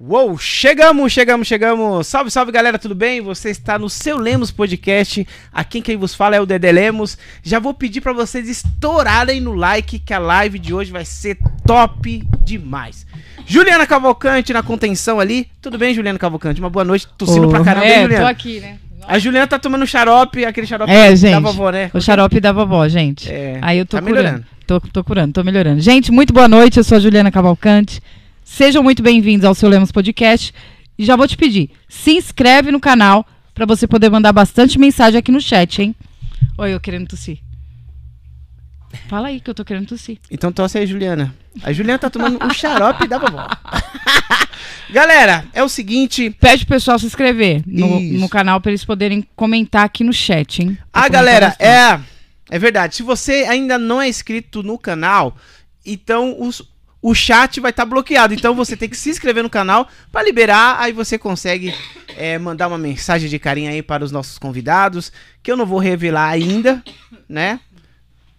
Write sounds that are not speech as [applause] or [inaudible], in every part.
Uou, chegamos, chegamos, chegamos. Salve, salve galera, tudo bem? Você está no seu Lemos Podcast. Aqui quem vos fala é o Dedé Lemos. Já vou pedir para vocês estourarem no like que a live de hoje vai ser top demais. Juliana Cavalcante na contenção ali. Tudo bem, Juliana Cavalcante? Uma boa noite. Tossindo Ô, pra caramba, hein, É, Juliana? tô aqui, né? A Juliana tá tomando xarope, aquele xarope É, da gente. vovó, né? O xarope da vovó, gente. É, Aí eu tô tá curando. melhorando. Tô, tô curando, tô melhorando. Gente, muito boa noite. Eu sou a Juliana Cavalcante. Sejam muito bem-vindos ao seu Lemos Podcast. E já vou te pedir, se inscreve no canal pra você poder mandar bastante mensagem aqui no chat, hein? Oi, eu querendo tossir. Fala aí que eu tô querendo tossir. Então tosse aí, Juliana. A Juliana tá tomando um xarope da vovó. [laughs] Galera, é o seguinte. Pede pro pessoal se inscrever no, no canal pra eles poderem comentar aqui no chat, hein? Ah, Pra galera, é. É verdade. Se você ainda não é inscrito no canal, então os- o chat vai estar bloqueado. Então você tem que se inscrever no canal para liberar. Aí você consegue é, mandar uma mensagem de carinho aí para os nossos convidados, que eu não vou revelar ainda, né?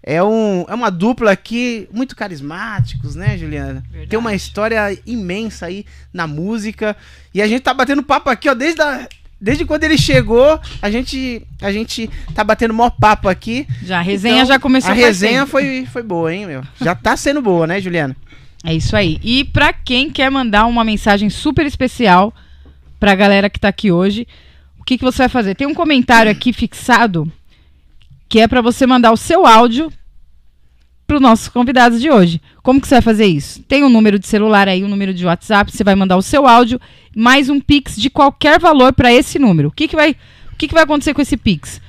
É, um, é uma dupla aqui muito carismáticos, né, Juliana? Verdade. Tem uma história imensa aí na música. E a gente tá batendo papo aqui, ó, desde, a, desde quando ele chegou, a gente, a gente tá batendo mó papo aqui. Já, a resenha Então, já começou A resenha foi, foi boa, hein, meu? Já tá sendo boa, né, Juliana? É isso aí. E pra quem quer mandar uma mensagem super especial pra galera que tá aqui hoje, o que, que você vai fazer? Tem um comentário aqui fixado que é pra você mandar o seu áudio pros nossos convidados de hoje. Como que você vai fazer isso? Tem um número de celular aí, um número de WhatsApp, você vai mandar o seu áudio mais um pix de qualquer valor pra esse número. O que que vai o que que vai acontecer com esse pix?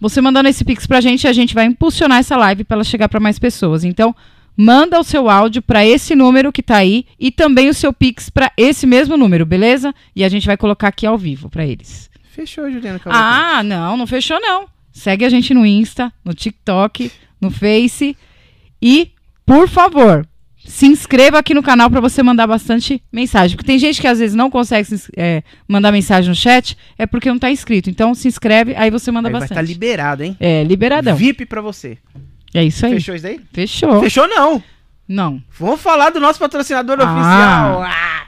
Você mandando esse pix pra gente, a gente vai impulsionar essa live pra ela chegar pra mais pessoas. Então, manda o seu áudio para esse número que tá aí e também o seu Pix para esse mesmo número, beleza? E a gente vai colocar aqui ao vivo para eles. Fechou, Juliana. Ah, não, não fechou não. Segue a gente no Insta, no TikTok, no Face e, por favor, se inscreva aqui no canal para você mandar bastante mensagem. Porque tem gente que às vezes não consegue é, mandar mensagem no chat, é porque não tá inscrito. Então se inscreve, aí você manda Aí vai estar bastante. liberado, hein? É, liberadão. VIP pra você. É isso aí. Fechou isso daí? Fechou. Fechou não. Não. Vamos falar do nosso patrocinador Ah. oficial. Ah.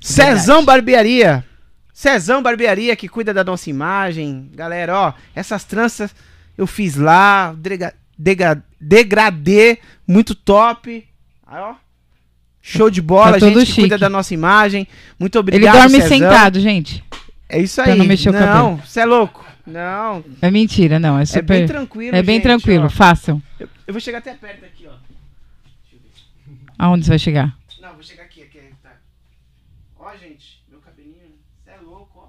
Cezão Barbearia. Cezão Barbearia que cuida da nossa imagem. Galera, ó, essas tranças eu fiz lá, drega- dega- degradê, muito top. Aí, ó. Show de bola, Tá gente que cuida da nossa imagem. Muito Ele obrigado, dorme Cezão. sentado, gente. É isso pra aí. não mexer o Não, você é louco. Não, É mentira, não. É é super. bem tranquilo, É bem gente, tranquilo, ó. façam. Eu, eu vou chegar até perto aqui, ó. Aonde você vai chegar? Não, vou chegar aqui, aqui, tá. Ó, gente, meu cabelinho, você é louco, ó.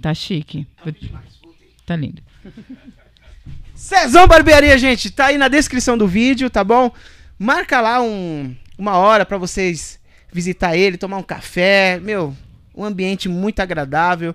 Tá chique. Top demais, voltei. Tá lindo. Cezão Barbearia, gente, tá aí na descrição do vídeo, tá bom? Marca lá um, uma hora pra vocês visitar ele, tomar um café, meu, um ambiente muito agradável.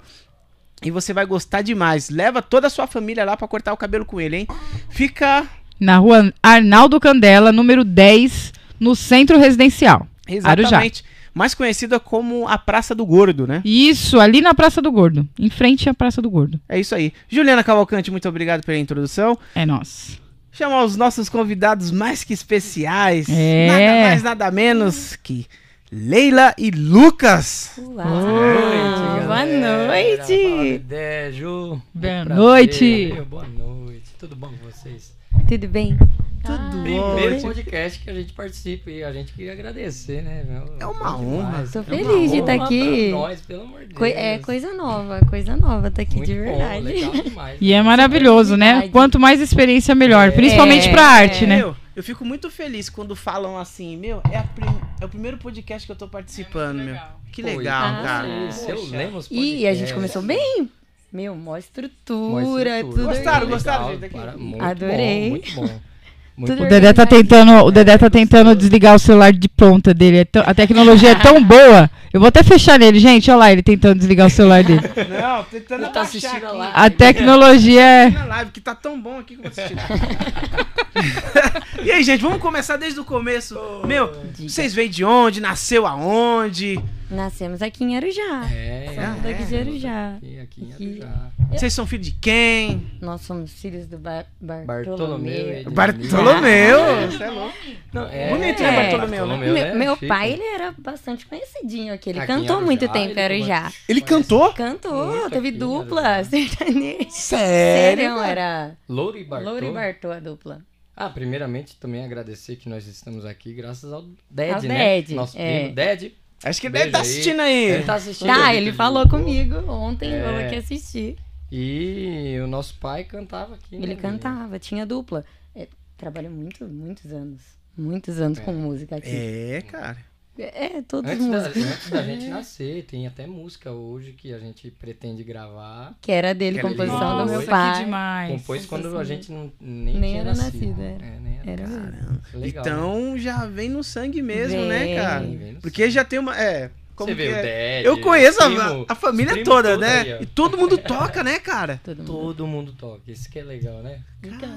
E você vai gostar demais. Leva toda a sua família lá pra cortar o cabelo com ele, hein? Fica Na rua Arnaldo Candela, número 10, no centro residencial. Arujá. exatamente mais conhecida como a Praça do Gordo, né? Isso, ali na Praça do Gordo. Em frente à Praça do Gordo. É isso aí. Juliana Cavalcante, muito obrigado pela introdução. É nós. Chamar os nossos convidados mais que especiais. É. Nada mais, nada menos que Leila e Lucas. Olá. Oi, boa noite. Dejo. Boa noite. Boa noite. Tudo bom com vocês? Tudo bem? Tudo Primeiro bom. podcast que a gente participa e a gente queria agradecer, né? É uma honra. Tô É feliz de estar aqui. pra Nós, pelo amor de Deus. Coi- é coisa nova, coisa nova tá aqui Muito de bom, verdade. legal demais. [laughs] E é maravilhoso, né? Quanto mais experiência, melhor. É. Principalmente pra arte, né? Meu, eu fico muito feliz quando falam assim, meu, é, a prim- é o primeiro podcast que eu tô participando, meu. Que Pô, legal, então, cara. Esse, eu lembro os E a gente podcasts. começou bem. Meu, mó estrutura, estrutura. tudo. Gostaram, gostaram, gente, para- Adorei. Bom, muito bom. [laughs] Muito O bom. Dedé tá tentando, o Dedé tá tentando desligar o celular de ponta dele. É tão- a tecnologia é tão [laughs] boa. Eu vou até fechar nele, gente. Olha lá, ele tentando desligar o celular dele. Não, tentando tá assistindo a aqui. live. A tecnologia é. na live, que tá tão bom aqui que eu vou assistir. [laughs] e aí, gente, vamos começar desde o começo. Meu, Diga. vocês veem de onde? Nasceu aonde? Nascemos aqui em Arujá. É, Somos daqui de Arujá. Aqui, aqui em. Arujá. Vocês são filhos de quem? Nós somos filhos do Bar Bartolomeu Bartolomeu. Bartolomeu! Você é louco. Não, é, Bonito, né, Bartolomeu, né? Bartolomeu, Meu, meu Chique. pai, ele era bastante conhecidinho aqui. Ele Aqui em cantou muito tempo em Arujá. Ele cantou? Cantou, Muito teve aqui, dupla, Arujá. sertanejo. Sério? Sério, era Louro e Bartô. Loura e Bartô a dupla. Ah, primeiramente também agradecer que nós estamos aqui graças ao Ded, Ao né? Ded, Nosso é. primo Ded. Acho que ele deve estar aí. assistindo aí. Ele tá assistindo. Tá, ele falou comigo ontem, É. que ia assistir. E o nosso pai cantava aqui. Ele né, cantava, tinha dupla. É, trabalhou muito, muitos anos. Muitos anos É. com música aqui. É, cara. É, todos Antes da, músicos. antes da gente [laughs] nascer, tem até música hoje que a gente pretende gravar. Que era dele, Que era composição do meu Nossa, pai. que demais. Compôs quando a Composição gente não, nem, Nem tinha era nascido. nascido, era. É, nem era. Era mesmo. Legal, né? então já vem no sangue mesmo, né, Vem. cara? Vem, Porque sangue. já tem uma. É. Como Você vê que o é? Ded. Eu conheço a- primo- a, família primo toda, né? aí, e todo mundo toca, né, cara? [laughs] Todo mundo. Todo mundo toca. Isso que é legal, né?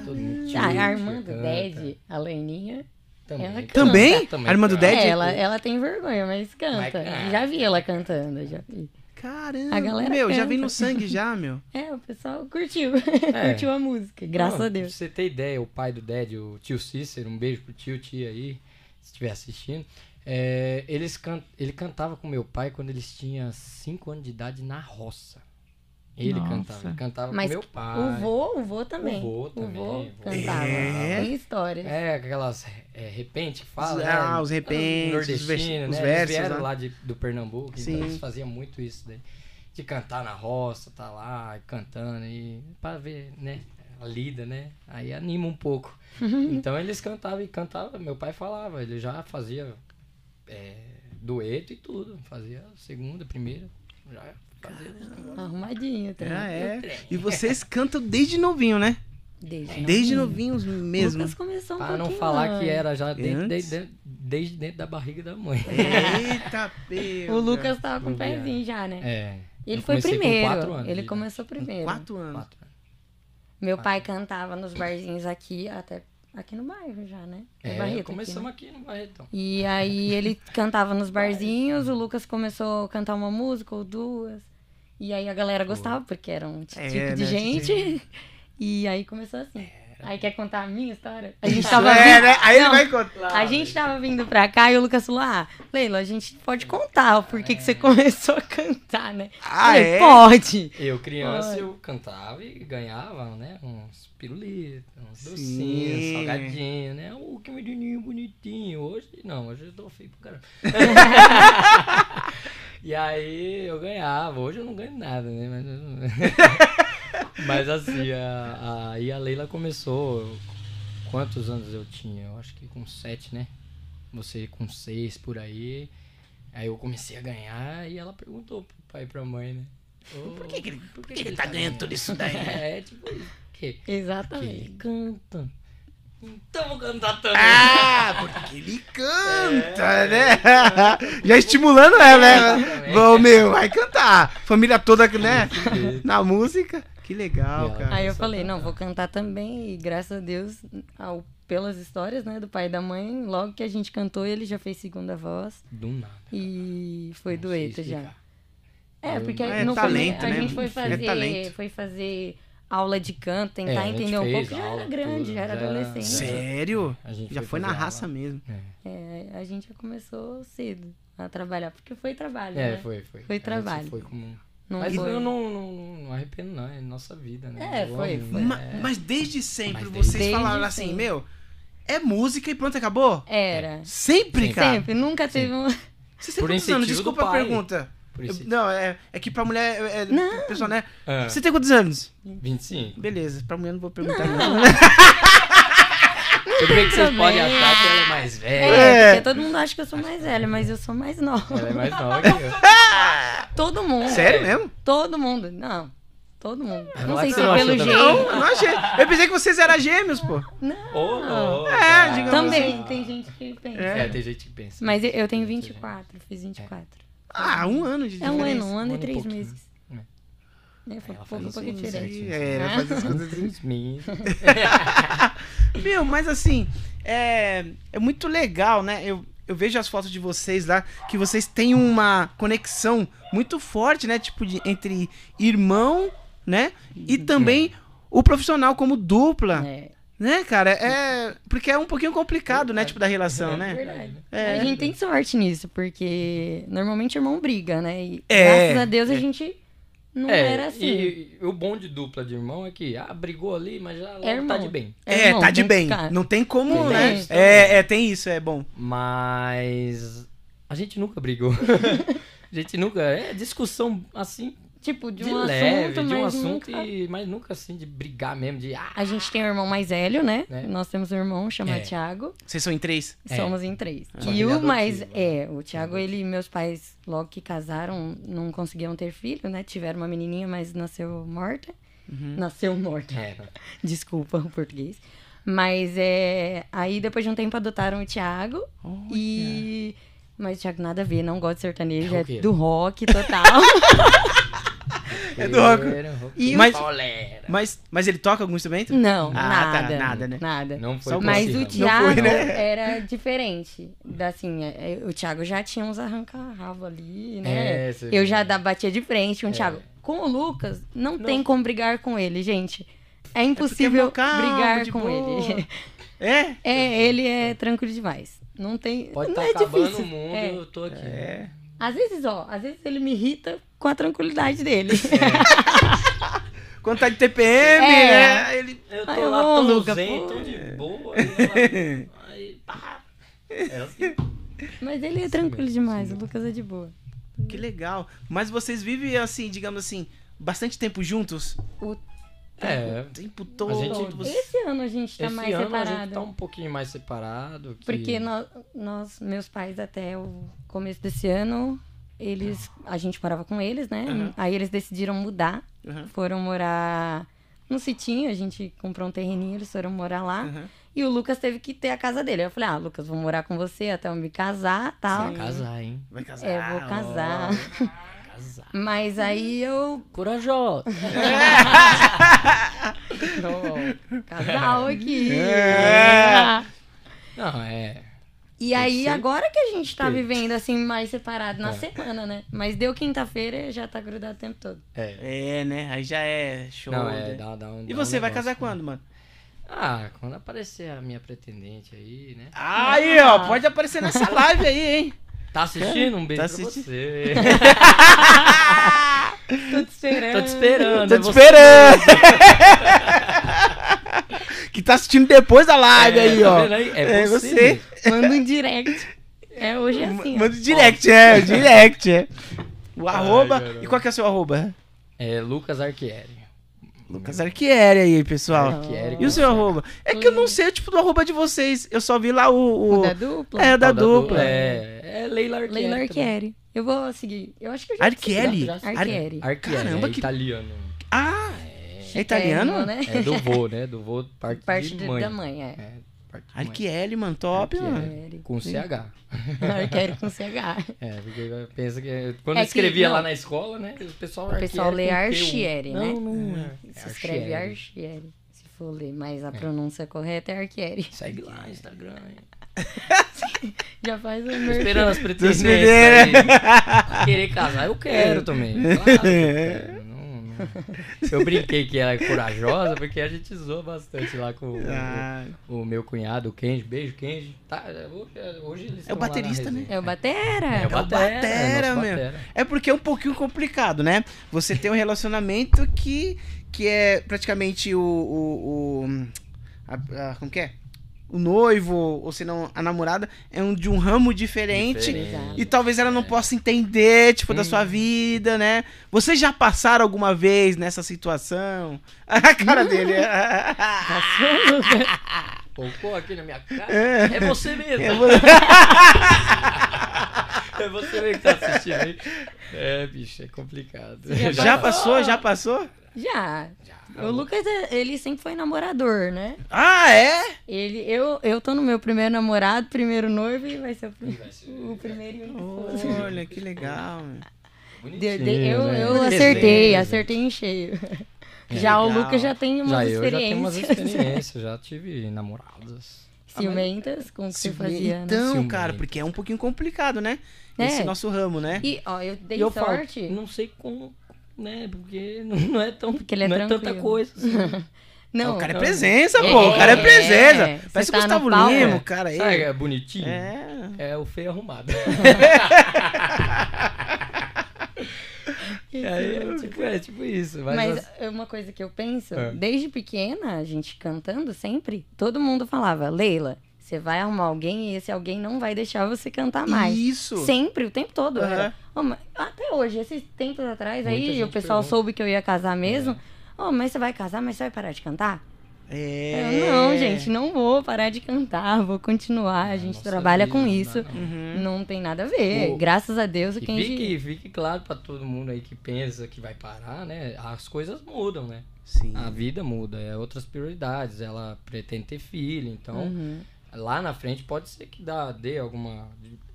Todo mundo Ah, tira, a irmã do. Ded, a Leininha, Também. ela canta. Também? Também A irmã do. Ded? é, ela, ela tem vergonha, mas Mas canta. canta. Já vi ela cantando, já vi. Caramba. A galera meu, já canta. vem no sangue já, meu. [laughs] É, o pessoal curtiu. [laughs] É. curtiu a música, graças Não, a Deus. Pra você ter ideia, o pai do Ded, o tio Cícero, um beijo pro tio, tia aí, se estiver assistindo. é, eles can... Ele cantava com meu pai quando eles tinham 5 anos de idade na roça. Ele Nossa. cantava, ele cantava Mas com meu pai. O vô, o vô também. O vô também, vô vô. cantava. É? Tem histórias. É, aquelas é, repente que fala, Ah, né? os repentes, os vers- Nordestino, os né? versos, Eles vieram né? lá de, do Pernambuco, Sim. então eles faziam muito isso daí. De cantar na roça, tá lá, cantando, e pra ver, né? A lida, né? Aí anima um pouco. [laughs] então eles cantavam e cantavam, meu pai falava, ele já fazia é, dueto e tudo. Fazia segunda, primeira, já. Arrumadinho também. Ah, é. E vocês cantam desde novinho, né? Desde, Desde novinho. novinhos mesmo. Lucas começou um Pra não falar que era já desde, desde, desde dentro da barriga da mãe. Eita, [laughs] pega. O Lucas tava com o pezinho já, né? É. Ele eu foi com primeiro. anos ele de começou primeiro. Quatro anos. Quatro. Meu pai cantava nos barzinhos aqui, até aqui no bairro já, né? É, Barreto aqui, começamos né? aqui, no Barretão. E aí ele [laughs] cantava nos barzinhos, o Lucas começou a cantar uma música ou duas. E aí a galera gostava, porque era um tipo É, de né, gente. [laughs] E aí começou assim. Aí quer contar a minha história? A gente tava É, vindo... né? Aí ele Não, vai contar. A gente tava vindo pra cá e o Lucas falou: Ah, Leila, a gente pode contar o porquê que você começou a cantar, né? Ah, Falei, é? Pode. Eu, criança, Ai. eu cantava e ganhava, né? Uns pirulitos, uns docinhos, salgadinho, né? Oh, que menininho bonitinho. Hoje, não, hoje eu tô feio pro caramba. [laughs] e aí eu ganhava. Hoje eu não ganho nada, né? Mas, [laughs] Mas assim, a, aí a Leila começou. Quantos anos eu tinha? Eu acho que com sete, né? Você com seis por aí. Aí eu comecei a ganhar e ela perguntou pro pai e pra mãe, né? "Ô, Por que, que, ele, por que que ele tá ganhando tudo isso daí? né? [laughs] É, tipo, que? Que Exatamente. ele canta. Então vou cantar também. Ah, [laughs] porque ele canta, né? [laughs] Já estimulando ela, né? Meu, vai cantar. Família toda, né? Na música. Que legal, ela- cara. Aí eu falei, cantar. não, vou cantar também, e graças a Deus, ao- pelas histórias, né, do pai e da mãe, logo que a gente cantou, ele já fez segunda voz Do nada. e foi Não dueto já. É, porque É no talento, começo a né? gente foi É fazer, talento. foi fazer aula de canto, É, tentar gente entender um pouco, já aula, era grande, tudo, já era adolescente. Sério? A gente Já foi na fazer raça aula. mesmo. É, É, a gente já começou cedo a trabalhar, porque foi trabalho, É, né? foi, foi. Foi A gente trabalho. Foi como... Não Mas foi. eu não, não, não arrependo, não. É nossa vida, né? É, Eu foi, amo, foi. né? Ma- Mas desde sempre Mas desde- vocês Desde falaram assim, sempre. meu, é música e pronto, acabou? Era. Sempre, Sempre. cara? Sempre, nunca teve um... Vocês têm Por quantos anos? Desculpa a pergunta. Por Eu- isso. não, é, é que pra mulher, é, é, Não. pessoal, né? Ah, Você tem quantos anos? 25. Beleza, pra mulher eu não vou perguntar não. [laughs] Tudo bem que vocês Também. podem achar que ela é mais velha. É, É. porque todo mundo acha que eu sou mais velha, mas eu sou mais nova. Ela é mais nova [laughs] que eu. [laughs] Todo mundo. Sério mesmo? Todo mundo. Não. Todo mundo. Não sei se não é pelo jeito. Não, eu não achei. Eu pensei que vocês eram gêmeos, pô. Ô, louco. É, digamos Também, assim. tem gente que pensa. É, tem gente que pensa. Mas eu, tenho 24, fiz 24. Ah, um ano de É um diferença. ano, um ano Um e ano e três pouquinho. meses. É, foi Ela pouco, faz pouco diferente. É, ela faz as coisas. Meu, mas assim, é, é muito legal, né? Eu, eu vejo as fotos de vocês lá, que vocês têm uma conexão muito forte, né? Tipo, de, entre irmão, né? E também o profissional como dupla, É. Né, cara? É. Porque é um pouquinho complicado, né? Tipo, da relação, né? Verdade. É. A gente tem sorte nisso, porque normalmente irmão briga, né? E É. graças a Deus a gente não é, era assim. E, e o bom de dupla de irmão é que, ah, brigou ali, mas já logo tá irmão. de bem. É, irmão, tá de tem que bem. ficar. Não tem como, Tem né? isso É, é, tem isso, é bom. Mas a gente nunca brigou. [laughs] a gente nunca. É discussão assim, Tipo, de de, um leve, assunto, de um mas assunto, nunca... e, mas nunca assim de brigar mesmo, de. Ah, A gente tem um irmão mais velho, né? Né? Nós temos um irmão chamado É. Thiago. Vocês são em três? É. Somos em três. Só e o mais. É, o Thiago, Adotivo. ele meus pais, logo que casaram, não conseguiam ter filho, né? Tiveram uma menininha, mas nasceu morta. Nasceu morta. é, [laughs] Desculpa o português. Mas é. Aí depois de um tempo adotaram o Thiago. E. Mas o Thiago nada a ver, não gosta de sertanejo, É é, do rock total. É do rock. E o- Mas-. Mas, mas ele toca algum instrumento? não, Ah, tá, nada. nada, né? Nada. Não foi Só o Mas o Thiago foi, né? era diferente. Assim, é, é, o Thiago já tinha uns arranca-rabo ali, né? É, eu já batia de frente com o É. Thiago. Com o Lucas, não, tem como brigar com ele, gente. É impossível é calmo, brigar com boa. ele. É? [laughs] É, ele é tranquilo demais. Não tem. Pode não estar é acabando difícil. o mundo, É. eu tô aqui. É. Às vezes, ó, às vezes ele me irrita com a tranquilidade dele. Quando tá de TPM, É. né? Ele. Eu tô Ai, lá tão Luca, zen, tão de boa. [laughs] e ela- Aí, pá. É assim. Mas ele é tranquilo demais, o Lucas é de boa. Que legal. Mas vocês vivem assim, digamos assim, bastante tempo juntos? O- É. O tempo todo. gente- você- Esse ano a gente tá Esse mais ano separado. a gente tá um pouquinho mais separado. que- Porque nós, nós, meus pais, até o começo desse ano, eles, a gente morava com eles, né? Aham. Aí eles decidiram mudar, Aham, foram morar no sitinho, a gente comprou um terreninho, eles foram morar lá. aham. E o Lucas teve que ter a casa dele. Eu falei, ah, Lucas, vou morar com você até eu me casar tal. Vai casar, hein? Vai casar. É, vou casar. ó. [laughs] Mas aí eu. Corajosa. [laughs] [laughs] Casal aqui. É. Não, é. E aí, ser agora que a gente tá vivendo assim, mais separado na É. semana, né? Mas deu quinta-feira já tá grudado o tempo todo. É. É, né? Aí já é show. Não, né? é, dá, dá um. E dá você um vai casar né? quando, mano? Ah, quando aparecer a minha pretendente aí, né? Aí, ó, pode aparecer nessa live aí, hein? Tá assistindo? Um beijo Tá pra assistindo? você. Tô te esperando. Tô te esperando. Tô é te esperando. [laughs] que tá assistindo depois da live É, aí, tá ó. aí? É É você. Manda um direct. É, hoje é assim. ó. Manda o direct, é, direct, é. O Ai, arroba. caramba. E qual que é o seu arroba? É Lucas Arquieri. Lucas Arquieri aí, pessoal. Arquieri E o seu arroba? É que eu não sei o tipo do arroba de vocês. Eu só vi lá o. O o... da dupla? É, da Ah, dupla. É, é Leila Arquieri. Leila também. Archieri. Eu vou seguir. Eu acho que eu já Archieri? Já- já- Archieri. Arquieri, Caramba, é que- italiano. Ah, é italiano? né? É do vô, né? Do vô, [laughs] parte, Parte de de- mãe. da mãe, é. É, Arquieri, mano, top, Arquieri. mano. Com CH. [laughs] Archieri com CH. É, porque pensa que. Quando É eu que- escrevia não. lá na escola, né? O pessoal, O pessoal lê com Q1. Archieri, né? Não, não é. Se escreve Archieri. Archieri. Se for ler, mas a pronúncia correta é Archieri. Segue lá no Instagram. [laughs] Já faz o meu. esperando as esperando. aí. Querer casar, eu quero também. [laughs] Claro que eu quero. Eu brinquei que ela é corajosa, porque a gente zoa bastante lá com o- Ah, o, meu cunhado, o Kenji. Beijo, Kenji. Tá, hoje, hoje eles É o estão lá na baterista, né? É o Batera. É o Batera, Batera, é meu. Batera. É porque é um pouquinho complicado, né? Você tem um relacionamento que, que é praticamente o. o, o- a- a- como que é? O noivo, ou se não, a namorada, é um de um ramo diferente. Diferente. E talvez ela não possa entender, tipo, da sua vida, né? Vocês já passaram alguma vez nessa situação? [laughs] A cara dele. Colocou aqui na minha cara. É. É você mesmo. Eu vou- [laughs] É você mesmo que tá assistindo aí. É, bicho, é complicado. Já passou? Já passou? Já. O Lucas, ele sempre foi namorador, né? Ah, é? Ele, eu, eu tô no meu primeiro namorado, primeiro noivo e vai ser o, prim- vai ser- o primeiro e único. Olha, que legal. De- de- Bonitinho, eu né? eu Resenha, acertei, né? acertei em cheio. É [laughs] já o legal. Lucas já tem umas Já eu já tenho umas experiências experiências, [laughs] já tive namoradas. ciumentas com o que você Se- fazia, né? Então, Ciumento. cara, porque é um pouquinho complicado, né? É. Esse nosso ramo, né? E, ó, eu dei E eu falo, sorte. não sei como, né? Porque [laughs] não é tão, Porque ele é não é tanta tranquilo. coisa. assim. [laughs] Não, o cara é não. presença, É, pô. O cara é é, presença. é. Parece tá Gustavo. Lima, É. o cara aí. Sabe é bonitinho? É. É o feio arrumado. E [laughs] aí é tipo, é tipo isso. Mas, Mas as- é uma coisa que eu penso, É. desde pequena, a gente cantando sempre, todo mundo falava, Leila, você vai arrumar alguém e esse alguém não vai deixar você cantar mais. Isso. Sempre, o tempo todo. Aham. era. Mas até hoje, esses tempos atrás, Muita aí o pessoal pergunta. soube que eu ia casar mesmo. Ô, mas você vai casar, mas você vai parar de cantar? É. Eu, não, gente, não vou parar de cantar, vou continuar. A gente Nossa trabalha vida, com não isso. não. Uhum. Não tem nada a ver. O- Graças a Deus, o que a gente... fique, fique claro pra todo mundo aí que pensa que vai parar, né? As coisas mudam, né? Sim. A vida muda, é outras prioridades. Ela pretende ter filho, então Uhum. Lá na frente pode ser que dá, dê alguma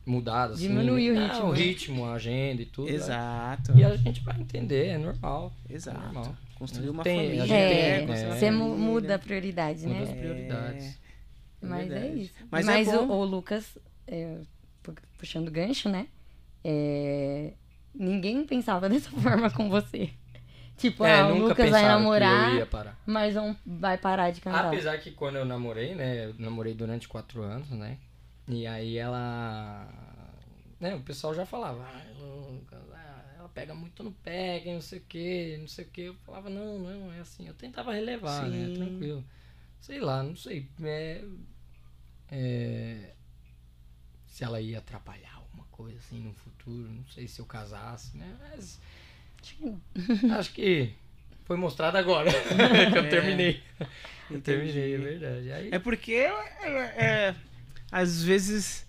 mudada. Assim, Diminuir o né? ritmo, o né? ritmo, a agenda e tudo. né? Exato. E a gente vai entender, é normal. Exato. Normal. Construir uma Tem- família. a gente É, tem- você é. família. muda a prioridade, Muda né? as prioridades. Mas é verdade. isso. Mas Mas, é o, o Lucas, é, pu- puxando gancho, né? É, ninguém pensava [laughs] dessa forma com você. Tipo, É, ah, o Lucas vai namorar, mas não vai parar de cantar. Apesar que quando eu namorei, né? Eu namorei durante quatro anos, né? E aí ela. Né, o pessoal já falava, ah, Lucas, ah, ela pega muito no pé, não sei o que, não sei o que. Eu falava, não, não, é assim. Eu tentava relevar, né? Sim. Tranquilo. Sei lá, não sei. É, é, se ela ia atrapalhar alguma coisa assim no futuro, não sei se eu casasse, né? Mas Acho que não. acho que foi mostrado agora [laughs] [laughs] que eu terminei. Eu terminei, é verdade. Aí, É porque é, é, às vezes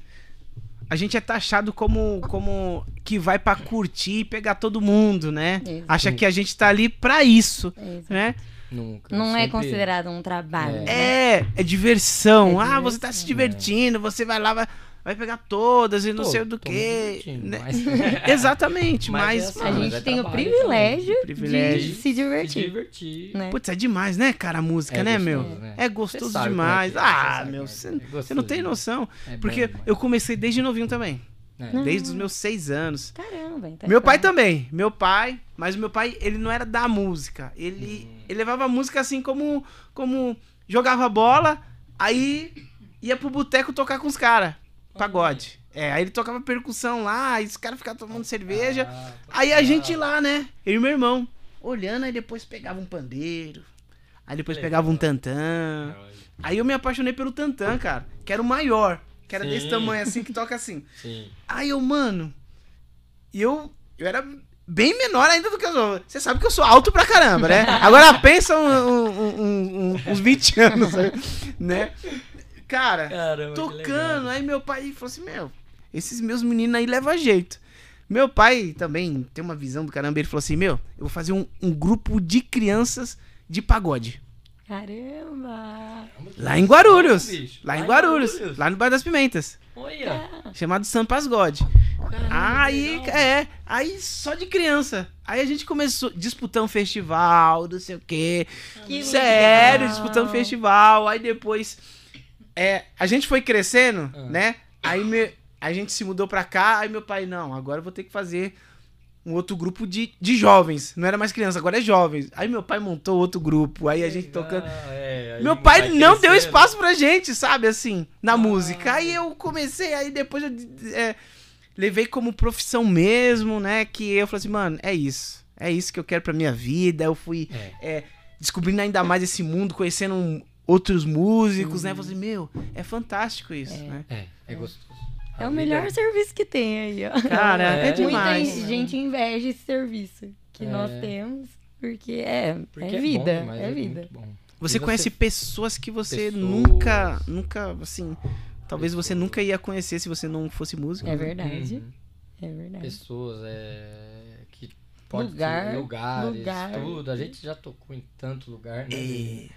a gente é taxado como, como que vai pra curtir e pegar todo mundo, né? Acha que a gente tá ali pra isso, É né? nunca. Não é sempre- considerado um trabalho. É. né? É, é diversão. É ah, você tá se divertindo, você vai lá, vai, vai pegar todas e não Pô, sei do que. né? mas- [laughs] Exatamente, Mas mas, é assim, A mas gente é tem o privilégio, Privilégio. de se divertir. Se divertir. Né? Putz, é demais, né, cara, a música, É né, gostoso, meu? né? É gostoso sabe demais. é é, ah, meu, é você é. não tem noção. É bom Porque demais. eu comecei desde novinho também. É. Desde os meus seis anos. Caramba, então. Meu pai também. Meu pai, mas o meu pai, ele não era da música. Ele, Hum. ele levava a música assim como, como jogava bola, aí ia pro boteco tocar com os caras. Pagode. É, aí ele tocava percussão lá, aí os caras ficavam tomando cerveja. Ah, Aí a gente lá, né? Eu e meu irmão. Olhando, aí depois pegava um pandeiro. Aí depois Legal. pegava um tantã. Aí eu me apaixonei pelo tantã, cara. Que era o maior. Que era Sim. desse tamanho assim, que toca assim. [laughs] Sim. Aí eu, mano. E eu. Eu era bem menor ainda do que eu sou. Você sabe que eu sou alto pra caramba, né? [laughs] Agora pensa um- um- um- uns 20 anos, [laughs] né? Cara, Caramba, tocando. Aí meu pai falou assim: Meu, esses meus meninos aí levam jeito. Meu pai também tem uma visão do caramba. Ele falou assim: Meu, eu vou fazer um, um grupo de crianças de pagode. Caramba! Lá em Guarulhos. Lá em Guarulhos. Lá no Bairro das Pimentas. Olha. Chamado Sampas God. Caramba, Aí, legal. é, aí só de criança. Aí a gente começou disputando um festival, não sei o quê. Que Sério, legal. disputando festival. Aí depois é, a gente foi crescendo, Ah. né? Aí me- a gente se mudou pra cá, aí meu pai, não, agora eu vou ter que fazer um outro grupo de, de jovens. Não era mais criança, agora é jovens. Aí meu pai montou outro grupo, aí a gente Legal, tocando. é, aí Meu pai não deu espaço pra gente, sabe, assim, na Ah. música. Aí eu comecei, aí depois eu é, levei como profissão mesmo, né? Que eu falei assim, mano, é isso. É isso que eu quero pra minha vida. Eu fui É. descobrindo ainda mais esse mundo, conhecendo um- outros músicos, né? Eu falei assim, meu, é fantástico isso, É. né? É, é gostoso. É A o vida- melhor serviço que tem aí, ó. Cara, é, É. demais. Muita gente inveja esse serviço que É. nós temos, porque é, Porque é bom vida, demais, é vida. bom. Você E conhece pessoas que você Pessoas. nunca, nunca, assim, talvez você nunca ia conhecer se você não fosse músico. É né? verdade, Uhum. é verdade. pessoas é, que pode Lugar, ser lugares, lugar. tudo. A gente já tocou em tanto lugar, né? É.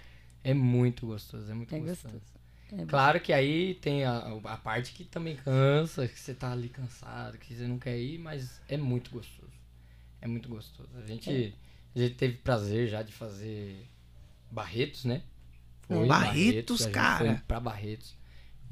É muito gostoso, é muito É gostoso. gostoso. É Claro que aí tem a, a parte que também cansa, que você tá ali cansado, que você não quer ir, mas é muito gostoso. É muito gostoso. A gente, É. a gente teve prazer já de fazer Barretos, né? Barretos, a gente cara. Foi pra Barretos.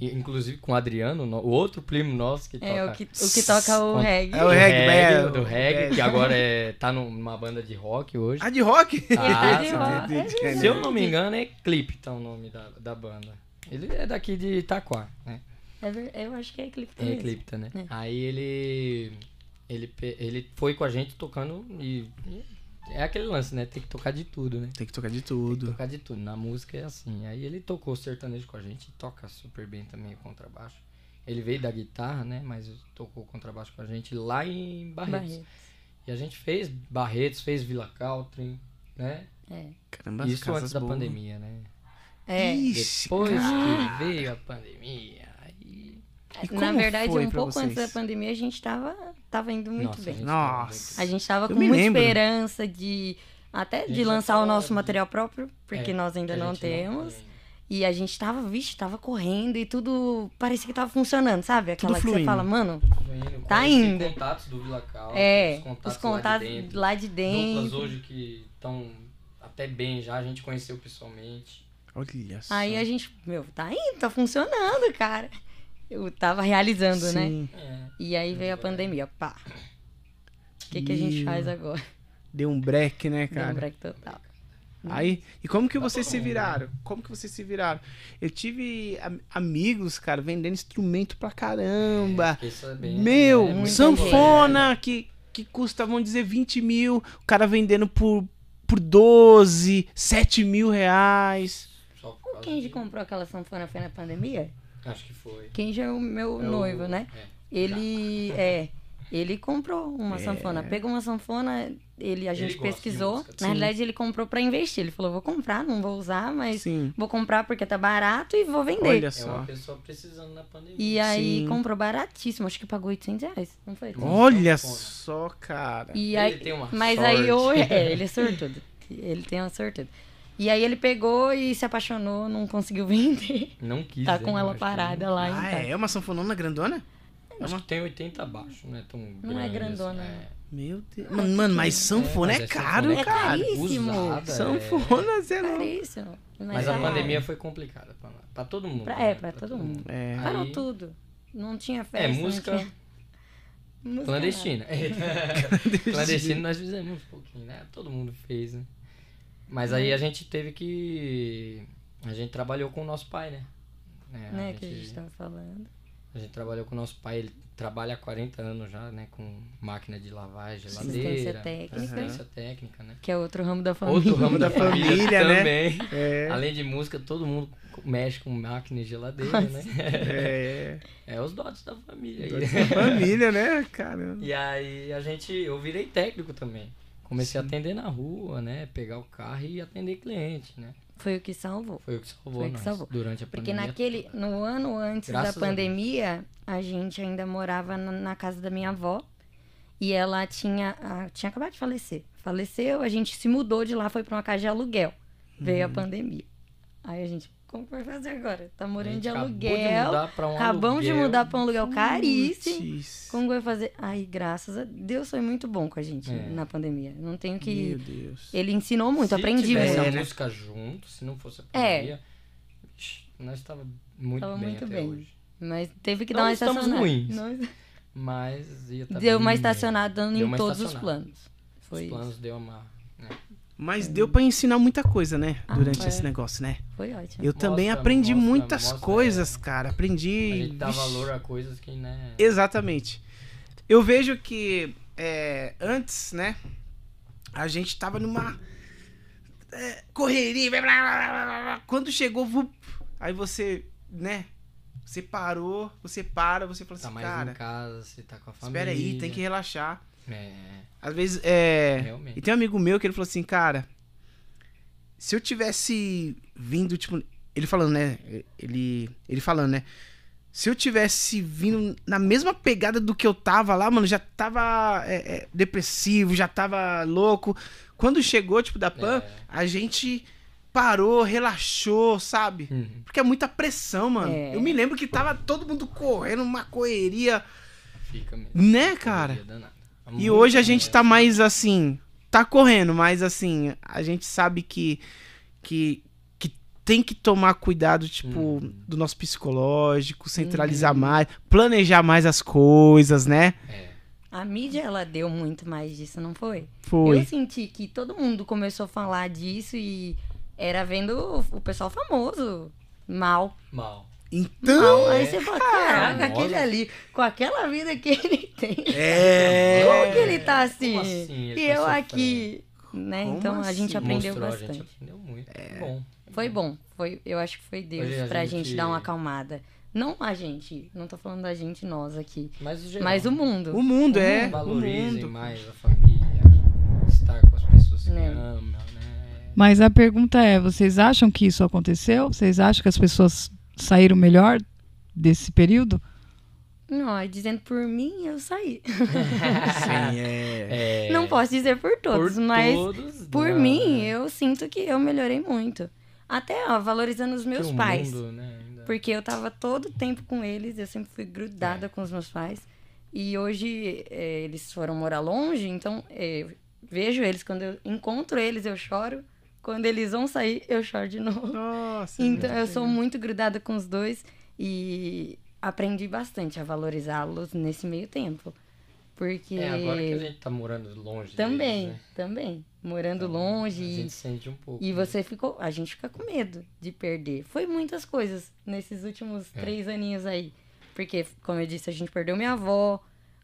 E, inclusive com o Adriano, no- o outro primo nosso que toca. É, o que, o que toca o Com- reggae. É o reggae, reggae, é, do o- reggae, é. que agora é, tá numa banda de rock hoje. Ah, de rock? Ah, [laughs] de sim. rock. É Se eu não me engano, é Clipe, tá o nome da, da banda. Ele é daqui de Itaquá, né? É eu acho que é clipe É. Eclipta, né? É. Aí ele, ele. Ele foi com a gente tocando e. É aquele lance, né? Tem que tocar de tudo, né? Tem que tocar de tudo. Tocar de tudo. Na música é assim. Aí ele tocou sertanejo com a gente, toca super bem também o contrabaixo. Ele veio da guitarra, né? Mas tocou contrabaixo com a gente lá em Barretos. Barretos. E a gente fez Barretos, fez Vila Country, né? É. Caramba, Isso antes da boas. pandemia, né? É. Ixi, Depois cara. que veio a pandemia, Na verdade, um pouco antes da vocês? pandemia, a gente tava, tava indo muito Nossa, bem. a Nossa. A gente tava Eu com muita lembro. esperança de até de lançar o nosso material próprio, porque É, nós ainda não temos. tem. E a gente tava, vixe, tava correndo e tudo parecia que tava funcionando, sabe? Aquela que você fluindo. fala, mano, Indo, Tá indo. contatos do Vila Cal, é, os contatos, os contatos lá de dentro. lá de Duplas dentro. hoje que estão até bem já, a gente conheceu pessoalmente. Olha só. Aí a gente, meu, tá indo, tá funcionando, cara. Eu tava realizando, né? Sim. É. E aí veio a pandemia, pá. O que, que a gente Meu. faz agora? Deu um break, né, Deu um cara? break total. Aí, e como que vocês todo se mundo, viraram? Como que vocês se viraram? Eu tive am- amigos, cara, vendendo instrumento pra caramba. Fiquei sabendo, Meu, né? Muito sanfona que, que custa, vamos dizer, 20 mil. O cara vendendo por, por 12, 7 mil reais. Quem de- comprou aquela sanfona foi na pandemia? Acho que foi. Quem já é o meu É o- noivo, né? é. Ele é. Ele comprou uma É. sanfona. Pegou uma sanfona, ele, a gente de pesquisou. Na realidade, ele comprou pra investir. Ele falou: vou comprar, não vou usar, mas Sim. vou comprar porque tá barato e vou vender. Olha É só. uma pessoa precisando na pandemia. E aí Sim. comprou baratíssimo, acho que pagou 800 reais, não foi? Olha só, cara. E Ele aí, tem uma mas sorte. aí eu, é, [laughs] ele é sortudo. Ele tem uma sortudo. E aí ele pegou e se apaixonou, não conseguiu [laughs] vender. Não quis. Tá né? com ela parada não- lá Ah, em casa. é? É uma sanfonona grandona? Acho que tem 80 abaixo, não é tão Não é grande, grandona, assim, é. Meu Deus. Mano, mano, mas sanfona mas é, é caro, sanfona é cara. caríssimo. Usada, é. Sanfona, você é louco. Caríssimo. Mas a é- pandemia foi complicada pra, pra todo mundo. Pra- né? é, pra todo mundo. É. Parou Aí- tudo. Não tinha festa. É, música tinha- música clandestina. [laughs] Clandestina nós fizemos um pouquinho, né? Todo mundo fez, né? Mas aí a gente teve que. A gente trabalhou com o nosso pai, né? É, nada, a, Né, gente, que a gente tava falando. a gente trabalhou com o nosso pai, ele trabalha há 40 anos já, né? Com máquina de lavagem, Assistência geladeira. técnica. Assistência técnica, né? Que é outro ramo da família. Outro ramo da [laughs] família, né? também. É. Além de música, todo mundo mexe com máquina e geladeira, né? É. [laughs] É os dotes da família. Toda essa família, né, cara? [laughs] E aí a gente, eu virei técnico também. Comecei a atender na rua, né? Pegar o carro e atender cliente, né? Foi o que salvou. Foi o que salvou Foi o que salvou. durante a Porque pandemia. naquele, no ano antes Graças a da pandemia, a, gente ainda morava na, na casa da minha avó. E ela tinha, ah, tinha acabado de falecer. Faleceu, a gente se mudou de lá, foi pra uma casa de aluguel. Veio Uhum. a pandemia. Aí a gente, como que vai fazer agora? Tá morando de aluguel. um acabamos de mudar pra um aluguel caríssimo. Putz. Como que vai fazer? Aí, graças a Deus, foi muito bom com a gente É. na pandemia. Não tenho Meu que. Deus. Ele ensinou muito, se aprendi muito. a música junto, se não fosse a É. pandemia, ixi, nós estava muito Tava bem muito até bem. hoje. Mas teve que Não dar uma estamos estacionada. ruins. Não- Mas ia tá Deu uma estacionada Deu em todos os planos. Os Foi isso. planos deu uma... Mas deu pra ensinar muita coisa, né? Ah, Durante é. esse negócio, né? Foi ótimo. Eu também Mostra- aprendi mostra- muitas mostra, coisas, é. cara. Aprendi. A gente dá valor a coisas que, né... Exatamente. Eu vejo que é, antes, né? A gente tava numa é, correria. blá, blá, blá, blá, blá. Quando chegou, vup, aí você, né? Você parou, você para, você fala Tá assim, mais cara, em casa, você tá com a família. espera aí, tem que relaxar. É, Às vezes, é. realmente. E tem um amigo meu que ele falou assim, cara, se eu tivesse vindo, tipo, ele falando, né? Ele, ele falando, né? Se eu tivesse vindo na mesma pegada do que eu tava lá, mano, já tava é, é, depressivo, já tava louco. Quando chegou, tipo, da PAN, É. a gente parou, relaxou, sabe? Uhum. Porque é muita pressão, mano. É. Eu me lembro que tava todo mundo correndo, uma correria, Fica mesmo. né, cara? E hoje a gente né? tá mais assim, tá correndo, mas assim, a gente sabe que que, que tem que tomar cuidado, tipo, Hum. do nosso psicológico, centralizar mais, planejar mais as coisas, né? É. A mídia, ela deu muito mais disso, não foi? Foi. Eu senti que todo mundo começou a falar disso e era vendo o pessoal famoso mal. Mal. Então. Aí você fala, caraca, aquele ali, com aquela vida que ele [laughs] tem. É. Como que ele tá assim? Como assim ele e tá eu sofrendo? aqui, né? Como então a gente assim? aprendeu Mostrou, bastante. A gente aprendeu muito. É. Bom. Foi bom. Foi, eu acho que foi Deus Hoje a pra gente- gente... dar uma acalmada. Não a gente, não tô falando da gente, nós aqui. Mas, o geral, Mas o mundo. O mundo é. O Valorizem mundo. mais a família, estar com as pessoas que Né. amam, né? Mas a pergunta é: vocês acham que isso aconteceu? Vocês acham que as pessoas saíram melhor desse período? Não, dizendo por mim, eu saí. [laughs] Sim, é. É, Não posso dizer por todos, por mas todos, por não, mim, né? eu sinto que eu melhorei muito. Até, ó, valorizando os meus o pais. mundo, né, ainda- Porque eu tava todo tempo com eles, eu sempre fui grudada É. com os meus pais. E hoje é, eles foram morar longe, então é, eu vejo eles, quando eu encontro eles, eu choro. Quando eles vão sair, eu choro de novo. Nossa. Então eu sou muito grudada com os dois e aprendi bastante a valorizá-los nesse meio tempo. Porque É, agora que a gente tá morando longe também, deles, né? também, morando Então, longe A gente sente um pouco. e né? você ficou. A gente fica com medo de perder. Foi muitas coisas nesses últimos É. três aninhos aí. Porque, como eu disse, a gente perdeu minha avó.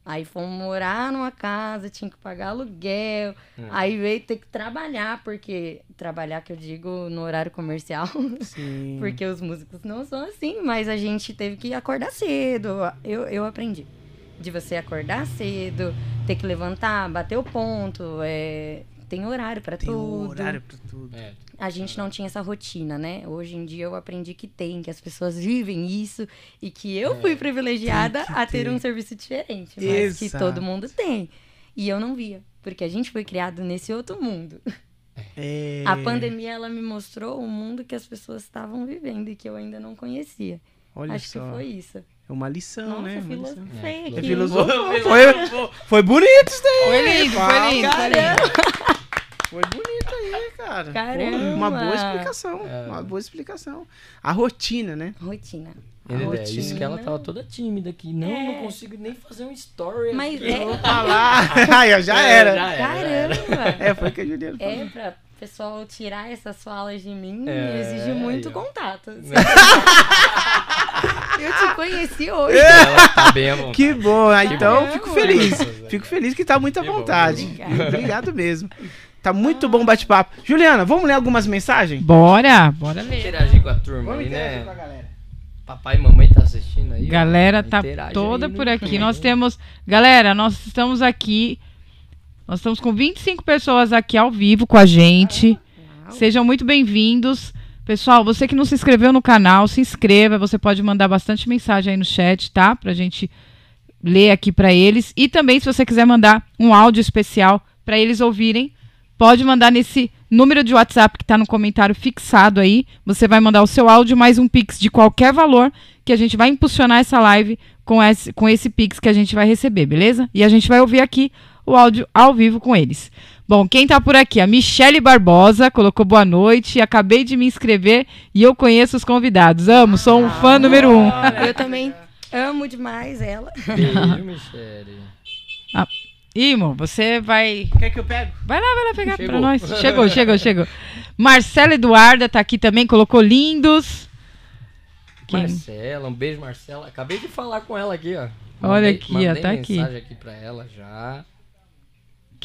Aí fomos morar numa casa, tinha que pagar aluguel. Hum. Aí veio ter que trabalhar, porque. Trabalhar que eu digo no horário comercial. [laughs] Sim. porque os músicos não são assim, mas a gente teve que acordar cedo. Eu, eu aprendi. De você acordar cedo, ter que levantar, bater o ponto. É, tem horário pra Tem tudo. um horário pra tudo. É, A gente não tinha essa rotina, né? Hoje em dia eu aprendi que tem, que as pessoas vivem isso e que eu fui privilegiada É, tem que a ter ter. um serviço diferente, mas que Exato. todo mundo tem. E eu não via, porque a gente foi criado nesse outro mundo. É. A pandemia ela me mostrou o mundo que as pessoas estavam vivendo e que eu ainda não conhecia. Olha Acho só. que foi isso. É uma lição, Nossa, né? Lição. É, aqui. É filosofia. Foi, foi bonito isso daí. Foi lindo, foi lindo, foi lindo. Foi bonito aí, cara. Caramba. Pô, uma boa explicação. É. Uma boa explicação. A rotina, né? Rotina. Ele- A é isso que ela tava toda tímida aqui. Não, É. não consigo nem fazer um story. Mas aqui. é- Falar. [laughs] Aí, ó, já É, já era. Caramba! É, foi o que a Juliana falou. É, pra pessoal tirar essas falas de mim, É, exige muito aí, ó. contato. [laughs] Eu te conheci hoje. Ela tá bem à vontade. Que bom. Ah, Então, fico feliz. Fico feliz que tá muito à Que vontade. bom. Obrigado mesmo. Tá muito bom o bate-papo. Juliana, vamos ler algumas mensagens? Bora, bora ler. Interagir com a turma Vamos aí, interagir com a né? galera. Papai e mamãe tá assistindo aí. ó. Galera tá Interage toda por aqui. Nós temos. Galera, nós estamos aqui. Nós estamos com 25 pessoas aqui ao vivo com a gente. Sejam muito bem-vindos. Pessoal, você que não se inscreveu no canal, se inscreva. Você pode mandar bastante mensagem aí no chat, tá? Pra gente ler aqui pra eles. E também, se você quiser mandar um áudio especial pra eles ouvirem, pode mandar nesse número de WhatsApp que tá no comentário fixado aí. Você vai mandar o seu áudio mais um pix de qualquer valor que a gente vai impulsionar essa live com esse, com esse pix que a gente vai receber, beleza? E a gente vai ouvir aqui o áudio ao vivo com eles. Bom, quem tá por aqui? A Michele Barbosa colocou boa noite. Acabei de me inscrever e eu conheço os convidados. Amo, sou um fã número um. Eu também amo demais ela. Beijo, Michele. Imo, você vai. Quer que eu pego? Vai lá, vai lá pegar Chegou. pra nós. [laughs] Chegou, chegou, chegou. Marcela Eduarda tá aqui também, colocou lindos. Quem? Marcela, um beijo, Marcela. Acabei de falar com ela aqui, ó. Olha aqui, ó, mandei tá aqui. mensagem aqui pra ela já.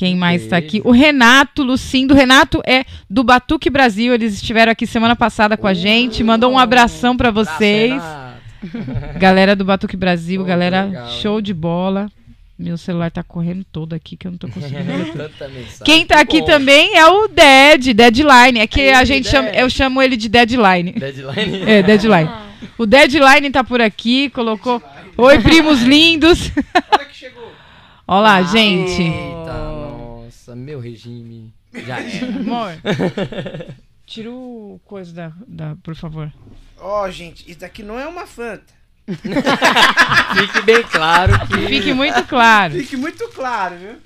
Quem mais tá aqui? O Renato Lucindo. O Renato é do Batuque Brasil. Eles estiveram aqui semana passada com a gente. Mandou um abração pra vocês. [laughs] [laughs] Galera do Batuque Brasil, galera, show de bola. Meu celular tá correndo todo aqui que eu não tô conseguindo. Quem tá aqui bom. também é o Dead, Deadline. É que Aí, a gente chama, eu chamo ele de Deadline. Deadline. É, Deadline. O Deadline tá por aqui, colocou. Oi, primos lindos. Olha que chegou. [laughs] Olá, gente. Eita, nossa, meu regime. Já [laughs] era. Amor. [laughs] Tira o coisa da, da por favor. Ó, gente, isso daqui não é uma Fanta. [laughs] Fique bem claro que. Fique muito claro. Fique muito claro, viu?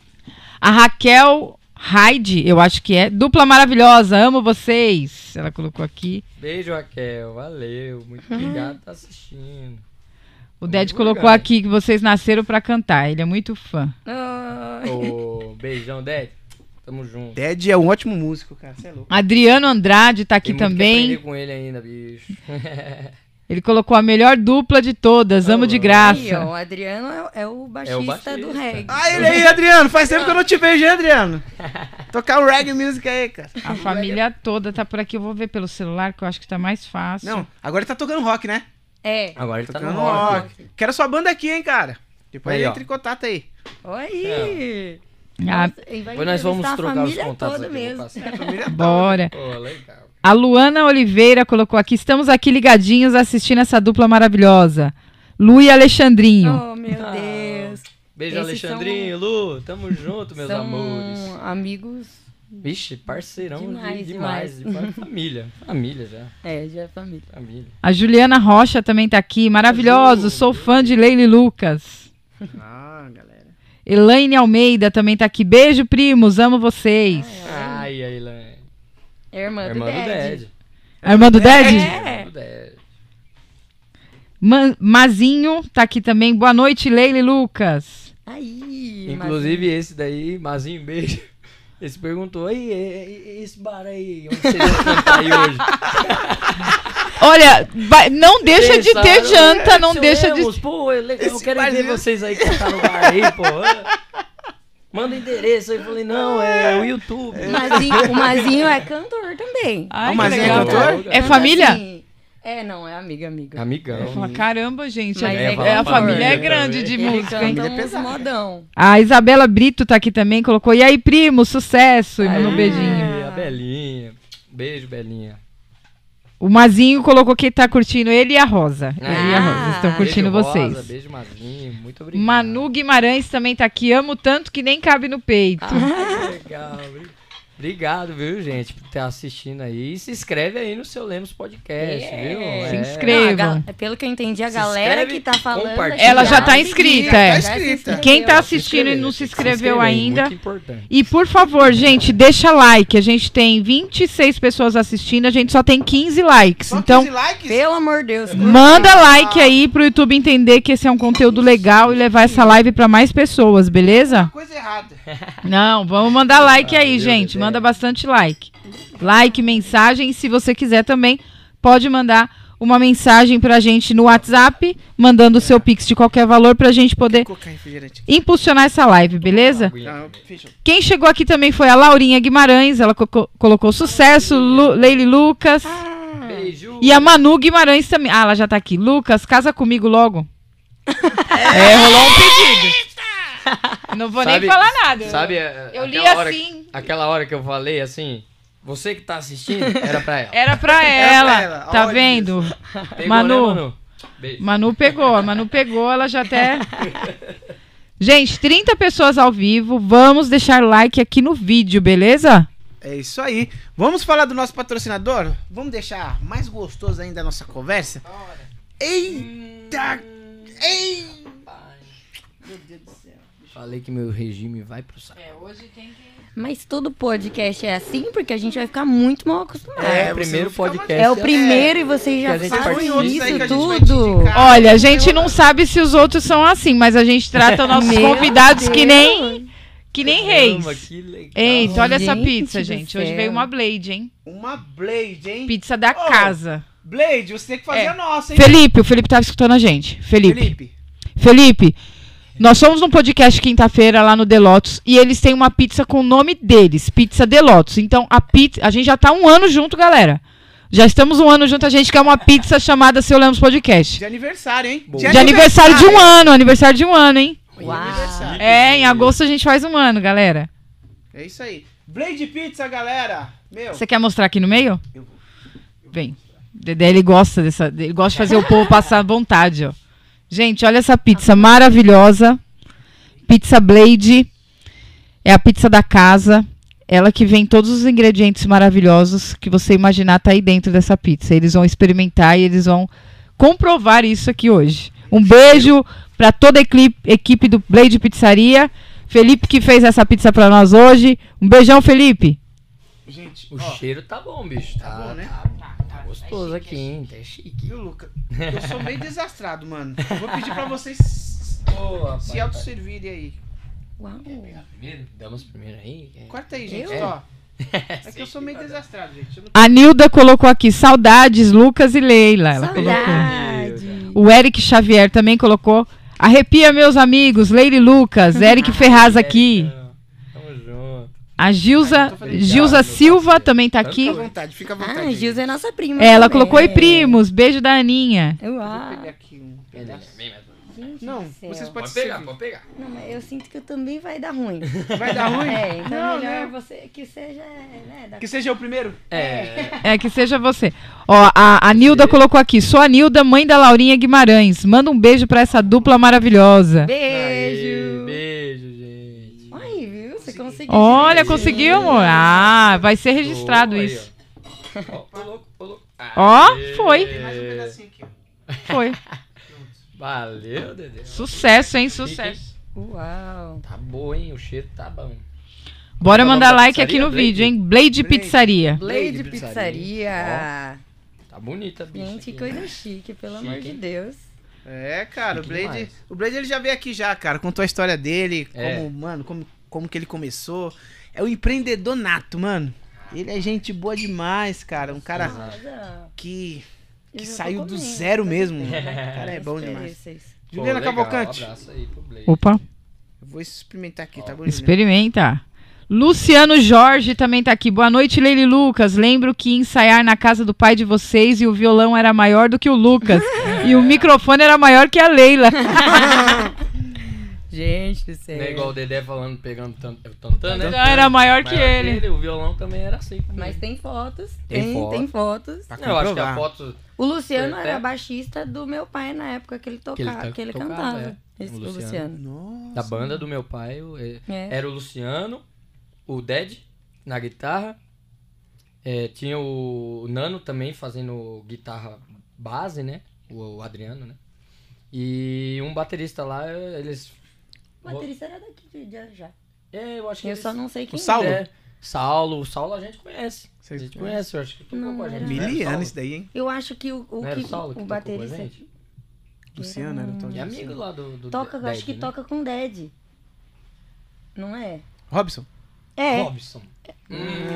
A Raquel Heidi, eu acho que é. Dupla maravilhosa, amo vocês. Ela colocou aqui. Beijo, Raquel. Valeu. Muito obrigado por tá assistindo. O Ded colocou legal. aqui que vocês nasceram pra cantar. Ele é muito fã. Ai. Beijão, Ded. Tamo junto. Ted é um ótimo músico, cara. Você é louco. Adriano Andrade tá aqui Tem que também. aprender com ele ainda, bicho. [laughs] Ele colocou a melhor dupla de todas. Amo de Oh. Aí, ó, graça. o Adriano é, é o baixista, baixista. do reggae. Ah, ele aí, Adriano. Faz tempo que eu não te vejo, hein, Adriano? [laughs] Tocar o reggae music aí, cara. A família toda tá por aqui. Eu vou ver pelo celular, que eu acho que tá mais fácil. Não, agora ele tá tocando rock, né? É. Agora ele tá Tocando rock. rock. Quero sua banda aqui, hein, cara. Depois Aí, ó. entra em contato aí. Oi! Depois nós vamos a trocar os contatos aqui. mesmo. [laughs] Família bora. Pô. A Luana Oliveira colocou aqui. Estamos aqui ligadinhos assistindo essa dupla maravilhosa. Lu e Alexandrinho. Oh, meu Ah, Deus. Beijo, Esses Alexandrinho, Lu. Tamo junto, meus São amores. amigos. Vixe, parceirão Demais, demais. demais. demais. [laughs] Família. Família já. É, já é família. Família. A Juliana Rocha também tá aqui. Maravilhoso. Sou fã de Leile Lucas. Ah. Elaine Almeida também tá aqui. Beijo, primos. Amo vocês. Ai, Lan. É irmã, Irmã do do Ded. Ded. A irmã do Ded? É. Irmã do Ded. Ma- Mazinho tá aqui também. Boa noite, Leile Lucas. Aí, Inclusive esse daí, Mazinho, beijo. Esse perguntou, aí, e- e- esse bar aí, onde vocês vão cantar aí hoje? [laughs] Olha, vai- não deixa de ter Pensaram, janta, é, não deixa de. Pô, é legal, eu quero ver barzinho. vocês aí cantar no bar aí, pô. [laughs] Manda o endereço aí. Eu falei, não, é o YouTube. O Mazinho, o Mazinho é cantor também. Ai, Ah, que mas é cantor? É família? assim- É, não, é amiga, amiga. Amigão. Fala, Caramba, gente. Mas é- é é- a família é Também. grande de Ele música, hein? canta Família é modão. A Isabela Brito tá aqui também, colocou. E aí, primo, sucesso! E mandou um beijinho. Aí, a Belinha. Beijo, Belinha. O Mazinho colocou que tá curtindo ele e a Rosa. Ele e a Rosa estão Ah. curtindo beijo, vocês. Rosa, beijo, Mazinho. Muito obrigado. Manu Guimarães também tá aqui. Amo tanto que nem cabe no peito. Ah, que legal. Obrigado, viu, gente, por estar assistindo aí. E se inscreve aí no seu Lemos Podcast, É. viu? Se É. inscreve. Não, a Inscrevam. ga- pelo que eu entendi, a Se galera inscreve, que tá falando. aqui Ela já tá inscrita, é. Tá inscrita. inscreveu. Quem tá assistindo e inscreve, não se inscreveu inscrever, ainda. Muito importante. E por favor, gente, deixa like. A gente tem 26 pessoas assistindo, a gente só tem 15 likes. Só Então, 15 likes? Pelo amor de Deus. manda like aí pro YouTube entender que esse é um conteúdo legal e levar essa live pra mais pessoas, beleza? Coisa errada. Não, vamos mandar like Ah, aí, Deus gente. é Manda bastante like. Like, mensagem. E se você quiser também, pode mandar uma mensagem pra gente no WhatsApp, mandando o seu Pix de qualquer valor pra gente poder impulsionar essa live, beleza? Quem chegou aqui também foi a Laurinha Guimarães, ela co- colocou sucesso, Lu, Leile Lucas Beijo. e a Manu Guimarães também. Ah, ela já tá aqui. Lucas, casa comigo logo. é, rolou um pedido. [laughs] Não vou Sabe- nem falar nada. Sabe, é, eu li aquela hora- assim. aquela hora que eu falei assim, você que tá assistindo, era pra ela. Era pra [laughs] ela. ela, Tá olha vendo? [laughs] Pegou, Manu. né, Manu? Beijo. Manu pegou, a Manu pegou, ela já até. Gente, 30 pessoas ao vivo. Vamos deixar like aqui no vídeo, beleza? É isso aí. Vamos falar do nosso patrocinador? Vamos deixar mais gostoso ainda a nossa conversa? Eita! Ei! Meu Deus do céu. Falei que meu regime vai pro saco. hoje tem que. Mas todo podcast é assim, porque a gente vai ficar muito mal acostumado. É, É, o primeiro podcast. o primeiro e vocês que já que isso tudo. Olha, a gente não sabe se os outros são assim, mas a gente trata [laughs] nossos Meu convidados que Deus. nem que nem Caramba, reis. que legal. Eita, olha essa Gente pizza, do gente. Hoje veio uma Blade, hein? Uma Blade, hein? Pizza da Oh. casa. Blade, você tem que fazer É. a nossa, hein? Felipe, o Felipe tava escutando a gente. Felipe. Felipe. Felipe, nós somos num podcast quinta-feira lá no Delotos e eles têm uma pizza com o nome deles, Pizza Delotos. Então a pizza, a gente já tá um ano junto, galera. Já estamos um ano junto, a gente quer uma pizza chamada Seu Lemos Podcast. De aniversário, hein? Boa. De aniversário de um ano, aniversário de um ano, hein? Uau. aniversário. É, em agosto a gente faz um ano, galera. É isso aí. Blade Pizza, galera. Meu. Você quer mostrar aqui no meio? Eu vou. Vem. Dedé, ele gosta dessa. Ele gosta de fazer o povo passar vontade, ó. Gente, olha essa pizza maravilhosa. Pizza Blade. É a pizza da casa. Ela que vem todos os ingredientes maravilhosos que você imaginar tá aí dentro dessa pizza. Eles vão experimentar e eles vão comprovar isso aqui hoje. Um beijo para toda a equipe, do Blade Pizzaria. Felipe que fez essa pizza pra nós hoje. Um beijão, Felipe. Gente, O ó, cheiro tá bom, bicho. Tá, Tá bom, né? Tá, tá gostoso aqui, hein? Tá chique. viu, Luca? Eu sou meio [laughs] desastrado, mano. Vou pedir pra vocês Boa, se autosservirem aí. Uau. Primeiro? Damos primeiro aí? É. Corta aí, gente, ó. [laughs] É que eu sou meio desastrado, gente. Não- A Nilda colocou aqui, saudades, Lucas e Leila. Ela colocou. Saudade. O Eric Xavier também colocou. Arrepia, meus amigos, Leila e Lucas. [laughs] Eric Ferraz aqui. A Gilza, Ai. Gilza Silva também tá aqui. Fica à vontade, fica à vontade. Ah, gente. Gilza é nossa prima. Ela também. colocou e primos. Beijo da Aninha. Vou Uau. pegar aqui um pedaço. Gente Não, vocês podem Pode se pegar, pode pegar. Não, mas eu sinto que eu também vai dar ruim. [laughs] Vai dar ruim? É, então Não, melhor não. você que seja, né, da... Que seja o primeiro. É. É, que seja você. Ó, a, a Nilda colocou aqui. Sou a Nilda, mãe da Laurinha Guimarães. Manda um beijo pra essa dupla maravilhosa. Beijo. Olha, conseguiu, amor? Ah, vai ser registrado aí, isso. ó. Ó, louco, louco. Ó, foi. Tem mais um pedacinho aqui, ó. Foi. Valeu, Dedê. Sucesso, hein? Sucesso. Uau. Tá boa, hein? O cheiro tá bom. Bora é nome mandar da like aqui no Blade? vídeo, hein? Blade Blade. Pizzaria. Blade Blade Pizzaria. Tá bonita, bicho. Gente, que coisa né? chique, pelo Chique, amor de? Deus. É, cara, o Blade, demais. o Blade ele já veio aqui já, cara, contou a história dele, É. como, mano, como, como que ele começou. É o empreendedor nato, mano. Ele é gente boa demais, cara, um cara Nossa. que que saiu do comendo, zero tô mesmo. [laughs] O cara é bom demais. Pô, Juliana legal, Cavalcante, Um abraço aí pro Blade. Opa, eu vou experimentar aqui, Ó, tá bom? Experimenta. Luciano Jorge também tá aqui. Boa noite, Leila e Lucas. Lembro que ia ensaiar na casa do pai de vocês e o violão era maior do que o Lucas. [laughs] e o microfone era maior que a Leila. [laughs] Gente do céu. Não é igual o Dedé falando, pegando tan- o tantã, né? Então era maior que ele. O violão também era assim. comigo. Mas tem fotos. Tem Tem, foto. tem fotos. Não, eu acho que a foto O Luciano era até- baixista do meu pai na época que ele tocava, tá- que ele tocava, cantava. é. Esse O o Luciano. Luciano. Nossa. da banda do meu pai é, É. era o Luciano, o Ded na guitarra, é, tinha o Nano também fazendo guitarra base, né? O, o Adriano, né? E um baterista lá, eles. O baterista era daqui de de já. É, eu acho que Eu eles- só não sei quem O Saulo? É, Saulo, o Saulo a gente conhece. Vocês a gente conhece, eu acho que tocou com a gente. né, Miliano isso daí, hein? Eu acho que o, o, Não que, o Saulo que o baterista? Luciano era o tal de E Luciano. amigo lá do. do toca, Dead, acho que né? toca com Dead. Não é? Robson. É. Robson.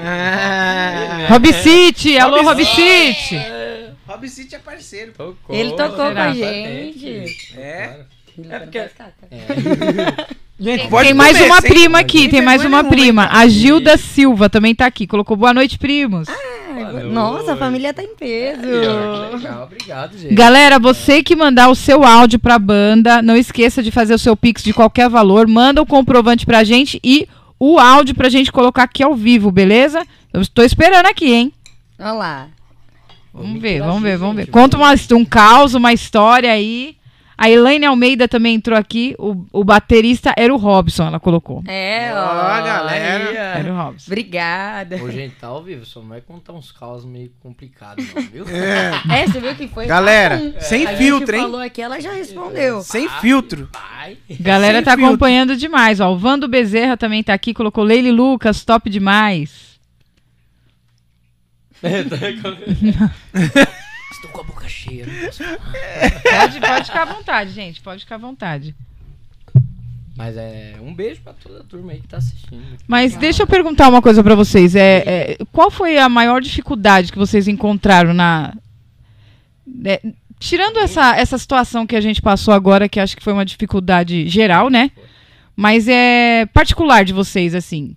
Ah, Rob City, alô Rob City. É, Rob City é parceiro. tocou. Ele tocou com a gente. É? É porque-. É. [laughs] Gente, tem mais uma prima aqui, tem mais uma nenhuma, prima. A Gilda Silva também tá aqui. Colocou boa noite, primos. Ah, Boa Nossa, a família tá em peso. Legal, obrigado, gente. Galera, você que mandar o seu áudio pra banda, não esqueça de fazer o seu pix de qualquer valor, manda o comprovante pra gente e o áudio pra gente colocar aqui ao vivo, beleza? Eu estou esperando aqui, hein? Olha lá. Vamos ver, vamos ver, vamos ver. Conta uma, um caos, uma história aí. A Elaine Almeida também entrou aqui. O, o baterista era o Robson, ela colocou. É, ó. Ó, galera. Era o Robson. Obrigada. Ô, gente, tá ao vivo, só não vai contar uns caos meio complicados, não, viu? [laughs] É, você viu que foi? Galera, Ah, um. sem a filtro, gente hein? falou aqui, ela já respondeu. Sem filtro. Vai. Galera Sem tá filtro. acompanhando demais, ó. O Vando Bezerra também tá aqui, colocou Leile Lucas, top demais. [laughs] Estou com a boca cheia, falar. Pode, pode ficar à vontade, gente. Pode ficar à vontade. Mas é um beijo pra toda a turma aí que tá assistindo. Mas deixa eu perguntar uma coisa pra vocês. É, é, qual foi a maior dificuldade que vocês encontraram na. é, tirando essa, essa situação que a gente passou agora, que acho que foi uma dificuldade geral, né? Mas é particular de vocês, assim.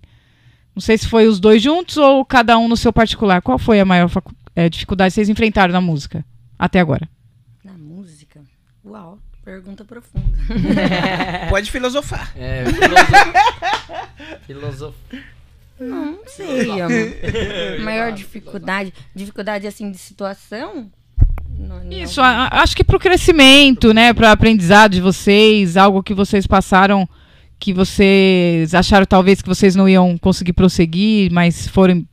Não sei se foi os dois juntos ou cada um no seu particular. Qual foi a maior é, dificuldade que vocês enfrentaram na música até agora? Na música? Uau, pergunta profunda. [laughs] Pode filosofar. É, filosofia. filosofia. Não sei, amor. Maior dificuldade. Dificuldade, assim, de situação? Não, não. Isso, a- acho que pro crescimento, né, para aprendizado de vocês, algo que vocês passaram que vocês acharam talvez que vocês não iam conseguir prosseguir, mas foram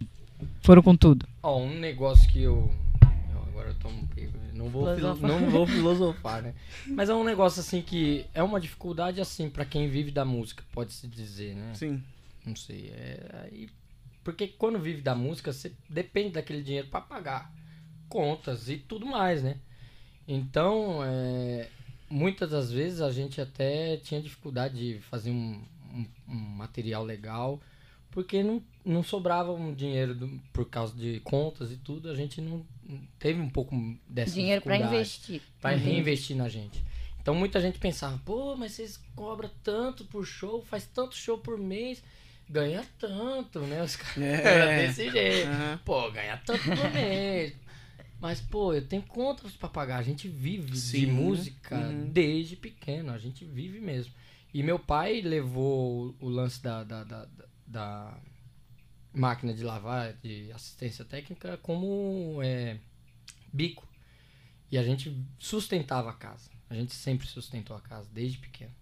foram com tudo. Ó, um negócio que eu. eu agora eu pouco- Não vou, filo- Filosofar. não vou [laughs] filosofar, né? Mas é um negócio assim que é uma dificuldade assim pra quem vive da música, pode se dizer, né? Sim. Não sei. É, aí- porque quando vive da música, você depende daquele dinheiro pra pagar contas e tudo mais, né? Então, é, muitas das vezes a gente até tinha dificuldade de fazer um, um- um material legal, porque não, não sobrava um dinheiro do- por causa de contas e tudo. A gente não teve um pouco dessa Dinheiro pra dificuldade investir. para reinvestir na gente. Então muita gente pensava, pô, mas vocês cobram tanto por show, faz tanto show por mês, ganha tanto, né? Os caras É. [laughs] desse jeito. Aham. Pô, ganha tanto por mês. Mas, pô, eu tenho contas pra pagar. A gente vive Sim. de música Uhum. desde pequeno. A gente vive mesmo. E meu pai levou o lance da, da, da, da- da máquina de lavar, de assistência técnica, como é, bico. E a gente sustentava a casa. A gente sempre sustentou a casa, desde pequeno.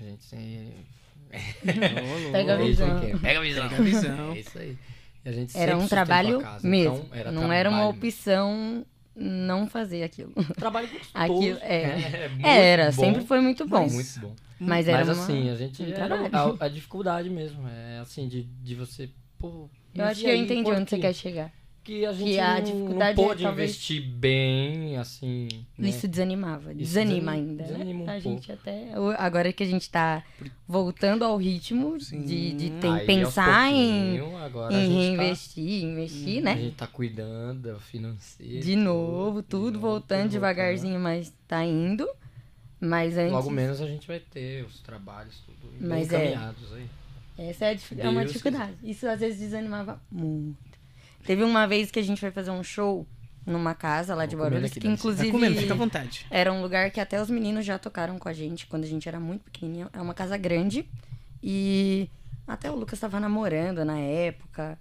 A gente sempre... [laughs] Pega a visão. Pega a visão. Pega a visão. É isso aí. E a gente Era um trabalho a casa. mesmo. Então, era não era uma trabalho opção não fazer aquilo. Trabalho gostoso. [laughs] Aquilo- é. é muito É, era, bom, sempre foi muito bom. Muito bom. Mas era Mas uma- assim, a gente. um era a, [laughs] a dificuldade mesmo. É assim, de, de você. Pô, Eu mas acho e que eu entendi onde você quer chegar. Que a gente a não, dificuldade não é pôde talvez- investir bem, assim. né? Isso desanimava. Isso Desanima desanima- ainda. né? desanima um a pouco. gente até. Agora que a gente tá voltando ao ritmo Sim. de, de tem- pensar em, a em gente tá- reinvestir, investir, A né? gente tá cuidando do financeiro. De novo, tudo de novo, voltando tudo devagarzinho, mas tá indo. Mas antes. Logo menos a gente vai ter os trabalhos tudo bem Mas é. encaminhados aí. Essa é, a é uma Deus dificuldade. Isso às vezes desanimava muito. Teve uma vez que a gente foi fazer um show numa casa lá de Guarulhos, aqui, que licença. Tá inclusive comendo, fica à vontade. era um lugar que até os meninos já tocaram com a gente quando a gente era muito pequenininho. É uma casa grande e até o Lucas estava namorando na época.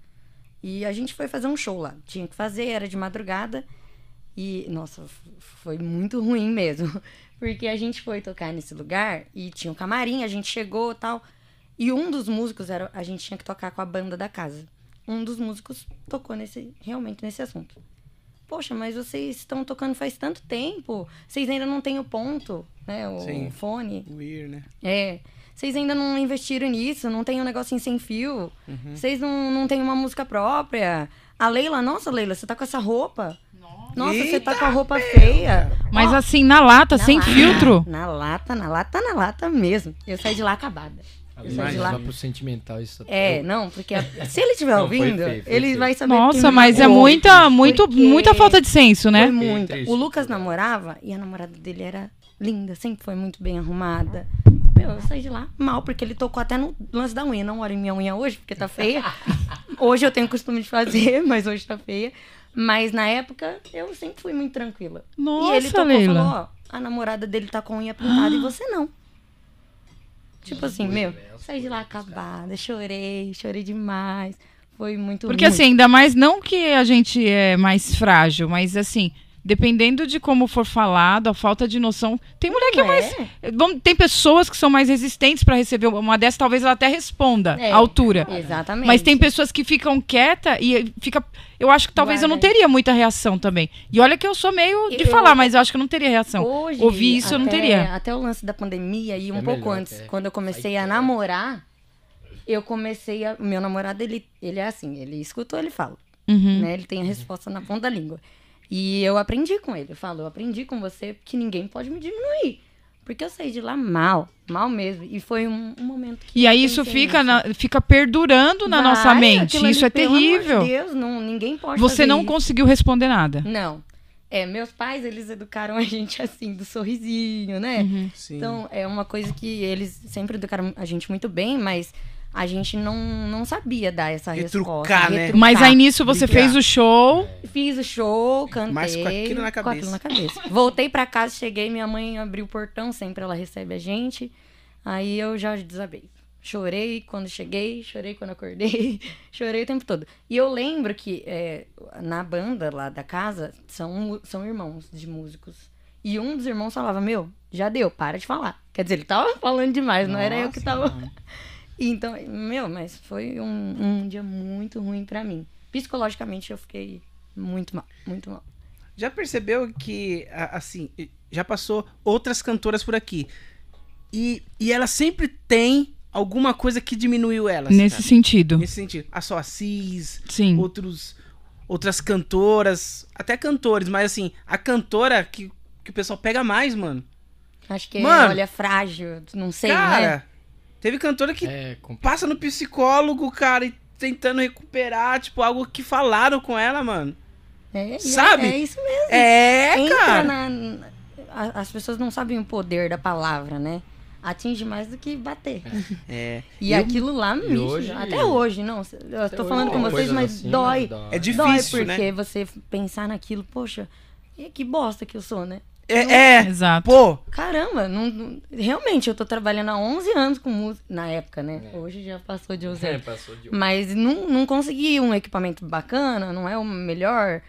E a gente foi fazer um show lá. Tinha que fazer, era de madrugada. E, nossa, foi muito ruim mesmo. [laughs] Porque a gente foi tocar nesse lugar e tinha um camarim, a gente chegou e tal. E um dos músicos era. A gente tinha que tocar com a banda da casa. Um dos músicos tocou nesse, realmente nesse assunto. Poxa, mas vocês estão tocando faz tanto tempo. Vocês ainda não têm o ponto, né? O Sim. fone. Weird, né? É. Vocês ainda não investiram nisso, não tem um negocinho sem fio. Uhum. Vocês não, não têm uma música própria. A Leila, nossa, Leila, você tá com essa roupa. Nossa, você tá com a roupa feia. Mas Ó, assim, na lata, na sem lata, filtro. Na lata, na lata, na lata mesmo. Eu saí de lá acabada. De Imagina, lá. pro sentimental isso. É, eu- não, porque a- [laughs] se ele estiver Não, foi ouvindo, feio, foi ele vai saber. Nossa, mas é mandou. muita, muito, Porque muita falta de senso, né? Foi muita. O Lucas namorava e a namorada dele era linda, sempre foi muito bem arrumada. Meu, eu saí de lá mal, porque ele tocou até no lance da unha. Não olha em minha unha hoje, porque tá feia. [laughs] hoje eu tenho costume de fazer, [laughs] mas hoje tá feia. Mas na época, eu sempre fui muito tranquila. Nossa, e ele tocou e Leila. falou, ó, a namorada dele tá com a unha pintada e você não. Tipo assim, meu, saí de lá acabada, chorei, chorei demais. Foi muito Porque ruim. assim, ainda mais não que a gente é mais frágil, mas assim, dependendo de como for falado, a falta de noção. Tem mulher que é mais. Vamos, tem pessoas que são mais resistentes para receber uma dessas, talvez ela até responda É, à altura. Exatamente. Mas tem pessoas que ficam quieta e fica. Eu acho que talvez eu não Guarda. teria muita reação também. E olha que eu sou meio de Eu- falar, mas eu acho que eu não teria reação. Hoje, Ouvir isso eu não até- teria. Até o lance da pandemia e um É pouco melhor, antes, é. quando eu comecei a quieto. namorar, eu comecei a. Meu namorado, ele, ele é assim, ele escutou, ele fala. Uhum. Né? Ele tem a resposta na ponta da língua. E eu aprendi com ele. Eu falo, eu aprendi com você que ninguém pode me diminuir. Porque eu saí de lá mal, mal mesmo. E foi um, um momento que. E aí isso fica, na- fica perdurando na Vai, nossa mente. Isso ali, é terrível. Deus, não, ninguém pode Você fazer não isso. conseguiu responder nada. Não. É, meus pais, eles educaram a gente assim, do sorrisinho, né? Uhum. Sim. Então, é uma coisa que eles sempre educaram a gente muito bem, mas a gente não, não sabia dar essa Retrucar, resposta. né? retrucar. Mas aí nisso você Brincar. fez o show. Fiz o show, cantei. Mas com aquilo na Com cabeça. aquilo na cabeça. Voltei pra casa, cheguei, minha mãe abriu o portão, sempre ela recebe a gente. Aí eu já desabei. Chorei quando cheguei, chorei quando acordei, [laughs] chorei o tempo todo. E eu lembro que é, na banda lá da casa são, são irmãos de músicos. E um dos irmãos falava: Meu, já deu, para de falar. Quer dizer, ele tava falando demais, não era eu que tava. Então, meu, mas foi um, um dia muito ruim pra mim. Psicologicamente eu fiquei muito mal, muito mal. Já percebeu que, assim, já passou outras cantoras por aqui. E, e ela sempre tem alguma coisa que diminuiu elas. Nesse cara. sentido. Nesse sentido. A sua Assis, Sim. outros, outras cantoras, até cantores, mas assim, a cantora que, que o pessoal pega mais, mano. Acho que Mano. olha frágil, não sei, cara, né? Teve cantora que É passa no psicólogo, cara, e tentando recuperar, tipo, algo que falaram com ela, mano. É, e é- Sabe? É, isso mesmo. É, Entra cara. na, As pessoas não sabem o poder da palavra, né? Atinge mais do que bater. É. E Eu- aquilo lá, E me hoje- até hoje, não. Eu hoje falando com vocês, mas assim, dói. É Dói difícil, porque né? você pensar naquilo, poxa, e que bosta que eu sou, né? É, é, Exato. pô, Caramba, não, não- realmente eu tô trabalhando há 11 anos com música, na época, né? É. Hoje já passou de 11 É, anos. passou de Mas não, não consegui um equipamento bacana, não é o melhor.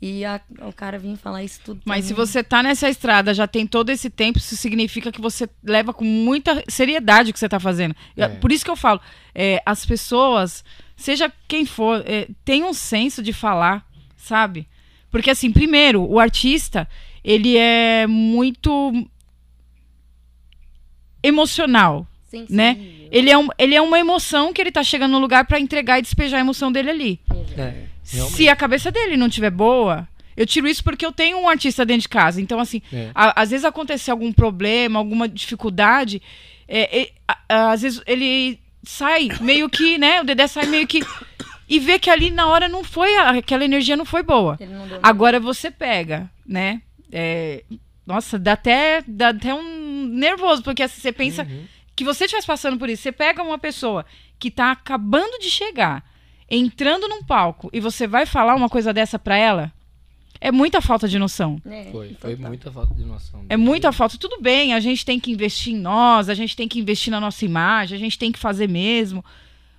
E a- o cara vinha falar isso tudo. Mas se mim. você tá nessa estrada, já tem todo esse tempo, isso significa que você leva com muita seriedade o que você tá fazendo. É. Por isso que eu falo, é, as pessoas, seja quem for, é, tem um senso de falar, sabe? Porque assim, primeiro, o artista, ele é muito emocional, Sensível. né? Ele é, um, ele é uma emoção que ele tá chegando no lugar pra entregar e despejar a emoção dele ali. É. Se a cabeça dele não tiver boa, eu tiro isso porque eu tenho um artista dentro de casa. Então, assim, É. a- às vezes acontecer algum problema, alguma dificuldade, é, é, a- a- às vezes ele sai meio que, né? O Dedé sai meio que. E vê que ali na hora não foi. a- Aquela energia não foi boa. Não Agora você pega, né? É, nossa, dá até, dá até um nervoso, porque assim, você pensa Uhum. que você estivesse passando por isso. Você pega uma pessoa que tá acabando de chegar, entrando num palco, e você vai falar uma coisa dessa pra ela, é muita falta de noção. É, Foi, foi muita falta de noção. É muita falta. Tudo bem, a gente tem que investir em nós, a gente tem que investir na nossa imagem, a gente tem que fazer mesmo.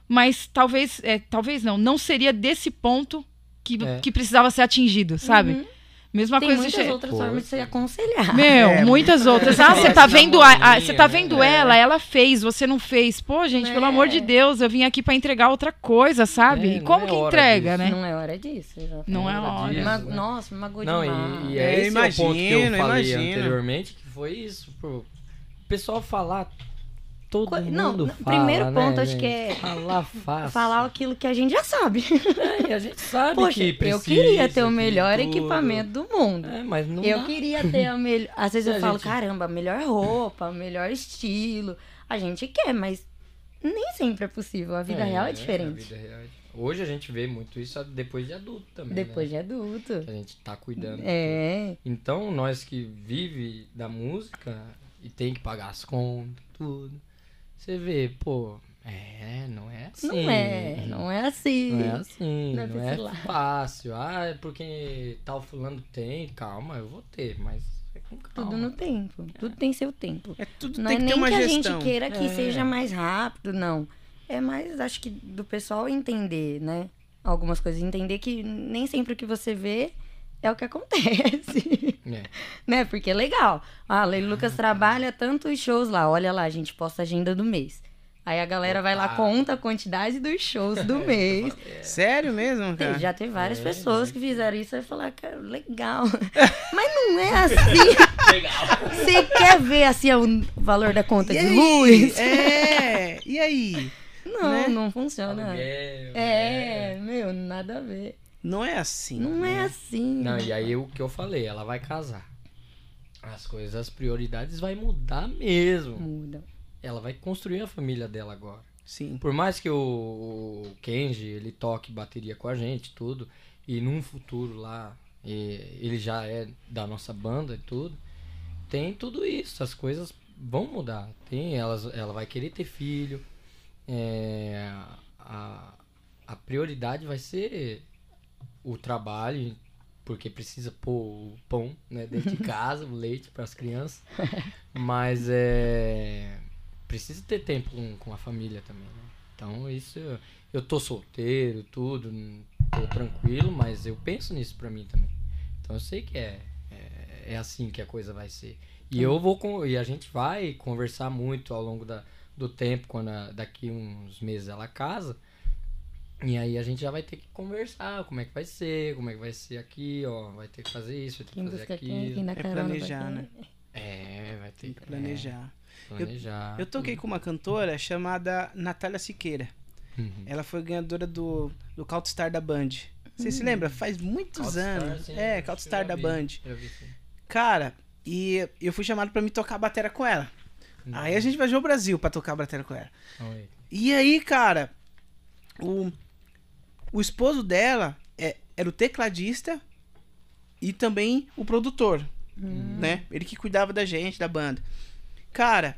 Mas talvez, é, talvez não, não seria desse ponto que, É. que precisava ser atingido, sabe? Uhum. Mesma Tem coisa muitas de. outras formas de se aconselhar. Meu, É, muitas outras. é, Ah, você esse tá vendo, a, a- você tá vendo É. ela, ela fez, você não fez. Pô, gente, pelo É. amor de Deus, eu vim aqui pra entregar outra coisa, sabe? É, e como é que entrega, disso. né? Não é hora disso, exatamente. Não é hora. disso, Ma- né? Nossa, me magoou Não, demais. e, e É, é esse o ponto que eu imagino, falei imagino. anteriormente, que foi isso, pô. O pessoal falar, todo Co- mundo não, fala, primeiro né, ponto, acho gente? que é Falar fácil. Falar aquilo que a gente já sabe. É, a gente sabe Poxa, que precisa. eu queria ter o melhor equipamento do mundo. É, mas não eu dá. queria ter a melhor. [laughs] Às vezes eu A falo, gente- caramba, melhor roupa, melhor estilo. A gente quer, mas nem sempre é possível. A vida real é a diferente. vida real é- Hoje a gente vê muito isso depois de adulto também. Depois né? de adulto. Que a gente tá cuidando. É. Então, nós que vive da música e tem que pagar as contas, tudo. Você vê, pô, é, não é assim. Não é, não é assim. Não é assim, Não é não, é fácil. Ah, é porque tal fulano tem, calma, eu vou ter, mas é com calma. Tudo no tempo. Tudo tem seu tempo. é tudo Não tem é que nem ter uma que a gestão. gente queira que É. seja mais rápido, não. É mais, acho que, do pessoal entender, né? Algumas coisas. Entender que nem sempre o que você vê é o que acontece. [laughs] É. né? Porque é legal. Ah, Leila Lucas trabalha tantos shows lá. Olha lá, a gente posta a agenda do mês. Aí a galera vai lá, conta a quantidade dos shows do [laughs] mês. Sério mesmo, Tem- cara? Já teve várias É, pessoas é. que fizeram isso e falar, cara, legal. [laughs] Mas não é assim. Legal. [laughs] Você quer ver assim o valor da conta E de aí? luz? É, e aí? Não, né? não funciona. Aluguel, É, meu, nada a ver. Não é assim. Não é né? assim. Não, e aí o que eu falei, ela vai casar. As coisas, as prioridades vai mudar mesmo. Muda. Ela vai construir a família dela agora. Sim. Por mais que o, o Kenji, ele toque bateria com a gente, tudo, e num futuro lá, e ele já é da nossa banda e tudo, tem tudo isso, as coisas vão mudar. Tem, elas, ela vai querer ter filho, é, a, a prioridade vai ser o trabalho, porque precisa pôr o pão né, dentro de [laughs] casa, o leite para as crianças, [laughs] mas é precisa ter tempo com, com a família também, né? Então isso eu, tô solteiro, tudo, tô tranquilo, mas eu penso nisso pra mim também. Então eu sei que é, é, é assim que a coisa vai ser. E eu vou com, e a gente vai conversar muito ao longo da, do tempo, quando a- daqui uns meses ela casa, E aí a gente já vai ter que conversar como é que vai ser, como é que vai ser aqui, ó. Vai ter que fazer isso, vai ter Quem que fazer aquilo. quem, quem dá É planejar, quem. né? É, vai ter que planejar. é, planejar. Eu toquei com uma cantora chamada Natália Siqueira. Uhum. Ela foi ganhadora do, do Count-Star da Band. Você se lembra? Faz muitos anos. sim, é, já da vi, Band. vi, sim. Cara, e eu fui chamado pra me tocar a bateria com ela. Aí a gente viajou ao Brasil pra tocar a bateria com ela. Oi. E aí, cara, o, o esposo dela é, era o tecladista e também o produtor, né? Ele que cuidava da gente, da banda. Cara,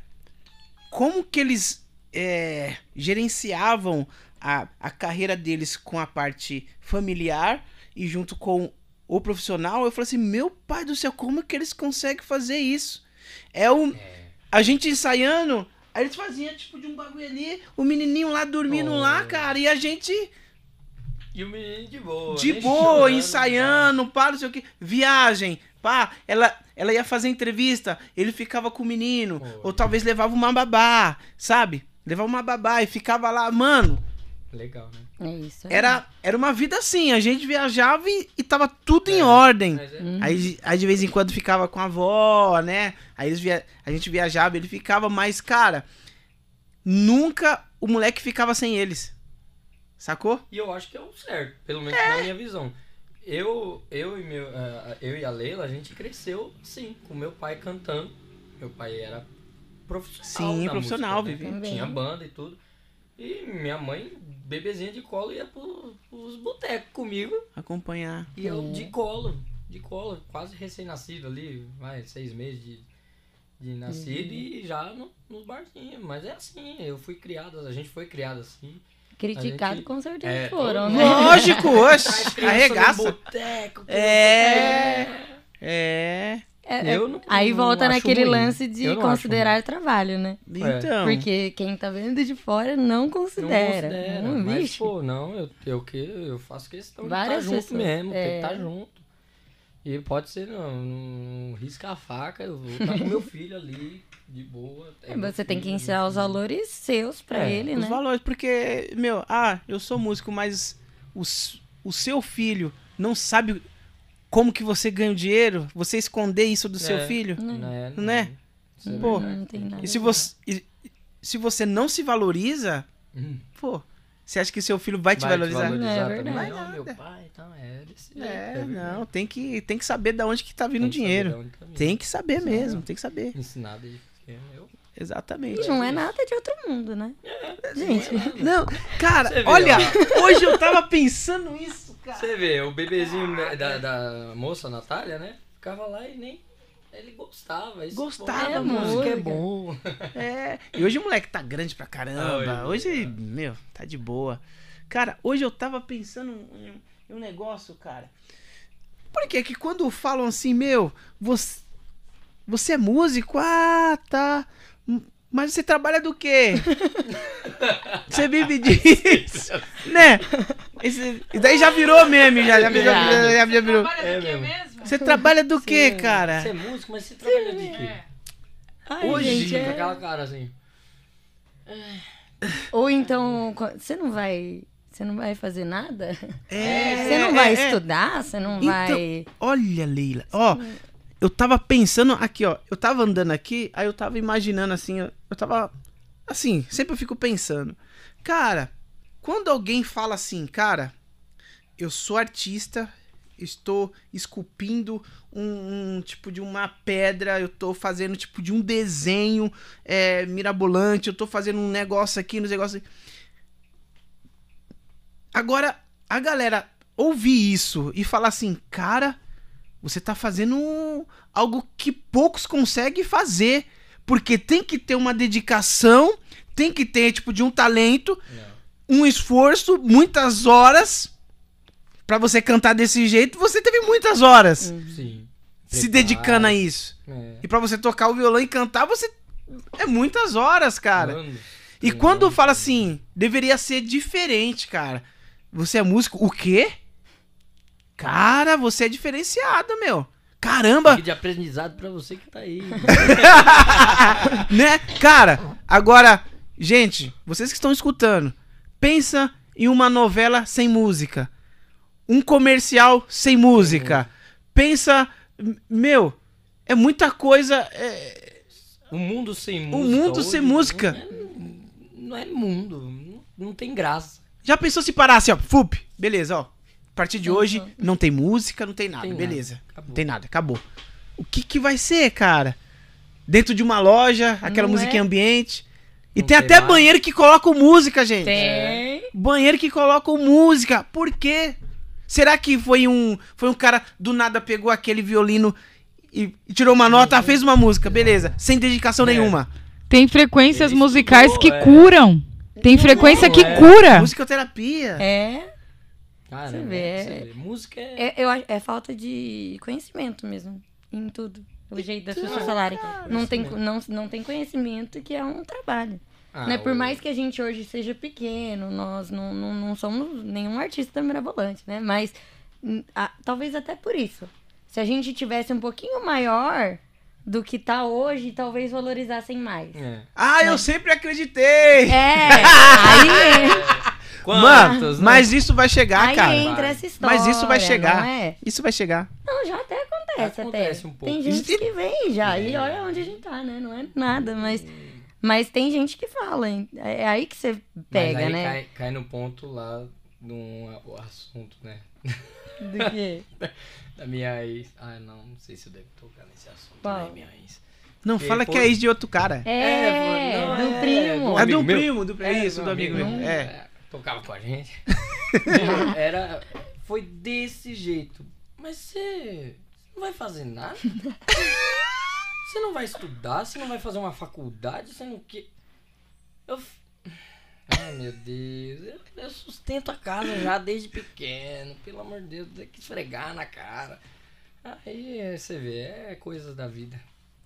como que eles é, gerenciavam a, a carreira deles com a parte familiar e junto com o profissional? Eu falei assim, meu pai do céu, como que eles conseguem fazer isso? É o... A gente ensaiando, aí eles faziam tipo de um bagulho ali, o menininho lá dormindo Oh. lá, cara, e a gente E o menino de boa. de boa, chorando, ensaiando, pá, não sei o que. Viagem, pá, ela, ela ia fazer entrevista, ele ficava com o menino, Pô. ou talvez levava uma babá, sabe? Levava uma babá e ficava lá, mano. Legal, né? É isso. aí. Era, era uma vida assim, a gente viajava e, e tava tudo em É, ordem. Mas é, Aí, aí de vez em quando ficava com a avó, né? Aí eles via... a gente viajava, ele ficava, mas, cara, nunca o moleque ficava sem eles. Sacou? E eu acho que é o certo, pelo menos na minha visão. Eu, eu, e meu, eh, eu e a Leila, a gente cresceu, sim, com meu pai cantando. Meu pai era profissional. Sim, da profissional, música, né? vivia. Tinha banda e tudo. E minha mãe, bebezinha de colo, ia pro, pros botecos comigo. Acompanhar. E eu É. de colo, de colo, quase recém-nascido ali, vai, seis meses de, de nascido e já no, nos barquinhos. Mas é assim, eu fui criado, a gente foi criado assim. Criticado gente- com certeza É, foram, né? Lógico, [laughs] oxe, arregaça. boteco, É. É. É, é- Eu não- aí não volta naquele ruim. lance de considerar trabalho, né? Então. Porque quem tá vendo de fora não Não considera. considera, Hum, mas, vixe. pô, não, eu, eu, que, eu faço questão Várias de estar junto pessoas, mesmo, tem que é. estar junto. E pode ser, não, não risca a faca, eu vou estar com meu filho ali, de boa. é Você tem que ensinar os filho. valores seus pra É, ele, Os né? valores, porque, meu, ah, eu sou músico, mas o, s- o seu filho não sabe como que você ganha o dinheiro? Você esconder isso do seu É. filho? Não é? Né? É Pô. Não tem nada. E se você, e- se você não se valoriza, Hum. pô, você acha que seu filho vai te Vai valorizar? Não, é também? verdade. Não, meu pai, então, é desse jeito. É, verdade. não, tem que, tem que saber de onde que tá vindo o Tem que saber dinheiro. tá. Tem que saber mesmo, tem que saber. Ensinar desde eu... Exatamente. E não é nada de outro mundo, né? Gente, Não, cara, Você vê, olha, [laughs] hoje eu tava pensando isso, cara. Você vê, o bebezinho da, da, da moça Natália, né? Ficava lá e nem... Ele gostava. Isso, Gostava, pô, a mano. música é bom. [laughs] É, e hoje o moleque tá grande pra caramba. Ah, Hoje, hoje- meu, tá de boa. Cara, hoje eu tava pensando em, em um negócio, cara. Por que que quando falam assim, meu, você, você é músico? Ah, tá. Mas você trabalha do quê? [laughs] você vive disso? né? Esse, e daí já virou meme, já, já, virou, Já. já, já virou. Trabalha É do quê mesmo. mesmo? Você trabalha do quê, Você- cara? Você é músico, mas você trabalha de quê? É. ai, Hoje, gente, Com é- aquela cara assim. Ou então, você não vai. Você não vai fazer nada? É, Você não é, vai é. estudar? Você não Então, vai. Olha, Leila. Ó, eu tava pensando aqui, ó. Eu tava andando aqui, aí eu tava imaginando assim, eu eu tava. Assim, sempre eu fico pensando. Cara, quando alguém fala assim, cara, eu sou artista, estou esculpindo um, um tipo de uma pedra, eu tô fazendo tipo de um desenho é, mirabolante, eu tô fazendo um negócio aqui, um negócio. Agora, a galera ouvir isso e falar assim, cara, você tá fazendo algo que poucos conseguem fazer. Porque tem que ter uma dedicação, tem que ter, tipo, de um talento, Não. um esforço, muitas horas. Pra você cantar desse jeito, você teve muitas horas Hum. Sim. se dedicando a isso. É. E pra você tocar o violão e cantar, você. É muitas horas, cara. Anos E quando fala assim, deveria ser diferente, cara. Você é músico? O quê? Cara, você é diferenciado, meu. Caramba! De aprendizado pra você que tá aí. [laughs] né? Cara, agora, gente, vocês que estão escutando, pensa em uma novela sem música. Um comercial sem música. Pensa, meu, é muita coisa. é, O mundo sem música. O mundo hoje sem música. Não é, não é mundo. Não, não tem graça. Já pensou se parasse, ó, fup, beleza, ó. A partir de hoje não tem música, não tem nada, Tem nada, beleza. acabou. Não tem nada, acabou. O que que vai ser, cara? Dentro de uma loja, aquela Não musiquinha é? ambiente. E Não tem tem até mais. banheiro que coloca música, gente. Tem. Banheiro que coloca música. Por quê? Será que foi um, foi um cara do nada pegou aquele violino e, e tirou uma nota, fez uma música, beleza, sem dedicação É. nenhuma. Tem frequências Ele musicais que estudou, é. curam. Tem frequência Não, que é. cura. Musicoterapia. É. Cara, Você né, vê. você vê. Música é. É, eu é falta de conhecimento mesmo. Em tudo. O jeito das pessoas falarem. Não tem, não, não tem conhecimento que é um trabalho. Ah, né? Por o- mais que a gente hoje seja pequeno, nós não, não, não somos nenhum artista mirabolante, né? Mas hum, a- talvez até por isso. Se a gente tivesse um pouquinho maior do que tá hoje, talvez valorizassem mais. É. Ah, eu sempre acreditei. É, [laughs] aí, Quantos, né? mas isso vai chegar, aí cara. entra essa história. Mas isso vai chegar. Não, é? Isso vai chegar. não, já até acontece, Acontece até. um pouco. Tem gente que vem já. E olha onde a gente tá, né? Não é nada, mas. Mas tem gente que fala, hein? é aí que você Mas pega, aí né? Cai, cai no ponto lá do o assunto, né? Do quê? [laughs] Da minha ex. Ah, não, não sei se eu devo tocar nesse assunto, Qual? né, minha ex. Não, Que fala que é ex de outro cara. É, É, não, do é, primo. do É amigo do primo, do primo. Isso, meu do amigo meu. meu. É. Tocava com a gente. [laughs] Era. Foi desse jeito. Mas você não vai fazer nada? Você não vai estudar? Você não vai fazer uma faculdade? Você não quer. Eu. f- Ai meu Deus, eu, eu sustento a casa já desde pequeno, pelo amor de Deus, tem que esfregar na cara. Aí você vê, é coisas da vida.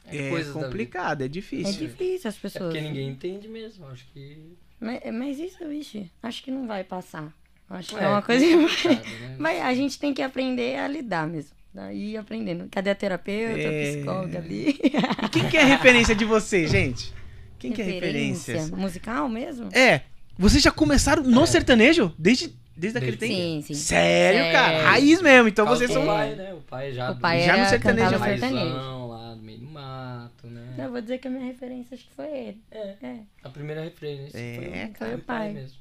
É vida. complicado, é É difícil. difícil as É pessoas. porque ninguém entende mesmo, acho que. Mas, mas isso, vixe, acho que não vai passar. Acho que é, É, uma coisa que vai, né? [laughs] vai- A gente tem que aprender a lidar mesmo. Daí aprendendo. Cadê a terapeuta, É. a psicóloga ali? [laughs] E quem que é referência de vocês, gente? Quem que é referência? Musical mesmo? É, vocês já começaram no É. sertanejo? Desde, desde aquele tempo? Sim, sim. Sério, Sério. cara? Raiz mesmo. Então vocês são... pai, né? O pai já. O pai Já no sertanejo no meio do mato, né? Eu vou dizer que a minha referência acho que foi ele. É, É. a primeira referência É, foi, o- cara. foi o pai mesmo.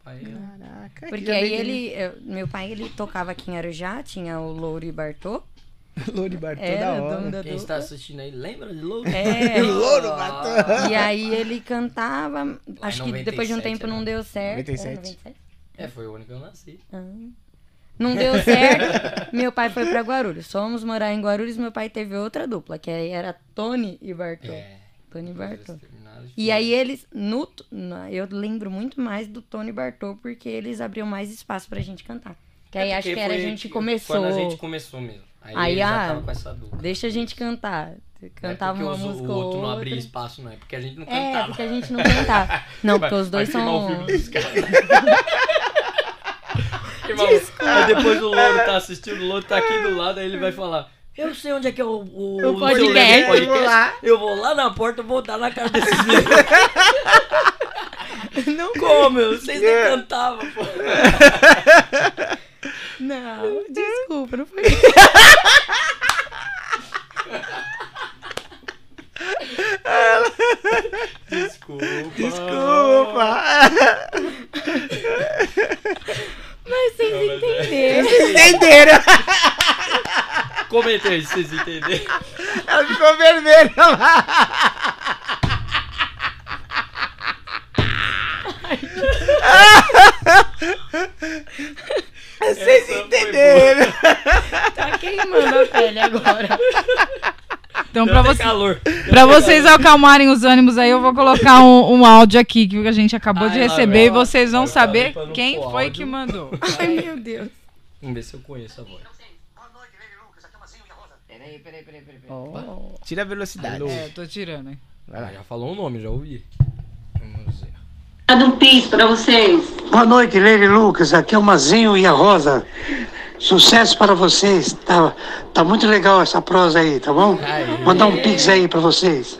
O pai, Caraca, Porque aí ele, eu- meu pai, ele tocava aqui em Arujá, tinha o Louro e Bartô. [laughs] Louro Bartô Era da hora. da Quem está assistindo aí, lembra de Louro? É. [laughs] Louro Ah, E aí ele cantava, acho que 97, depois de um tempo né? não deu certo. 97. É, 97? É, foi o ano que eu nasci. Ah. Não deu certo. meu pai foi pra Guarulhos. Fomos morar em Guarulhos, meu pai teve outra dupla, que aí era Tony e Bartô. É. Tony e Bartô. E aí eles, no, eu lembro muito mais do Tony e Bartô, porque eles abriam mais espaço pra gente cantar. Que aí É acho que era a gente começou. Quando a gente começou mesmo. Aí, Aí, ah, tava com essa dupla. Deixa a gente cantar. Cantava é uma música o ou outro não abria espaço, não. É porque a gente não É, cantava. porque a gente não cantava. [laughs] Não, porque os dois Vai filmar são. [laughs] [laughs] Irmão, Aí depois o Louro tá assistindo, o Louro tá aqui do lado, aí ele vai falar. Eu sei onde é que é o, o, O podcast. podcast. Eu vou lá. Eu vou lá na porta, vou dar na cara desses. [laughs] Não como, meu? Vocês nem É. cantavam, pô. [laughs] Não, desculpa, não foi. Desculpa. Desculpa. Mas vocês Não, mas é. entenderam. Entenderam? Comenta aí se vocês entenderam. Ela ficou vermelha lá. Vocês entenderam. Tá queimando a pele agora. Então, até você, vocês acalmarem os ânimos aí, eu vou colocar um, um áudio aqui que a gente acabou de Ai, lá receber e vocês vão saber quem foi áudio. que mandou. [laughs] Ai, meu Deus. Vamos ver se eu conheço a voz. Peraí, peraí, peraí, peraí. Oh. Tira a velocidade. Alô. É, eu tô tirando, hein? Vai lá. Ah, já falou o nome, já ouvi. Vamos ver. Um pix pra vocês. Boa noite, Leire Lucas. Aqui é o Mazinho e a Rosa. Sucesso para vocês. Tá, tá muito legal essa prosa aí, tá bom? Aê. Mandar um pix aí para vocês.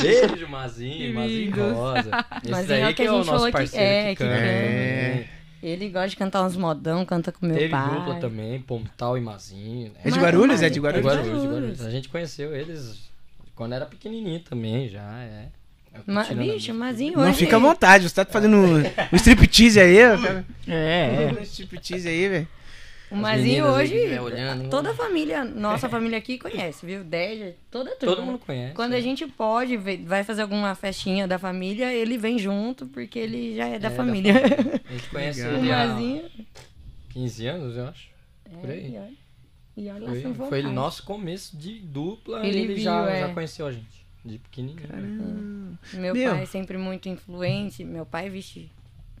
Beijo, Mazinho, Mazinho. Rosa. [laughs] Esse Mazinho é o que é a o gente nosso falou que- parceiro é, que canta. né? Ele gosta de cantar uns modão, canta com meu Teve pai. dupla também, Pontal e Mazinho. Né? É de Guarulhos? É de De Guarulhos? Guarulhos, de Guarulhos. A gente conheceu eles quando era pequenininho também, já, é. Ma Tirando a bicho. Mazinho Não, hoje... fica à vontade. Você tá fazendo o striptease aí, ó. cara. É, [laughs] Um striptease aí, velho. O Mazinho hoje, olhando. toda a família, nossa família aqui conhece, viu? Deja, toda a turma. Todo mundo conhece. Quando é. a gente pode, vai fazer alguma festinha da família, ele vem junto, porque ele já é da É, da família. [laughs] A gente conhece Legal. o Mazinho... 15 anos, eu acho. Por É, aí. e olha, e olha Foi, assim, foi vontade. nosso começo de dupla. Ele Ele, viu, já, é. já conheceu a gente. De pequenininho. Meu, Meu. pai é sempre muito influente. Meu pai, vixe.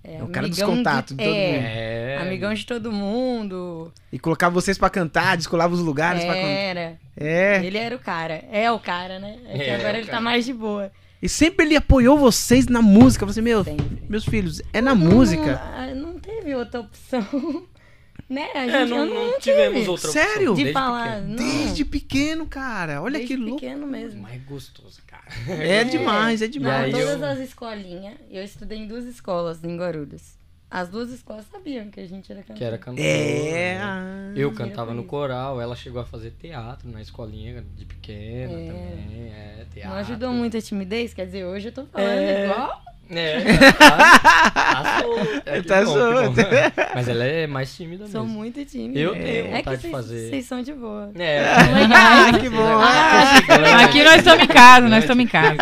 É, o cara dos amigão contatos, de, todo é, mundo. É. amigão de todo mundo. E colocava vocês pra cantar, descolava os lugares pra cantar. Era. É. Ele era o cara. É o cara, né? É que É, agora o ele tá cara. mais de boa. E sempre ele apoiou vocês na música. Você, meu, Sempre. meus filhos, é na música. Não, não teve outra opção. [laughs] né? A gente É, não, não não tivemos tive. outra Sério? opção. De desde falar. pequeno. Não, Desde pequeno, cara. Olha desde que louco. pequeno mesmo. Mais gostoso, cara. É demais, é Não, demais. aí eu- todas as escolinhas. Eu estudei em duas escolas em Guarulhos. As duas escolas sabiam que a gente era cantor. Que era cantor. É. né? Eu cantava no coral, ela chegou a fazer teatro na escolinha de pequena É. também. É, teatro. Não ajudou muito a timidez? Quer dizer, hoje eu tô falando É. igual. É, [laughs] tá, tá. É, Tá bom. solta. [laughs] Mas ela é mais tímida Sou mesmo. muito tímida. Eu tenho É que vontade de vocês- fazer. Vocês são de boa. É, Ah, que bom. Ah, Aqui nós estamos em casa, nós estamos em casa.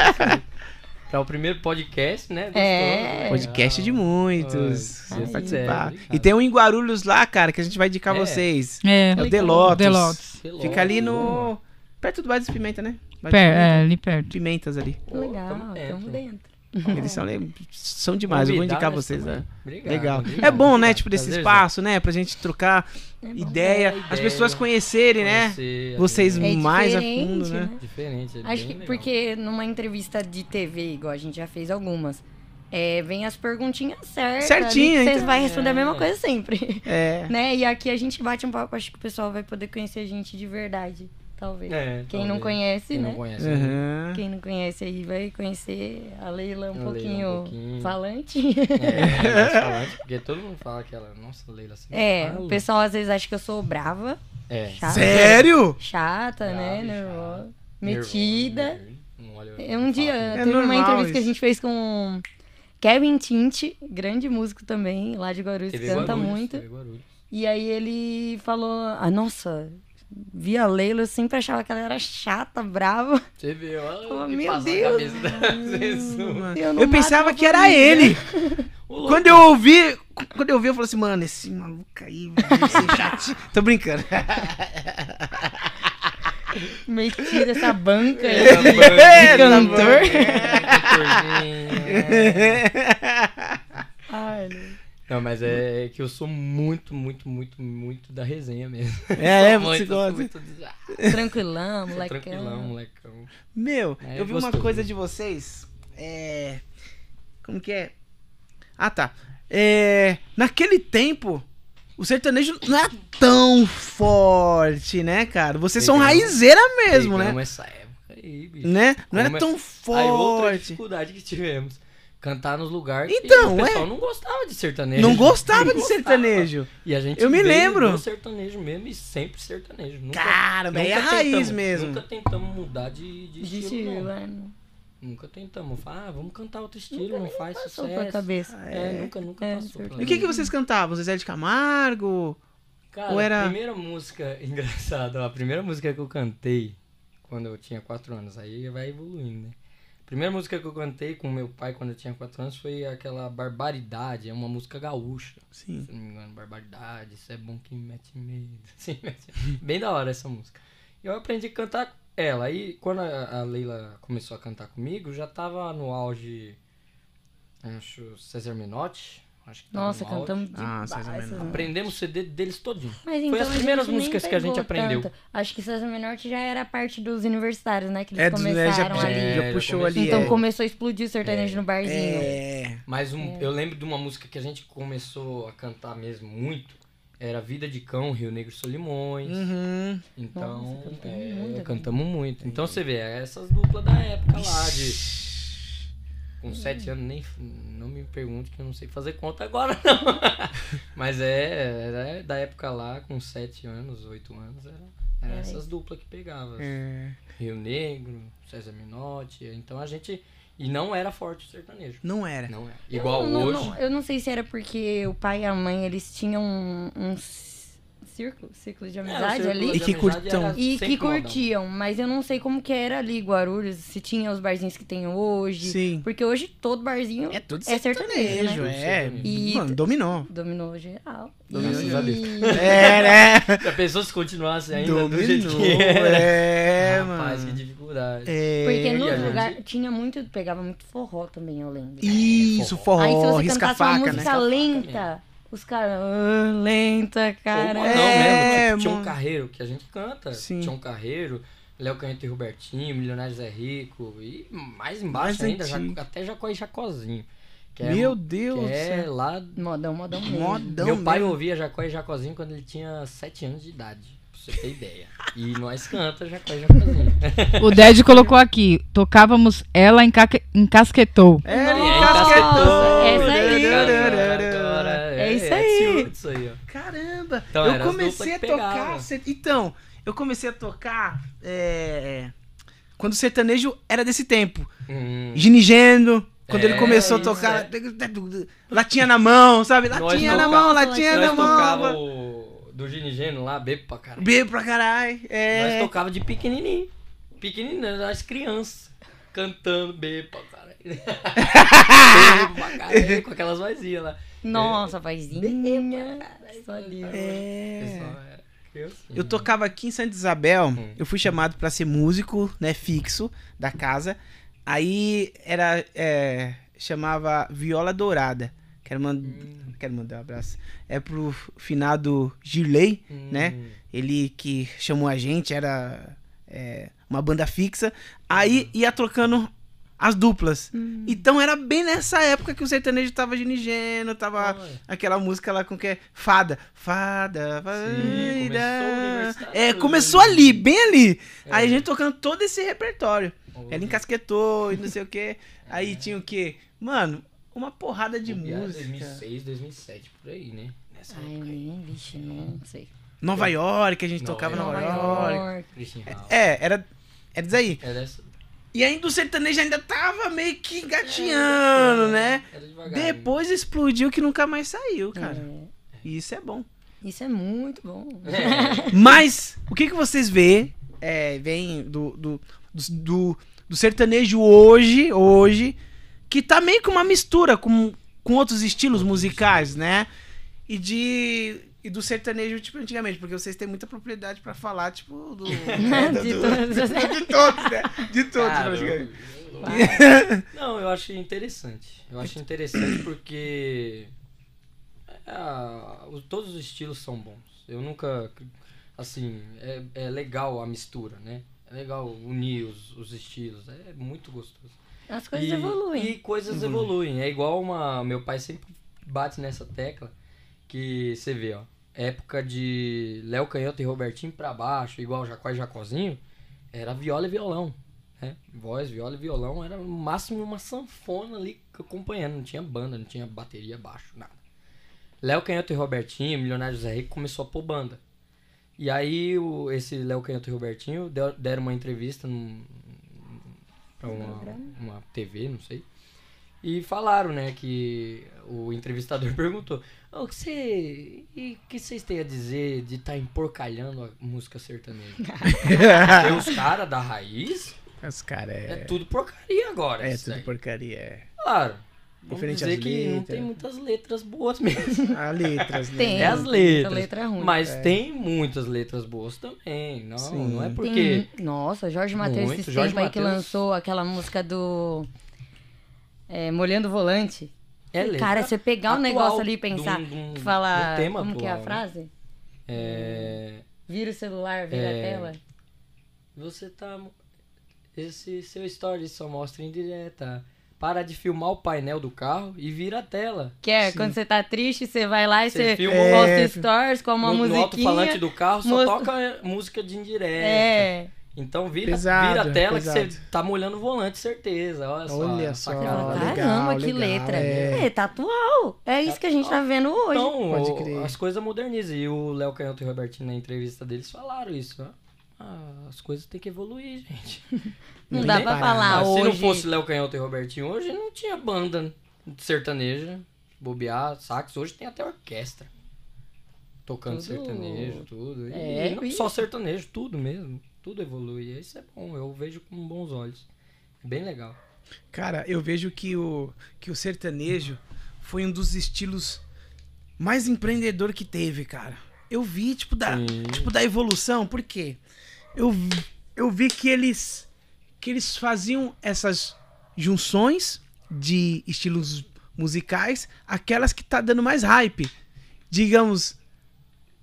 Para o primeiro podcast, né? É. Podcast de muitos. Ai, participar. é, e tem um em Guarulhos lá, cara, que a gente vai indicar É. vocês. É, É o The Lotus. The Lotus. Fica ali no. Perto do Bairro das Pimenta, né? Per- das é, ali perto. Pimentas ali. Legal, tamo dentro. Dentro. Eles são, são demais. Eu vou indicar vocês. né? Obrigado, Legal. obrigado, É bom, né? Tipo, desse espaço, né? Pra gente trocar É ideia, É, as ideia. pessoas conhecerem, né? Conhecer, Vocês assim, É mais a fundo, né? né? Diferente. é Acho que legal. porque numa entrevista de TV, igual a gente já fez algumas, é, vem as perguntinhas certas. Que Vocês então. vão responder a mesma É. coisa sempre. É. [laughs] né? E aqui a gente bate um papo, acho que o pessoal vai poder conhecer a gente de verdade, talvez. É, Quem não talvez. conhece, Quem né? não conhece. Aham. Quem não conhece aí vai conhecer a Leila um A Leila um pouquinho pouquinho. falante. É, [laughs] mais falante, porque todo mundo fala que ela, nossa, Leila, assim. É, fala. o pessoal às vezes acha que eu sou brava, É. chata, Sério? chata né? Nervosa, chata, metida. nervosa, não É, Um não dia, assim. teve uma entrevista que a isso. gente fez com Kevin Tinte, grande músico também, lá de Guarulhos, TV canta Guarulhos, muito. E aí ele falou, ah, nossa, vi a Leila, eu sempre achava que ela era chata, brava. Você viu? Oh, que meu Deus. [laughs] Eu Eu pensava que era ele. [laughs] Quando eu ouvi, quando eu ouvi, eu falei assim, mano, esse maluco aí vai ser [laughs] chatinho. Tô brincando. Metida essa banca aí. Essa banca É, cantor. É, cantorzinho. Ai. Não, mas é que eu sou muito, muito, muito, muito da resenha mesmo. [laughs] É, é, você muito, sou gosta. muito de- ah, Tranquilão, sou [laughs] molecão. Tranquilão, molecão. Meu, É eu vi uma gostoso. coisa de vocês. É. Como que é? Ah, tá. É. Naquele tempo, o sertanejo não é tão forte, né, cara? Vocês são Pegamos- raizeira mesmo, né? Pegamos essa época aí, bicho. Né? Não era Como é- tão Aí outra forte. dificuldade que tivemos. Cantar nos lugares Então, que o pessoal é. não gostava de sertanejo. Não gostava Não de gostava. sertanejo. E a gente Eu me lembro. do sertanejo mesmo e sempre sertanejo. Nunca, Cara, é nunca a raiz tentamos- mesmo. Nunca tentamos mudar de, de, De estilo, estilo, não. é. Nunca tentamos. Falar, ah, vamos cantar outro estilo, Nunca não faz passou sucesso. pela cabeça. É, nunca, nunca É, passou. E o que, que vocês cantavam? Zezé de Camargo? Cara, Ou era- a primeira música, [laughs] engraçado, a primeira música que eu cantei quando eu tinha 4 anos, aí vai evoluindo, né? Primeira música que eu cantei com meu pai quando eu tinha 4 anos foi aquela Barbaridade, é uma música gaúcha. Sim. Se não me engano, Barbaridade, isso é bom que mete medo. [laughs] Assim, mete- Bem da hora essa música. Eu aprendi a cantar ela. Aí quando a, a Leila começou a cantar comigo, já tava no auge, acho, César Menotti. Acho que tava Nossa, no cantamos Ah. César Menotti. essas Aprendemos o CD deles todinho. Mas Foi então as primeiras músicas que a gente aprendeu. tanto. Acho que César Menorte já era parte dos universitários, né? Que eles É, né, já, começaram já, ali. É, já já puxou ali. Então é. começou a explodir o sertanejo no barzinho. É. Mas um- eu lembro de uma música que a gente começou a cantar mesmo muito. Era Vida de Cão, Rio Negro Solimões. Uhum. Então, Nossa, cantamos é, muito, né? cantamos muito. Então você vê, é essas duplas da época lá de. Com sete anos, nem não me pergunte que eu não sei fazer conta agora, [laughs] não. Mas é, era da época lá, com sete anos, oito anos, era, era É. essas duplas que pegava. É, Rio Negro, César Minotti. Então a gente. E não era forte o sertanejo. não era. Não é. Igual não- hoje. não- eu não sei se era porque o pai e a mãe, eles tinham um, um c- círculo, círculo de É, amizade círculo ali. E que era E que curtiam, mas eu não sei como que era ali Guarulhos, se tinha os barzinhos que tem hoje. Sim. Porque hoje todo barzinho É tudo é sertanejo, sertanejo, né? é. E- Mano, dominou. dominou geral. Dominou e... geral. É, né? Já pensou se continuasse ainda do jeito Dominou. que era? É, Rapaz, mano. que dificuldade. É. Porque no a gente- lugar tinha muito, pegava muito forró também, eu lembro. Isso, forró, Aí se você risca cantasse uma faca, né? música lenta, os caras, "Ah, lenta, cara. Ou É, não mesmo. Tipo, tinha mano. um carreiro que a gente canta. Sim. Tinha um carreiro. Léo Canhete e Robertinho, Milionários é Rico. E mais embaixo Mais ainda. Jaco- até Jacó e Jacozinho. Que é, Meu Deus é céu. lá. Modão, modão mesmo. Modão Meu pai mesmo. ouvia Jacó e Jacozinho quando ele tinha 7 anos de idade. Pra você ter ideia. E nós canta Jacó e Jacozinho. [laughs] O Ded colocou aqui, tocávamos ela encasquetou. É, ele encasquetou. essa Caramba! Então, eu comecei a tocar. Então, eu comecei a tocar. é, Quando o sertanejo era desse tempo. Hum. Ginigendo. Quando ele É, começou a tocar. Latinha na mão, sabe? Nós Latinha na tocava- mão, latinha Nós na mão. o do Ginigeno lá, bebo pra caralho. Bebo pra caralho. É. Nós tocava de pequenininho. Pequenininho, nós crianças. Cantando, bebo pra caralho. [laughs] bebo pra caralho, com aquelas vozinhas lá. Nossa, vozinha. Só ali. É. Pessoal, é criancinha. Eu tocava aqui em Santa Isabel, Hum. eu fui chamado pra ser músico, né, fixo da casa. Aí era é, chamava Viola Dourada. Quero, mand Hum. quero mandar um abraço. É pro finado Girley, né? Hum. Ele que chamou a gente, era é, uma banda fixa. Aí ia trocando as duplas. Então era bem nessa época que o sertanejo tava ginigeno, tava Olha. aquela música lá com que é Fada. Fada, fada. começou universitário. É, começou ali, bem ali. É. Aí a gente tocando todo esse repertório. Olha. Ela encasquetou e não sei o que. Aí tinha o que? Mano, uma porrada de música. 2006, 2007, por aí, né? Nessa Ai, época aí. nem, vixe, não sei. Nova York, a gente Nova tocava York. Nova Nova York. York. House. É, era, era isso aí. É dessa. E ainda o sertanejo ainda tava meio que engatinhando, né? Era devagarinho. Depois explodiu que nunca mais saiu, cara. É, E isso é bom. Isso é muito bom. É. Mas, o que, que vocês vê, é, vem do, do, do, do- do sertanejo hoje, hoje, que tá meio que uma mistura com, com outros estilos musicais, né? E de... E do sertanejo, tipo, antigamente, porque vocês têm muita propriedade pra falar, tipo, do... [laughs] né, De do- todos. [laughs] de todos, né? De todos, Cara, praticamente. eu- Não, eu acho interessante. Eu acho interessante porque é, todos os estilos são bons. Eu nunca. Assim, é, é legal a mistura, né? É legal unir os, os estilos. É muito gostoso. As coisas e, evoluem. E coisas evoluem. É igual uma. Meu pai sempre bate nessa tecla que você vê, ó. Época de Léo Canhoto e Robertinho pra baixo, igual Jacó e Jacozinho, era viola e violão. Né? Voz, viola e violão era no máximo uma sanfona ali acompanhando. Não tinha banda, não tinha bateria, baixo, nada. Léo Canhoto e Robertinho, Milionário Zé Rico, começou a pôr banda. E aí o, esse Léo Canhoto e Robertinho deram uma entrevista num, pra uma, uma TV, não sei. E falaram, né, que o entrevistador [laughs] perguntou: "Ô, o que você. E o que vocês têm a dizer de estar emporcalhando a música sertaneja? [laughs] Porque os caras da raiz Os caras é é... tudo porcaria agora. É, tudo aí. porcaria, é. Claro. Vamos Referente dizer que não letras. tem muitas letras boas mesmo. [laughs] A letras, né? Tem. É as muita letras. letra ruim. Mas É. tem muitas letras boas também. Não, Sim. não é Tem porque. mu- Nossa, Jorge Matheus esse aí que Mateus. lançou aquela música do. é, Molhando o Volante. É letra Cara, você pegar um atual negócio ali e pensar. um- de um- falar. de um tema como que é a atual, né? frase? É. Vira o celular, vira É. a tela. Você tá. Esse seu story só mostra em direta. Para de filmar o painel do carro e vira a tela. Que é, Sim. quando você tá triste, você vai lá e Você você filma posta É. stories com uma no, no musiquinha. alto-falante do carro só mus- toca música de indireta. É. Então vira, Pesado, vira a tela pesado. que você tá molhando o volante, certeza. Olha só. Olha só. legal, Caramba, que legal, letra. é. É. tá atual. É isso que a gente tá vendo hoje. Então, Pode o- crer. as coisas modernizam. E o Léo Canhoto e o Robertinho, na entrevista deles, falaram isso. ó. Ah, as coisas têm que evoluir, gente. [laughs] Não tem dá pra falar Ah, se não hoje. fosse Léo Canhoto e Robertinho hoje, não tinha banda sertaneja, bobear, sax. Hoje tem até orquestra. Tocando Tudo- sertanejo, tudo. É, e não e- só sertanejo, tudo mesmo. Tudo evolui. Isso é bom, eu vejo com bons olhos. É bem legal. Cara, eu vejo que o, que o sertanejo foi um dos estilos mais empreendedor que teve, cara. Eu vi, tipo, da, Sim. tipo, da evolução, por quê? Eu, vi- eu vi que eles, que eles faziam essas junções de estilos musicais, aquelas que tá dando mais hype. Digamos,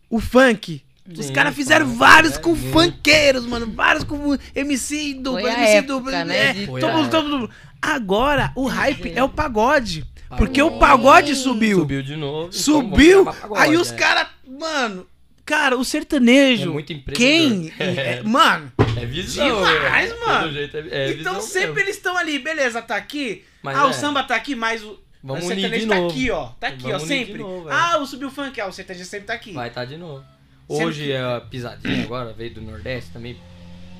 o funk. Os caras fizeram funk, vários é, com funkeiros, mano. Vários com MC duplo, Foi a MC época, duplo. né, é, de- todo todo mundo. Agora, o hype é o pagode. Porque o pagode subiu. Subiu de novo. então Subiu. chamar pagode, aí os é. caras. Mano. Cara, o sertanejo. É muito. Quem? [laughs] É. é, mano. É visão, Demais, é. mano. Todo jeito é, é então visão sempre mesmo. eles estão ali. Beleza, tá aqui. Mas ah, o samba tá aqui, mas o. Vamos o unir sertanejo de tá novo. aqui, ó. Tá aqui, Vamos ó, sempre. novo, é. ah, o subiu funk, ah, o sertanejo sempre tá aqui. Vai estar de novo. Hoje que- é a pisadinha agora, veio do Nordeste também.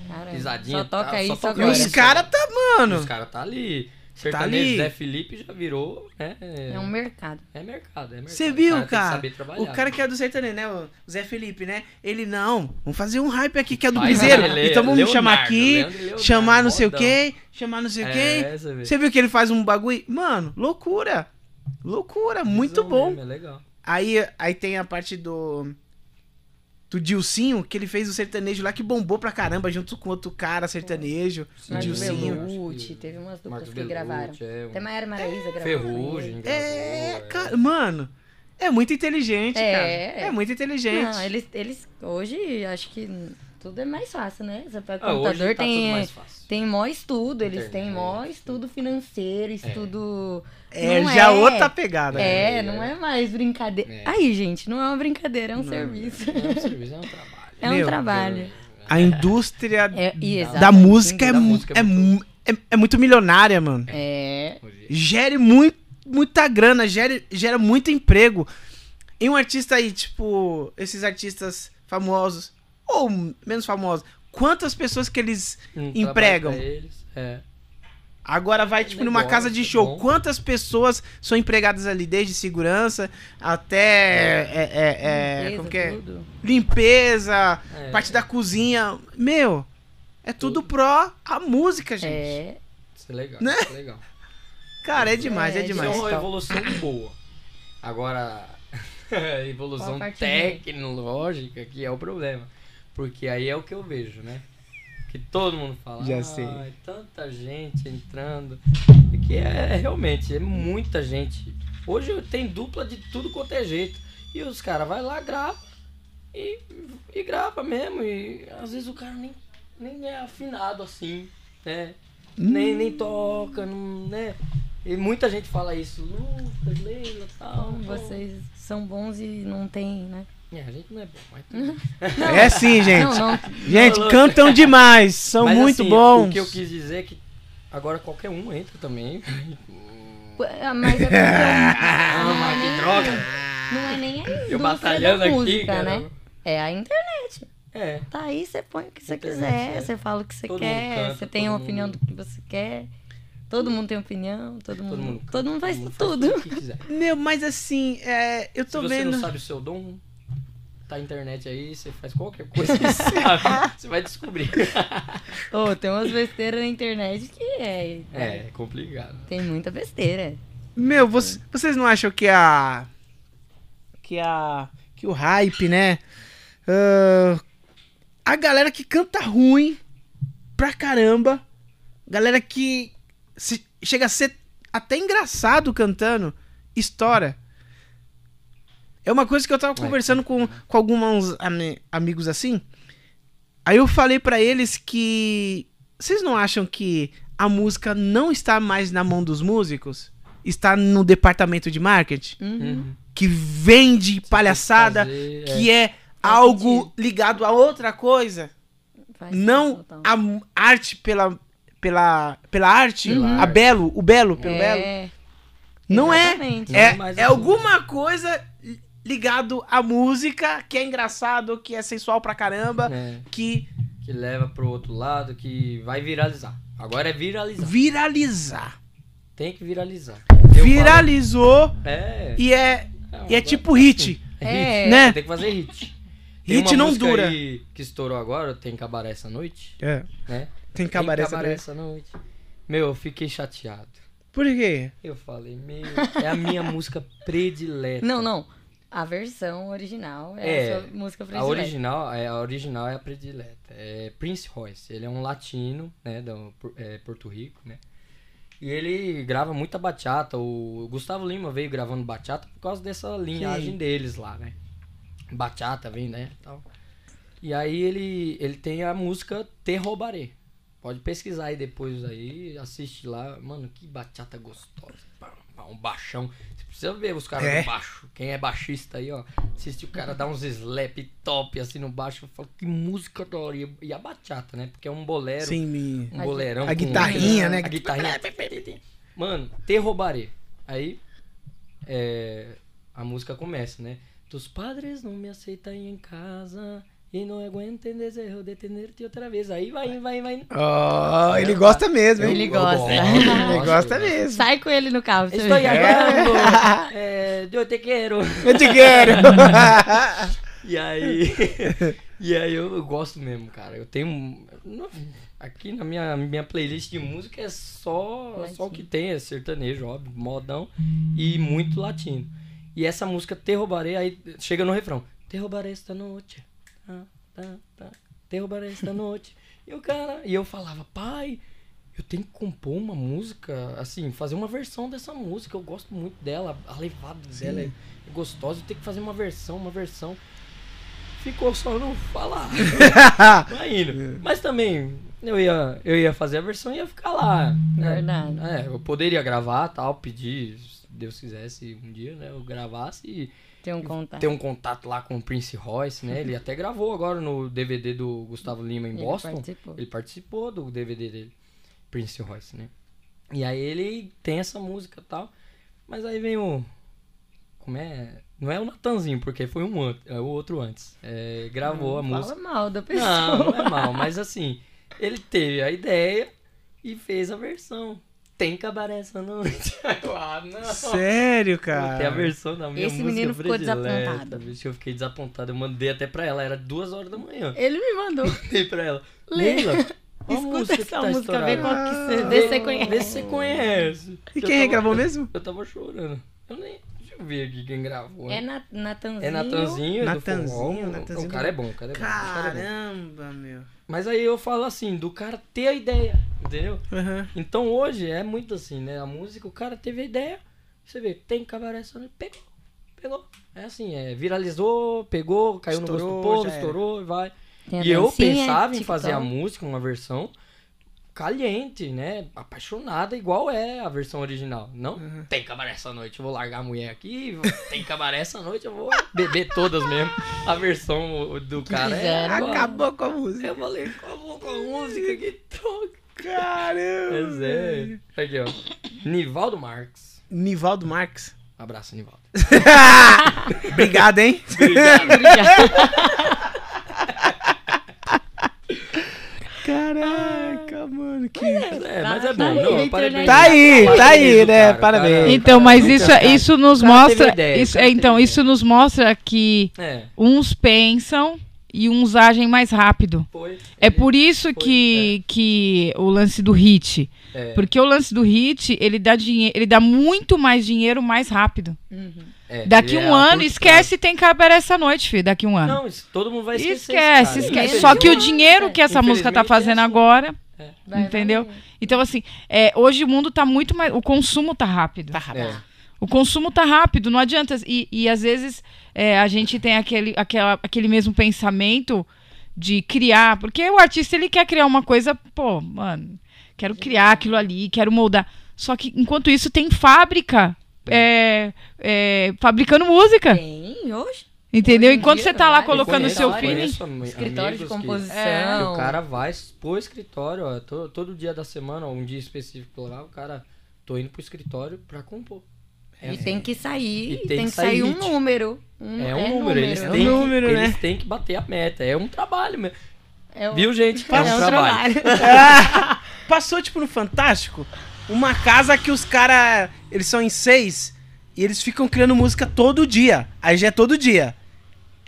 Caramba, Pisadinha, Só toca tá- isso só toca agora. Os caras tá, mano. Os caras tá ali. ali. Sertanejo Zé Felipe já virou, né? É um mercado. É mercado, é mercado. Você viu, O tem que cara? saber trabalhar. O cara que é do sertanejo, né? O Zé Felipe, né? Ele não. Vamos fazer um hype aqui que é do Vai, piseiro. Então vamos Leonardo, chamar aqui, Leandro Leonardo, chamar não sei o quê, chamar não sei o É, quê. Você viu que ele faz um bagulho? Mano, loucura. Loucura, muito Visão bom. mesmo, é legal. Aí, aí tem a parte do. Do Dilcinho, que ele fez o sertanejo lá que bombou pra caramba, junto com outro cara sertanejo. O Marcos Dilcinho. Belucci, teve umas duplas Marcos que Belucci, gravaram. é, um Até Maiara Maraíza gravou. com Ferrugem. É, gravou, cara, mano. É muito inteligente, É. cara. É muito inteligente. Não, eles, eles hoje acho que tudo é mais fácil, né? Você pega o Ah, computador, tá tudo tem, mais fácil. tem mó estudo, eles têm mó Internet. estudo financeiro, estudo. É, Não já é. outra pegada. É, É, não é. é mais brincadeira. É. Aí, gente, não é uma brincadeira, é um serviço. É um serviço, é um trabalho. [laughs] É um Meu, trabalho. A indústria É, da música é, da música é é, muito- mu- é- é muito milionária, mano. É. Gere muito, muita grana, gere, gera muito emprego. E um artista aí, tipo, esses artistas famosos, ou menos famosos, quantas pessoas que eles Um empregam? eles, É. Agora vai, tipo, numa casa de show. bom. Quantas pessoas são empregadas ali, desde segurança até. É, é, é, Limpeza, como que é? tudo. Limpeza, É. parte da cozinha. Meu, é tudo pró a música, gente. É. Isso é legal, Né? isso é legal. Cara, é demais, é, É, Isso demais. é uma evolução boa. Agora, [laughs] evolução tecnológica que é o problema. Porque aí é o que eu vejo, né? Que todo mundo fala, Já "Ai, sei. tanta gente entrando. E que é realmente, é muita gente. Hoje tem dupla de tudo quanto é jeito. E os caras vai lá, grava e, e grava mesmo. E às vezes o cara nem, nem é afinado assim, né? Nem, nem toca, não, né? E muita gente fala isso, Lucas, Leila, tal. Vocês são bons e não tem, né? É, a gente não é bom, mas tudo [laughs] bem. É sim, gente. Não, não. Gente, Não, cantam demais. [laughs] São Mas, muito assim, bons. O que eu quis dizer é que agora qualquer um entra também. [laughs] Ah, Mas é porque eu- não, é nem, droga! não é nem a Eu batalhando da aqui, música, cara. né? É a internet. É. Tá aí, você põe o que você quiser, é. você fala o que você Todo mundo quer, canta, você tem a todo opinião mundo- do que você quer. Todo mundo tem opinião, todo mundo, Todo mundo, todo mundo faz faz tudo. o que quiser. Meu, mas assim, é, eu Se tô você vendo. não sabe o seu dom, tá na internet aí, você faz qualquer coisa que [laughs] sabe, você vai descobrir. [laughs] Ô, tem umas besteiras na internet que é. É, complicado. Tem muita besteira. Meu, voc- vocês não acham que a. Que a. Que o hype, né? ah, a galera que canta ruim pra caramba. Galera que se- chega a ser até engraçado cantando. Estoura. É uma coisa que eu tava Ué, conversando com, com alguns ami- amigos assim. Aí eu falei pra eles que. Vocês não acham que a música não está mais na mão dos músicos? Está no departamento de marketing? Uhum. Que vende palhaçada, Fazer, que é Faz algo ligado a outra coisa? Faz não a arte pela, pela, pela arte, Uhum. a belo, o belo pelo belo. É, Não é. exatamente. É É, é alguma coisa ligado à música que é engraçado, que é sensual pra caramba, É, que que leva pro outro lado, que vai viralizar. Agora é viralizar. viralizar. Tem que viralizar. Eu Viralizou falo- É. e é, é, e é tipo tá hit, assim. É. hit. né? Tem que fazer hit. [laughs] Tem Hit uma não dura. aí que estourou agora, tem Cabaré essa noite, É, né? tem cabaré tem essa Cabaré noite. essa noite. Meu, eu fiquei chateado. Por quê? Eu falei, meu, é a minha [laughs] música predileta. Não, não. A versão original é, É, a sua música A predileta. original, é, a original é a predileta. É Prince Royce. Ele é um latino, né, do é, Porto Rico, né? E ele grava muita bachata. O Gustavo Lima veio gravando bachata por causa dessa linhagem Sim. deles lá, né? Bachata vem, né, tal. E aí ele, ele tem a música Te Roubaré. Pode pesquisar aí depois aí, assiste lá. Mano, que bachata gostosa. Um baixão. Você precisa ver os caras É. do baixo. Quem é baixista aí, ó. Assiste o cara dar uns slap top assim no baixo. Eu falo, que música da hora. E- a bachata, né? Porque é um bolero. Sim, me... Um boleirão. A guitarrinha, né? A guitarrinha. Mano, te roubarei. Aí, é, a música começa, né? Tus padres não me aceitam em casa e não aguentam desejo de tenerte outra vez. Aí vai, vai, vai. Oh, ele gosta mesmo, hein? Ele gosta. Ele gosta mesmo. Sai com ele no carro. Estou ver. amando, é, eu te quero. Eu te quero. E [laughs] aí, e aí eu, eu gosto mesmo, cara. Eu tenho não- aqui na minha, minha playlist de música é só só o que tem, é sertanejo, óbvio, modão e muito latino. E essa música Te Roubarei, aí chega no refrão. Te roubarei esta noite. Tá, tá, tá. Roubarei esta noite. E o cara, e eu falava, pai, eu tenho que compor uma música, assim, fazer uma versão dessa música. Eu gosto muito dela, a levada dela é, é gostosa. Eu tenho que fazer uma versão, uma versão. Ficou só não falar. Vai [laughs] indo. Mas também, eu ia, eu ia fazer a versão e ia ficar lá. né? Verdade. É, eu poderia gravar, tal, pedir, se Deus quisesse um dia, né? Eu gravasse e Tem um contato. ter um contato lá com o Prince Royce, né? Ele até gravou agora no DVD do Gustavo Lima em Ele Boston. participou. Ele participou do DVD dele, Prince Royce, né? E aí ele tem essa música e tal. Mas aí vem o. Como é? Não é o Natanzinho, porque foi um an- é o outro antes. É, gravou a música. Fala mal da pessoa. Não, não é mal, mas assim, ele teve a ideia e fez a versão. Tem cabaré essa noite. [laughs] Ah, não. Sério, Tem a cara. versão da minha Esse música menino ficou predileta, desapontado. bicho, Eu fiquei desapontado. Eu mandei até pra ela, era duas horas da manhã. Ele me mandou. [laughs] Mandei pra ela. Lê. Leila, [laughs] Escuta música essa tá música, vê qual que você, vê se você conhece. Vê se você conhece. E quem tava- regravou mesmo? Eu tava chorando. Eu nem. Deixa eu ver aqui quem gravou. É na, Natanzinho. É Natanzinho, é do Natanzinho, forró. Natanzinho O cara do- é bom, o cara é bom. o cara é bom. Caramba, meu. Mas aí eu falo assim, do cara ter a ideia, entendeu? Aham. Então hoje é muito assim, né? A música, o cara teve a ideia, você vê, tem cabaré essa noite, pegou, pegou. É assim, é, viralizou, pegou, caiu no Estourou, gosto do povo, estourou e vai. Tem E eu pensava em TikTok. fazer a música, uma versão caliente, né? Apaixonada, igual é a versão original. Não tem cabaré essa noite, eu vou largar a mulher aqui, tem cabaré essa noite, eu vou beber todas mesmo. A versão do cara é. Acabou com a música. Eu falei, acabou com a música que toca. Caramba. Pois é. Aqui, ó. Nivaldo Marques. Nivaldo Marques. Abraço, Nivaldo. [laughs] Obrigado, hein? [laughs] Caraca, mano, que. É, mas é Tá bom. aí, Não, parabéns. internet. Tá aí, tá aí, né? cara, Parabéns. Então, mas isso, cara. isso nos mostra. isso, é, então, isso nos mostra que É, uns pensam e uns agem mais rápido. foi. É por isso Foi, que, que o lance do hit. É, Porque o lance do hit, ele dá dinheiro, ele dá muito mais dinheiro mais rápido. É, Daqui é um a ano, esquece tem cabaré essa noite, filho. Daqui um ano. Não, isso, todo mundo vai esquecer. esquece, esse cara. esquece. Só que o dinheiro que essa música tá fazendo é assim. agora, Vai, entendeu? vai. Então, assim, é, hoje o mundo tá muito mais. O consumo tá rápido. Tá rápido. É. O consumo tá rápido, não adianta. E, e às vezes é, a gente tem aquele, aquela, aquele mesmo pensamento de criar, porque o artista ele quer criar uma coisa, pô, mano, quero criar aquilo ali, quero moldar. Só que enquanto isso tem fábrica é, é, fabricando música. Tem, hoje. Entendeu? Hoje Enquanto dia, você tá lá colocando o seu am- Escritório de amigos que- composição. É. que o cara vai pro escritório, ó, to- todo, dia da semana, ou um dia específico lá, o cara, tô indo pro escritório pra compor. É E assim. tem que sair, E tem, que sair um hit. número. Um- É um número, eles, É um têm, número, que, né? eles têm que bater a meta. É um trabalho mesmo. É o- Viu, gente? É, [laughs] É um um trabalho. trabalho. Ah, [laughs] passou, tipo, no Fantástico, uma casa que os caras, eles são em seis, e eles ficam criando música todo dia. Aí já é todo dia.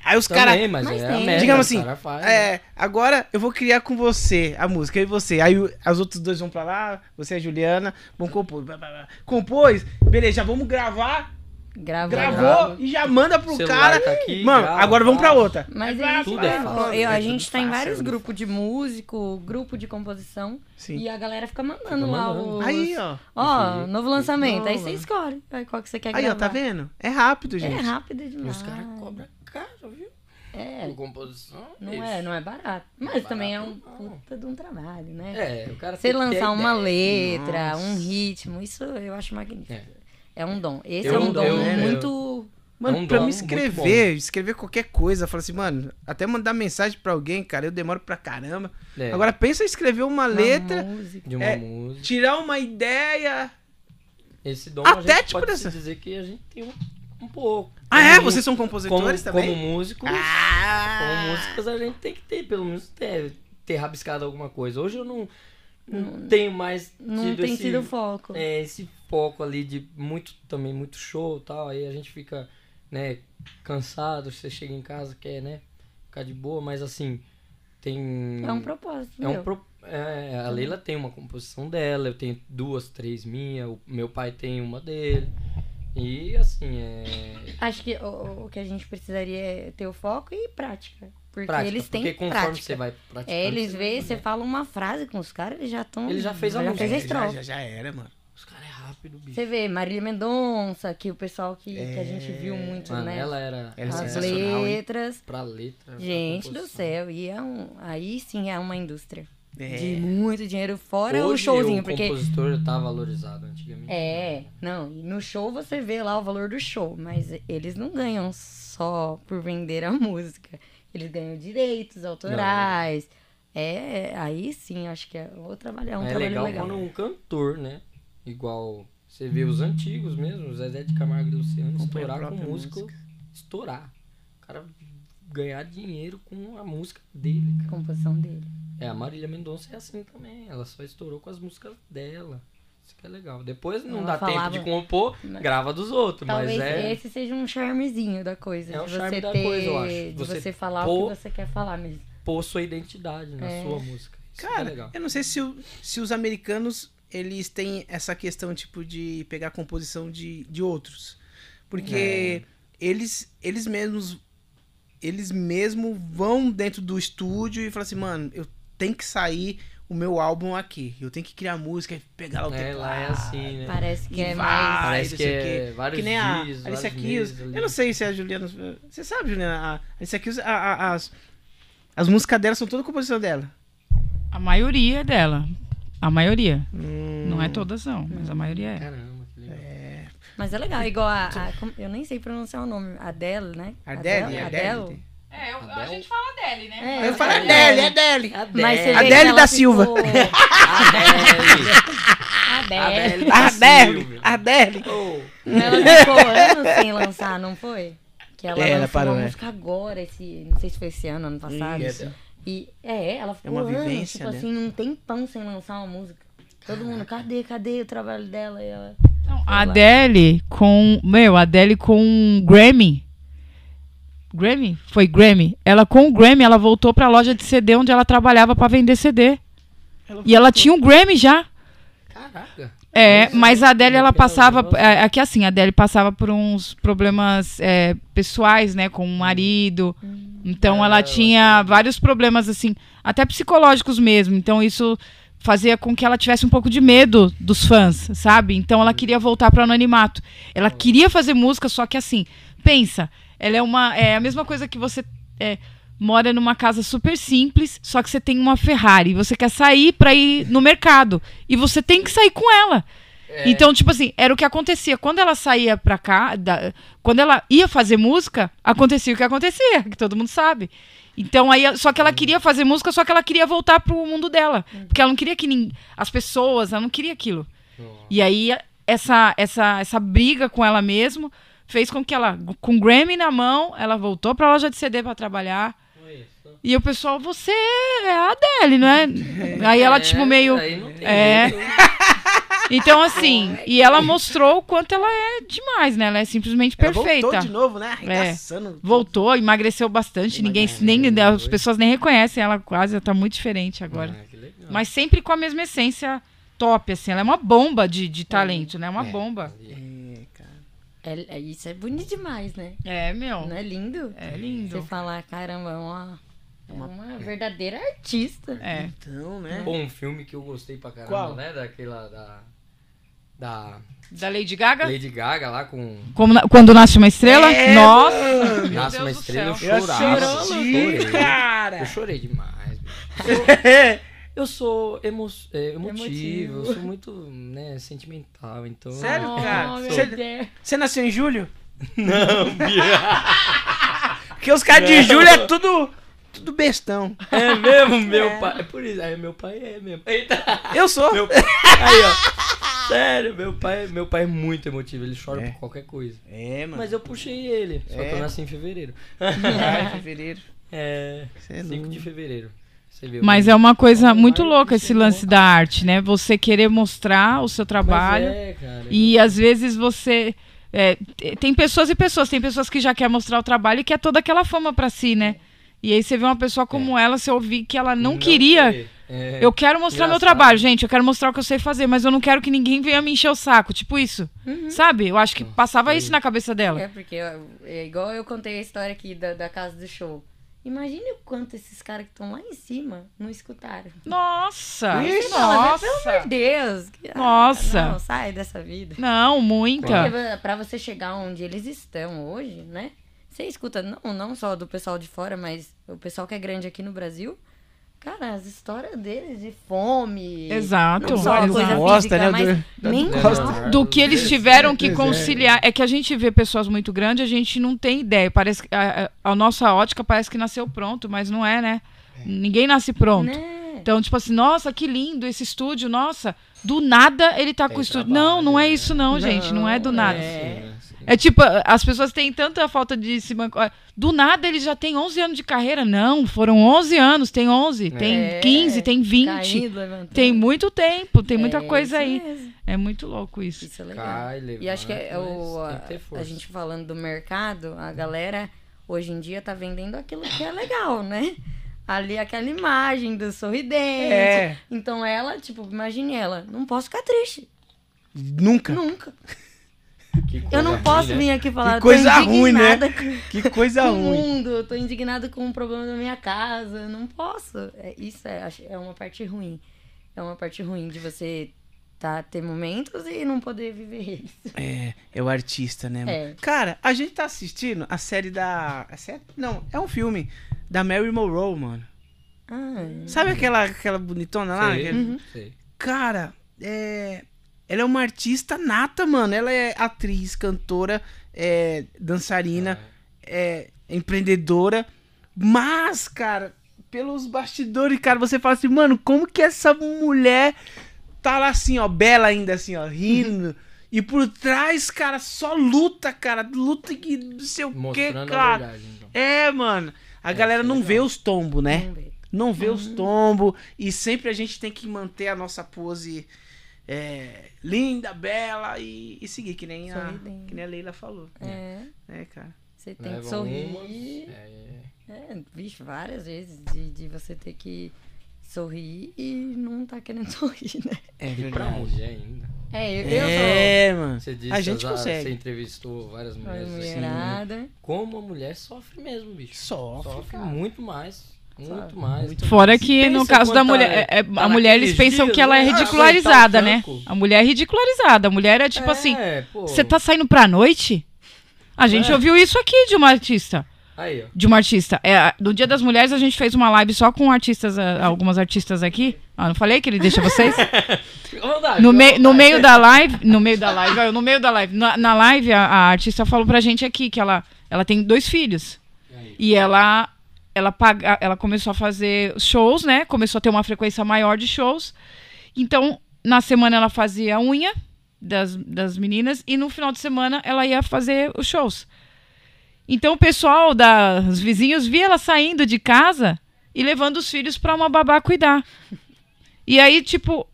Aí os caras... Também, mas, Mas é a tem. meta. Digamos assim, cara faz, né? É, agora eu vou criar com você a música, eu e você. Aí os outros dois vão pra lá, você e a Juliana, vão compor. Compôs, beleza, já vamos gravar. Gravou. Gravou grava. e já manda pro cara. tá aqui, Mano, grava, agora vamos pra outra. Mas gente, Tudo é fácil, eu- é a tudo gente tá em vários tudo grupos de músico, grupo de composição. Sim. E a galera fica mandando Fica lá mandando. os... Aí, ó. Ó, Sim. novo lançamento. Aí você escolhe aí qual que você quer Aí, gravar. ó, tá vendo? É rápido, É gente. rápido E demais. os caras cobram caro, viu? É, Por composição. não bicho. é, não é barato. Mas barato, também é um não. puta de um trabalho, né? É, o cara Você lançar uma ideia. letra, Nossa. um ritmo, isso eu acho magnífico. É. É, um dom. Esse Eu- é um dom eu- muito. Mano, É um pra dom me escrever, escrever qualquer coisa, fala assim, mano, até mandar mensagem pra alguém, cara, eu demoro pra caramba. É, Agora pensa em escrever uma uma letra, música. de uma é, música. tirar uma ideia. Esse dom Até, a gente tipo, pode dessa- dizer que a gente tem um, um pouco. Ah, é? Como- Vocês são como, compositores como também? músicos, Ah! como músicos a gente tem que ter, pelo menos ter, ter rabiscado alguma coisa. Hoje eu não, não tenho mais Não tido tem esse, sido foco. é, esse foco ali de muito, também muito show e tal. Aí a gente fica, né, cansado, você chega em casa, quer, né, ficar de boa, mas assim, tem... É um propósito. É um pro- é, a Leila tem uma composição dela, eu tenho duas, três minhas, o meu pai tem uma dele. E assim, é. Acho que o, o que a gente precisaria é ter o foco e prática. Porque prática, eles têm porque conforme prática. você vai praticando. É, eles você veem, você aprendendo. fala uma frase com os caras, eles já estão. Ele já fez a já música. fez a já, já, já era, mano. É rápido, bicho. Você vê, Marília Mendonça, que o pessoal que, que a gente viu muito, Mano, né? ela era. Ela é As hein? letras. Pra letra. pra Gente do composição. céu, e é um, aí sim é uma indústria. É. De muito dinheiro, fora o Hoje, showzinho, o porque. compositor tá valorizado antigamente. É, não, e no show você vê lá o valor do show, mas eles não ganham só por vender a [laughs] música. Eles ganham direitos autorais. É, aí sim, acho que é o trabalho, é um é trabalho legal, legal. quando um cantor, né? Igual você vê os antigos mesmo, Zezé de Camargo e Luciano, Compõe a estourar com música, música. estourar. O cara ganhar dinheiro com a música dele, A cara. composição dele. É, a Marília Mendonça é assim também. Ela só estourou com as músicas dela. Isso que é legal. Depois não Ela dá falava- tempo de compor, grava dos outros. Talvez mas é. esse seja um charmezinho da coisa. É você charme da ter, coisa, eu acho. De Você você, falar pôr- o que você quer falar mesmo. Pôr sua identidade na É. sua música. Isso é Cara, legal. eu não sei se, o- se os americanos eles têm essa questão tipo de pegar a composição de, de outros. Porque eles eles mesmos eles mesmo vão dentro do estúdio e falam assim, mano, eu tenho que sair o meu álbum aqui. Eu tenho que criar música e pegar lá o É, teclado. lá é assim, né? Parece que E é vai, mais. Parece não que é vários que nem a dias, Keys. Eu não sei se a Juliana. Você sabe, Juliana? A Alicia Keys, a- a- as, as músicas dela são toda composição dela. A maioria dela. A maioria. Hum, Não é todas, não, mas a maioria é. Caramba, que legal. Mas é legal, igual a. a- eu nem sei pronunciar o nome. Adele, né? Adele, Adele. É, eu- a gente fala dele, né? É, Eu falo Adele. Adele, Adele. Adele ela da Silva. ficou- Adele! Adele. Adele da Adele. Adele. Oh, Ela ficou anos sem lançar, não foi? Que ela É, ela lançou parou, uma é. música agora, esse. Não sei se foi esse ano, ano passado. Isso. E é, ela ficou uma anos, vivência, tipo né? assim, um tempão sem lançar uma música. Todo mundo, cadê, cadê o trabalho dela? E ela, Não, a Adele com. Meu, a Adele com Grammy. Grammy? Foi Grammy. Ela com o Grammy, ela voltou pra loja de CD onde ela trabalhava pra vender CD. E ela tinha um Grammy já. caraca. É, Mas, a Adele, ela passava. É, aqui assim, a Adele passava por uns problemas é, pessoais, né, com o marido. Então Ah, ela tinha vários problemas, assim, até psicológicos mesmo. Então isso fazia com que ela tivesse um pouco de medo dos fãs, sabe? Então ela queria voltar para o anonimato. Ela queria fazer música, só que assim, pensa, ela é uma. É a mesma coisa que você. é, mora numa casa super simples, só que você tem uma Ferrari. Você quer sair para ir no mercado. E você tem que sair com ela. É. Então, tipo assim, era o que acontecia. Quando ela saía pra cá, da- quando ela ia fazer música, acontecia o que acontecia, [laughs] que todo mundo sabe. Então, aí, só que ela queria fazer música, só que ela queria voltar pro mundo dela. Porque ela não queria que nin- as pessoas, ela não queria aquilo. E aí, essa, essa, essa briga com ela mesmo fez com que ela, com o Grammy na mão, ela voltou pra loja de CD pra trabalhar. E o pessoal, você é a Adele, não é? Aí ela, tipo, meio. Não tem É. [laughs] Então, assim, e ela mostrou o quanto ela é demais, né? Ela é simplesmente Ela perfeita. voltou de novo, né? Arregaçando. Voltou, emagreceu bastante. Ninguém, nem, as pessoas nem reconhecem ela quase, ela tá muito diferente agora. Ah, que legal. Mas sempre com a mesma essência top, assim. Ela é uma bomba de, de talento, né? Uma bomba. É, cara. É, é- isso é bonito demais, né? É, meu. Não é lindo? É Você lindo. falar, caramba, é uma, é uma verdadeira artista. É. Então, né? Pô, um filme que eu gostei pra caramba, Qual? né? Daquela da. Da Da Lady Gaga? Lady Gaga lá com. Como na- quando nasce uma estrela? É, Nossa! Nasce Deus uma do estrela, céu. eu Eu chorava. assisti, chorei. cara. Eu chorei demais. Eu sou emo é, emotivo, Emotivo. eu sou muito, né, sentimental, então... Sério, Oh, cara? Você-. Você nasceu em julho? Não, Bia. [laughs] Porque os caras de julho é tudo. Tudo bestão. É mesmo, [laughs] meu pai. É por isso. Aí meu pai é mesmo. Eita. Eu sou. Meu. Aí, ó. [laughs] Sério, meu pai, meu pai é muito emotivo, ele chora É. por qualquer coisa. É, mano. Mas eu puxei ele, só que É. eu nasci em fevereiro. Ai, [laughs] fevereiro. É, Você é 5 louco. de fevereiro. Você viu? Mas é uma coisa muito louca esse lance da arte, né? Você querer mostrar o seu Mas trabalho. é, cara. E às vezes você. é, te- tem pessoas e pessoas, tem pessoas que já quer mostrar o trabalho e quer toda aquela fama pra si, né? E aí você vê uma pessoa como ela, você ouvir que ela não, queria. querer. É. Eu quero mostrar meu Engraçado. trabalho, gente. Eu quero mostrar o que eu sei fazer, mas eu não quero que ninguém venha me encher o saco. Tipo isso. Sabe? Eu acho que passava isso na cabeça dela. É, porque é igual eu contei a história aqui da, da casa do show. Imagine o quanto esses caras que estão lá em cima não escutaram. Nossa! Isso. Fala, Pelo amor Nossa! de Deus. ah, Nossa. Não, sai dessa vida. Não, muita. Porque pra você chegar onde eles estão hoje, né? Você escuta não, não só do pessoal de fora, mas o pessoal que é grande aqui no Brasil. Cara, as histórias deles de fome. Exato. Não só coisa gostam, física, né, mas do- mental. do que eles tiveram que é. conciliar. É que a gente vê pessoas muito grandes, a gente não tem ideia. Parece a, a- nossa ótica parece que nasceu pronto, mas não é, né? Ninguém nasce pronto. Né? Então, tipo assim, nossa, que lindo esse estúdio, nossa. Do nada ele tá Tem com o estúdio. trabalho, Não, não é isso não, gente. Não é do Não, nada. é. Sim. É tipo, as pessoas têm tanta falta de se man- Do nada ele já tem 11 anos de carreira. Não, foram 11 anos, tem 11, tem É, 15, tem 20. Caindo. Tem muito tempo, tem muita É coisa aí. mesmo. É muito louco isso. Isso é legal. Cai, E acho que é levanta, o, a, tem a gente falando do mercado, a galera hoje em dia tá vendendo aquilo que é legal, né? Ali aquela imagem do sorridente. É. Então ela, tipo, imagine ela, não posso ficar triste. Nunca. Nunca. Que Eu não ruim, posso né? vir aqui falar, Que coisa tô ruim, né? [laughs] com, Que coisa com o ruim. mundo, eu tô indignada com o problema da minha casa, não posso. É, isso é, é uma parte ruim. É uma parte ruim de você tá, ter momentos e não poder viver eles. É, é o artista, né, mano? É. Cara, a gente tá assistindo a série da. A série? Não, é um filme da Mary Monroe, mano. Ah, Sabe aquela, aquela bonitona lá? Sei, Aquele- sei. Cara, é. Ela é uma artista nata, mano. Ela é atriz, cantora, é dançarina, é empreendedora. Mas, cara, pelos bastidores, cara, você fala assim, mano, como que essa mulher tá lá assim, ó, bela ainda, assim, ó, rindo. e por trás, cara, só luta, cara. Luta que não sei o que, a cara. verdade, então. É, mano. A É, galera não vê os tombos, né? Vamos ver. Não vê Uhum. os tombos. E sempre a gente tem que manter a nossa pose é, linda, bela e, e seguir, que nem, a, que nem a Leila falou. É, É, cara. você tem Leva que sorrir. é, É, vixe, várias vezes de, de você ter que sorrir e não tá querendo [laughs] sorrir, né? É E pra mulher ainda. É, eu, eu sou É, mano. Você disse, A gente as- consegue. Você entrevistou várias mulheres assim. Como a mulher sofre mesmo, bicho. Sofre, Sofre cara. muito mais. Muito mais. Muito Fora Se que no caso da mulher, ela- é- é- tá a mulher eles pensam dias, que ela é né? Ridicularizada, né? A mulher é ridicularizada. A mulher é tipo assim, É, pô. você tá saindo pra noite? A gente É. ouviu isso aqui de uma artista. Aí, ó. De uma artista. É, no Dia das Mulheres a gente fez uma live só com artistas, algumas artistas aqui. Ah, não falei que ele deixa vocês? [laughs] Vontade, No, mei- no meio da live, no meio da live, no meio da live, na, na live a, a artista falou pra gente aqui que ela, ela tem dois filhos E e ela ela paga, ela começou a fazer shows, né? Começou a ter uma frequência maior de shows. Então, na semana ela fazia a unha das, das meninas e no final de semana ela ia fazer os shows. Então o pessoal das vizinhos via ela saindo de casa e levando os filhos pra uma babá cuidar. E aí, tipo,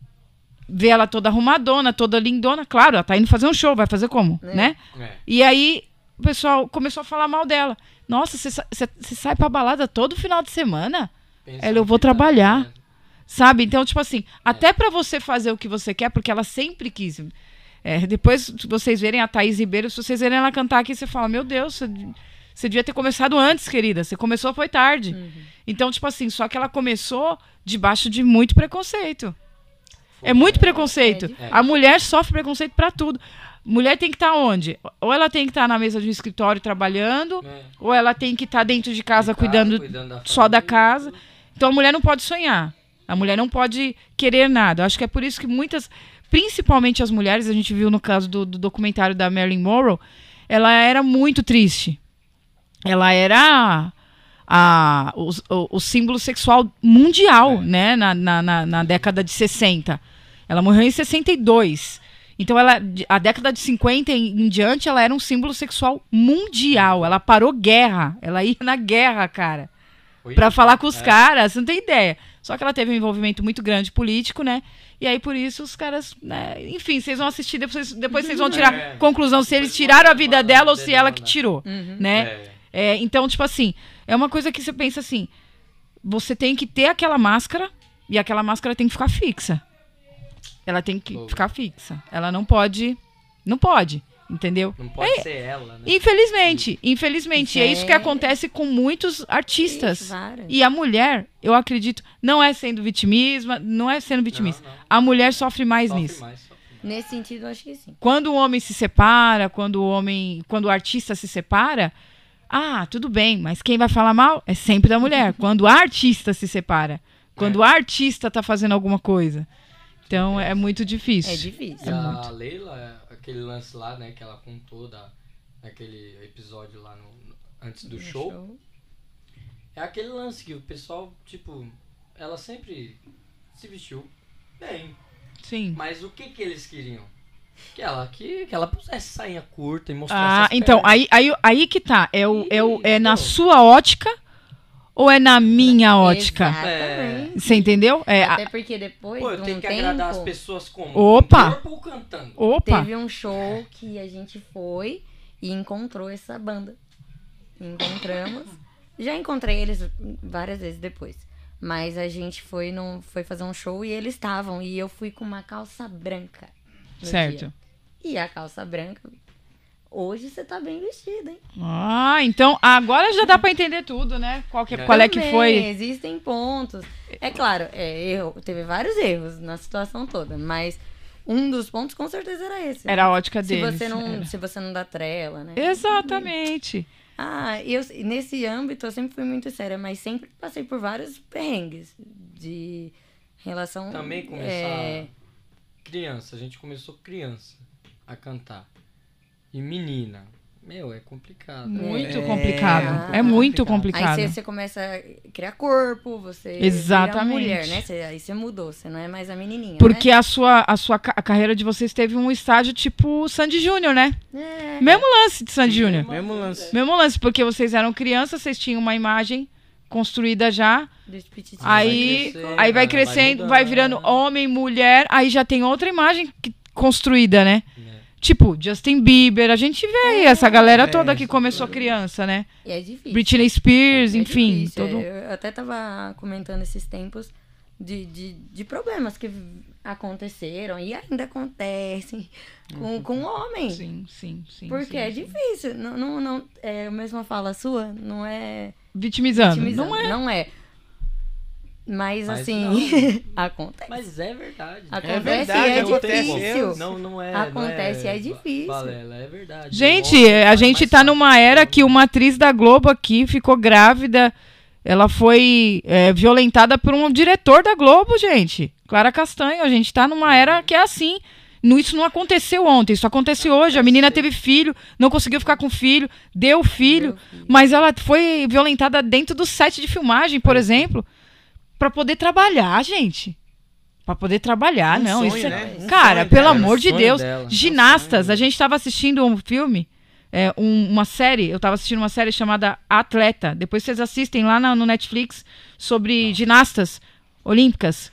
vê ela toda arrumadona, toda lindona. Claro, ela tá indo fazer um show, vai fazer como, É. né? É. E aí o pessoal começou a falar mal dela. Nossa, você sa- você você sai pra balada todo final de semana? Pensa Ela, eu vou tá, trabalhar. Sabe? Então, tipo assim, até pra você fazer o que você quer, porque ela sempre quis. É, depois, se vocês verem a Thaís Ribeiro, se vocês verem ela cantar aqui, você fala: Meu Deus, você, você devia ter começado antes, querida. Você começou, foi tarde. Então, tipo assim, só que ela começou debaixo de muito preconceito. É muito preconceito. É difícil. A mulher sofre preconceito pra tudo. Mulher tem que estar onde? Ou ela tem que estar na mesa de um escritório trabalhando, É. ou ela tem que estar dentro de casa De cuidando da só da casa. Então a mulher não pode sonhar. A mulher não pode querer nada. Eu acho que é por isso que muitas, principalmente as mulheres, a gente viu no caso do, do documentário da Marilyn Monroe, ela era muito triste. Ela era a, o, o- o símbolo sexual mundial, É. né? Na, na, na, na década de 60. Ela morreu em 62. Então, ela, a década de 50 em, em diante, ela era um símbolo sexual mundial. Ela parou guerra. Ela ia na guerra, cara. Foi Pra falar com os É. caras, você não tem ideia. Só que ela teve um envolvimento muito grande político, né? E aí, por isso, os caras, né? Enfim, vocês vão assistir, depois, depois vocês vão tirar É. conclusão se eles tiraram a vida dela ou se ela mandar. que tirou, Uhum. né? É. É, então, tipo assim, é uma coisa que você pensa assim: você tem que ter aquela máscara e aquela máscara tem que ficar fixa. Ela tem que Boa. ficar fixa. Ela não pode. Não pode, entendeu? Não pode ser ela, né? Infelizmente, infelizmente. E é isso que é- acontece com muitos artistas. E a mulher, eu acredito, não é sendo vitimismo, não é sendo vitimista. Não, não. A mulher sofre mais Sofre nisso. mais, sofre mais. Nesse sentido, eu acho que sim. Quando o homem se separa, quando o homem, quando o artista se separa, ah, tudo bem, mas quem vai falar mal é sempre da mulher. [laughs] Quando a artista se separa, quando a artista tá fazendo alguma coisa. Então é muito difícil. É difícil. E a Leila, aquele lance lá, né, que ela contou da, naquele episódio lá no, no- antes do No show, é aquele lance que o pessoal, tipo, ela sempre se vestiu bem. Sim. Mas o que que eles queriam? Que ela, que, que ela pusesse sainha curta e mostrasse Ah, então, aí, aí, aí que tá. É, o, é, o, é na sua ótica ou é na minha ótica? Exatamente. Você entendeu? É, Até porque depois Pô, eu de um tenho que tempo, agradar as pessoas como? Opa! Com corpo ou cantando? opa! teve um show que a gente foi e encontrou essa banda. Encontramos. Já encontrei eles várias vezes depois. Mas a gente foi, num, foi fazer um show e eles estavam. E eu fui com uma calça branca. no Certo. dia. E a calça branca. Hoje você tá bem vestida, hein? Ah, então agora já dá pra entender tudo, né? Qual, que, qual é que foi. Existem pontos. É claro, é, erro, teve vários erros na situação toda, mas um dos pontos com certeza era esse. Era a ótica se deles. você não, era. se você não dá trela, né? Exatamente. Ah, eu, nesse âmbito eu sempre fui muito séria, mas sempre passei por vários perrengues de relação. Também começar é, criança, a gente começou criança a cantar. E menina, meu, é complicado. Muito É, complicado. É, é muito complicado. Aí complicado. você, você começa a criar corpo, você Exatamente. vira mulher, né? Você- aí você mudou, você não é mais a menininha, Porque né? a sua, a sua a carreira de vocês teve um estágio tipo Sandy Júnior, né? É, Mesmo lance de Sandy Júnior. Mesmo lance. Mesmo lance, porque vocês eram crianças, vocês tinham uma imagem construída já. Aí, crescendo, aí vai vai crescendo, mudando. vai virando homem, mulher, aí já tem outra imagem que- construída, né? É. Tipo, Justin Bieber, a gente vê aí essa galera É. toda que começou criança, né? E é difícil. Britney Spears, É enfim, difícil, todo... é. Eu até tava comentando esses tempos de, de, de problemas que aconteceram e ainda acontecem com, com homens. Sim, sim, sim. Porque sim, é sim. difícil. Não, não, não, é a mesma fala sua, não é Vitimizando. vitimizando, Não é. Não é. Mas, Mas assim, [laughs] acontece. Mas é verdade. Acontece verdade, e é difícil. Não, não é. Acontece, não é difícil. Balela, é verdade. Gente, homem a gente tá fácil. numa era que uma atriz da Globo aqui ficou grávida. Ela foi é, violentada por um diretor da Globo, gente. Clara Castanho. A gente tá numa era que é assim. Isso não aconteceu ontem, isso acontece hoje. A menina teve filho, não conseguiu ficar com o filho, deu filho, mas ela foi violentada dentro do set de filmagem, por exemplo, pra poder trabalhar, gente. Pra poder trabalhar, Um não. sonho, isso é- né? Um Cara, pelo dela, amor de Deus. dela. Ginastas, a gente tava assistindo um filme, é, um- uma série, eu tava assistindo uma série chamada Atleta. Depois vocês assistem lá na- no Netflix sobre ginastas olímpicas.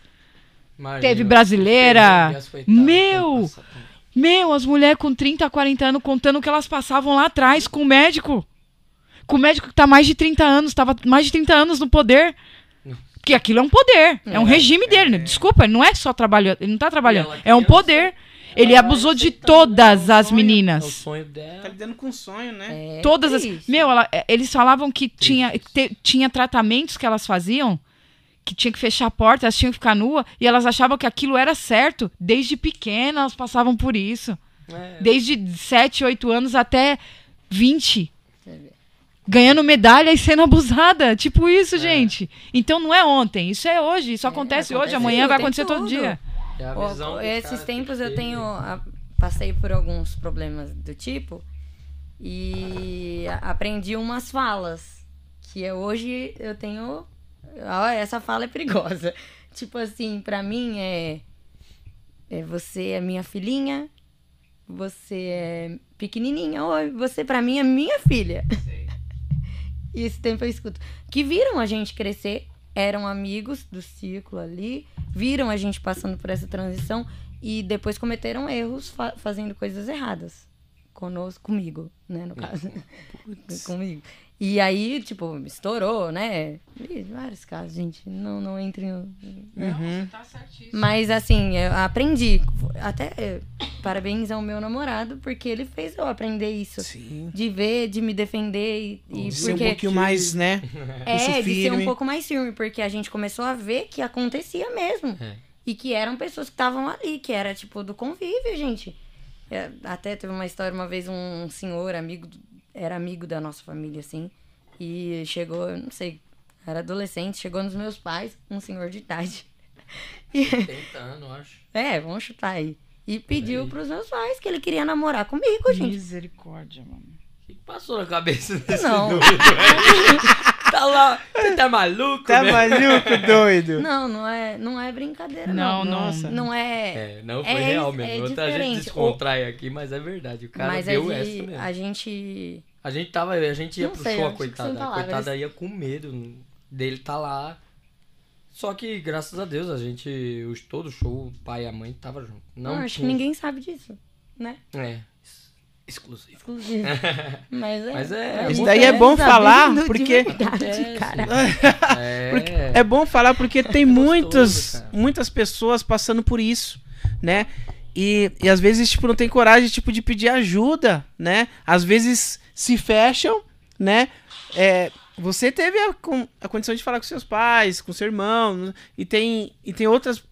Imagina, Teve brasileira. Meu! Meu, as mulheres com 30, 40 anos contando o que elas passavam lá atrás com o médico. Com o médico que tá mais de 30 anos, tava mais de 30 anos no poder. Que aquilo é um poder, é um regime dele. Desculpa, ele não é só trabalhando, ele não tá trabalhando, ela é um poder. Ele abusou de né? todas É o as sonho, É o meninas. sonho Tá dela. lidando com um sonho, né? É Todas as. triste. Meu, ela- é, eles falavam que tinha, te- tinha tratamentos que elas faziam, que tinha que fechar a porta, elas tinham que ficar nua, e elas achavam que aquilo era certo. Desde pequena elas passavam por isso. É, Desde 7, 8 anos até 20. Ganhando medalha e sendo abusada. Tipo isso, gente. Então não é ontem, isso é hoje. Isso acontece, hoje, acontece amanhã vai acontecer todo todo. dia. é esses tempos eu tenho. a- passei por alguns problemas do tipo e aprendi umas falas. Que eu- hoje eu tenho. Ó, essa fala é perigosa. [laughs] Tipo assim, pra mim é. é você é minha filhinha, você é pequenininha, oi, você pra mim é minha filha. E esse tempo eu escuto. Que viram a gente crescer, eram amigos do círculo ali, viram a gente passando por essa transição e depois cometeram erros fa- fazendo coisas erradas. Conosco, comigo, né, no caso. [laughs] comigo. E aí, tipo, estourou, né? Ih, vários casos, gente. Não, não entre no. Uhum. Mas assim, eu aprendi. Até parabéns ao meu namorado, porque ele fez eu aprender isso. Sim. De ver, de me defender e, De ser um pouquinho mais, né? [laughs] é, de ser um pouco mais firme, porque a gente começou a ver que acontecia mesmo. É. E que eram pessoas que estavam ali, que era tipo do convívio, gente. É, até teve uma história uma vez, um senhor, amigo, do- era amigo da nossa família, assim. E chegou, eu não sei, era adolescente, chegou nos meus pais, um senhor de idade. [laughs] E- Tentando, eu acho. é, vamos chutar aí. E pediu pros meus pais que ele queria namorar comigo, gente. Misericórdia, mano. O que passou na cabeça desse Não. [laughs] tá lá, você tá maluco, Tá né? maluco, doido? Não, não é, não é brincadeira, não. Não. Nossa. Não é. É, não foi É- real é mesmo. Outra gente diferente. descontrai aqui, mas é verdade. O cara Mas a deu gente, essa mesmo. a gente. A gente tava, a gente ia Não pro sei, show, a coitada. A coitada ia com medo dele tá lá. Só que, graças a Deus, a gente, os, todo o show, o pai e a mãe tava junto. Não, Não, acho que ninguém sabe disso, né? É, exclusivo. Exclusivo. [laughs] Mas é. Mas é- Isso daí é bom sabendo falar, de porque- verdade, [laughs] É, cara. É, É bom falar porque [laughs] tem gostoso, muitos, cara. muitas pessoas passando por isso, né? E, e às vezes, tipo, não tem coragem, tipo, de pedir ajuda, né? Às vezes se fecham, né? É, você teve a, a condição de falar com seus pais, com seu irmão, e tem, e tem outras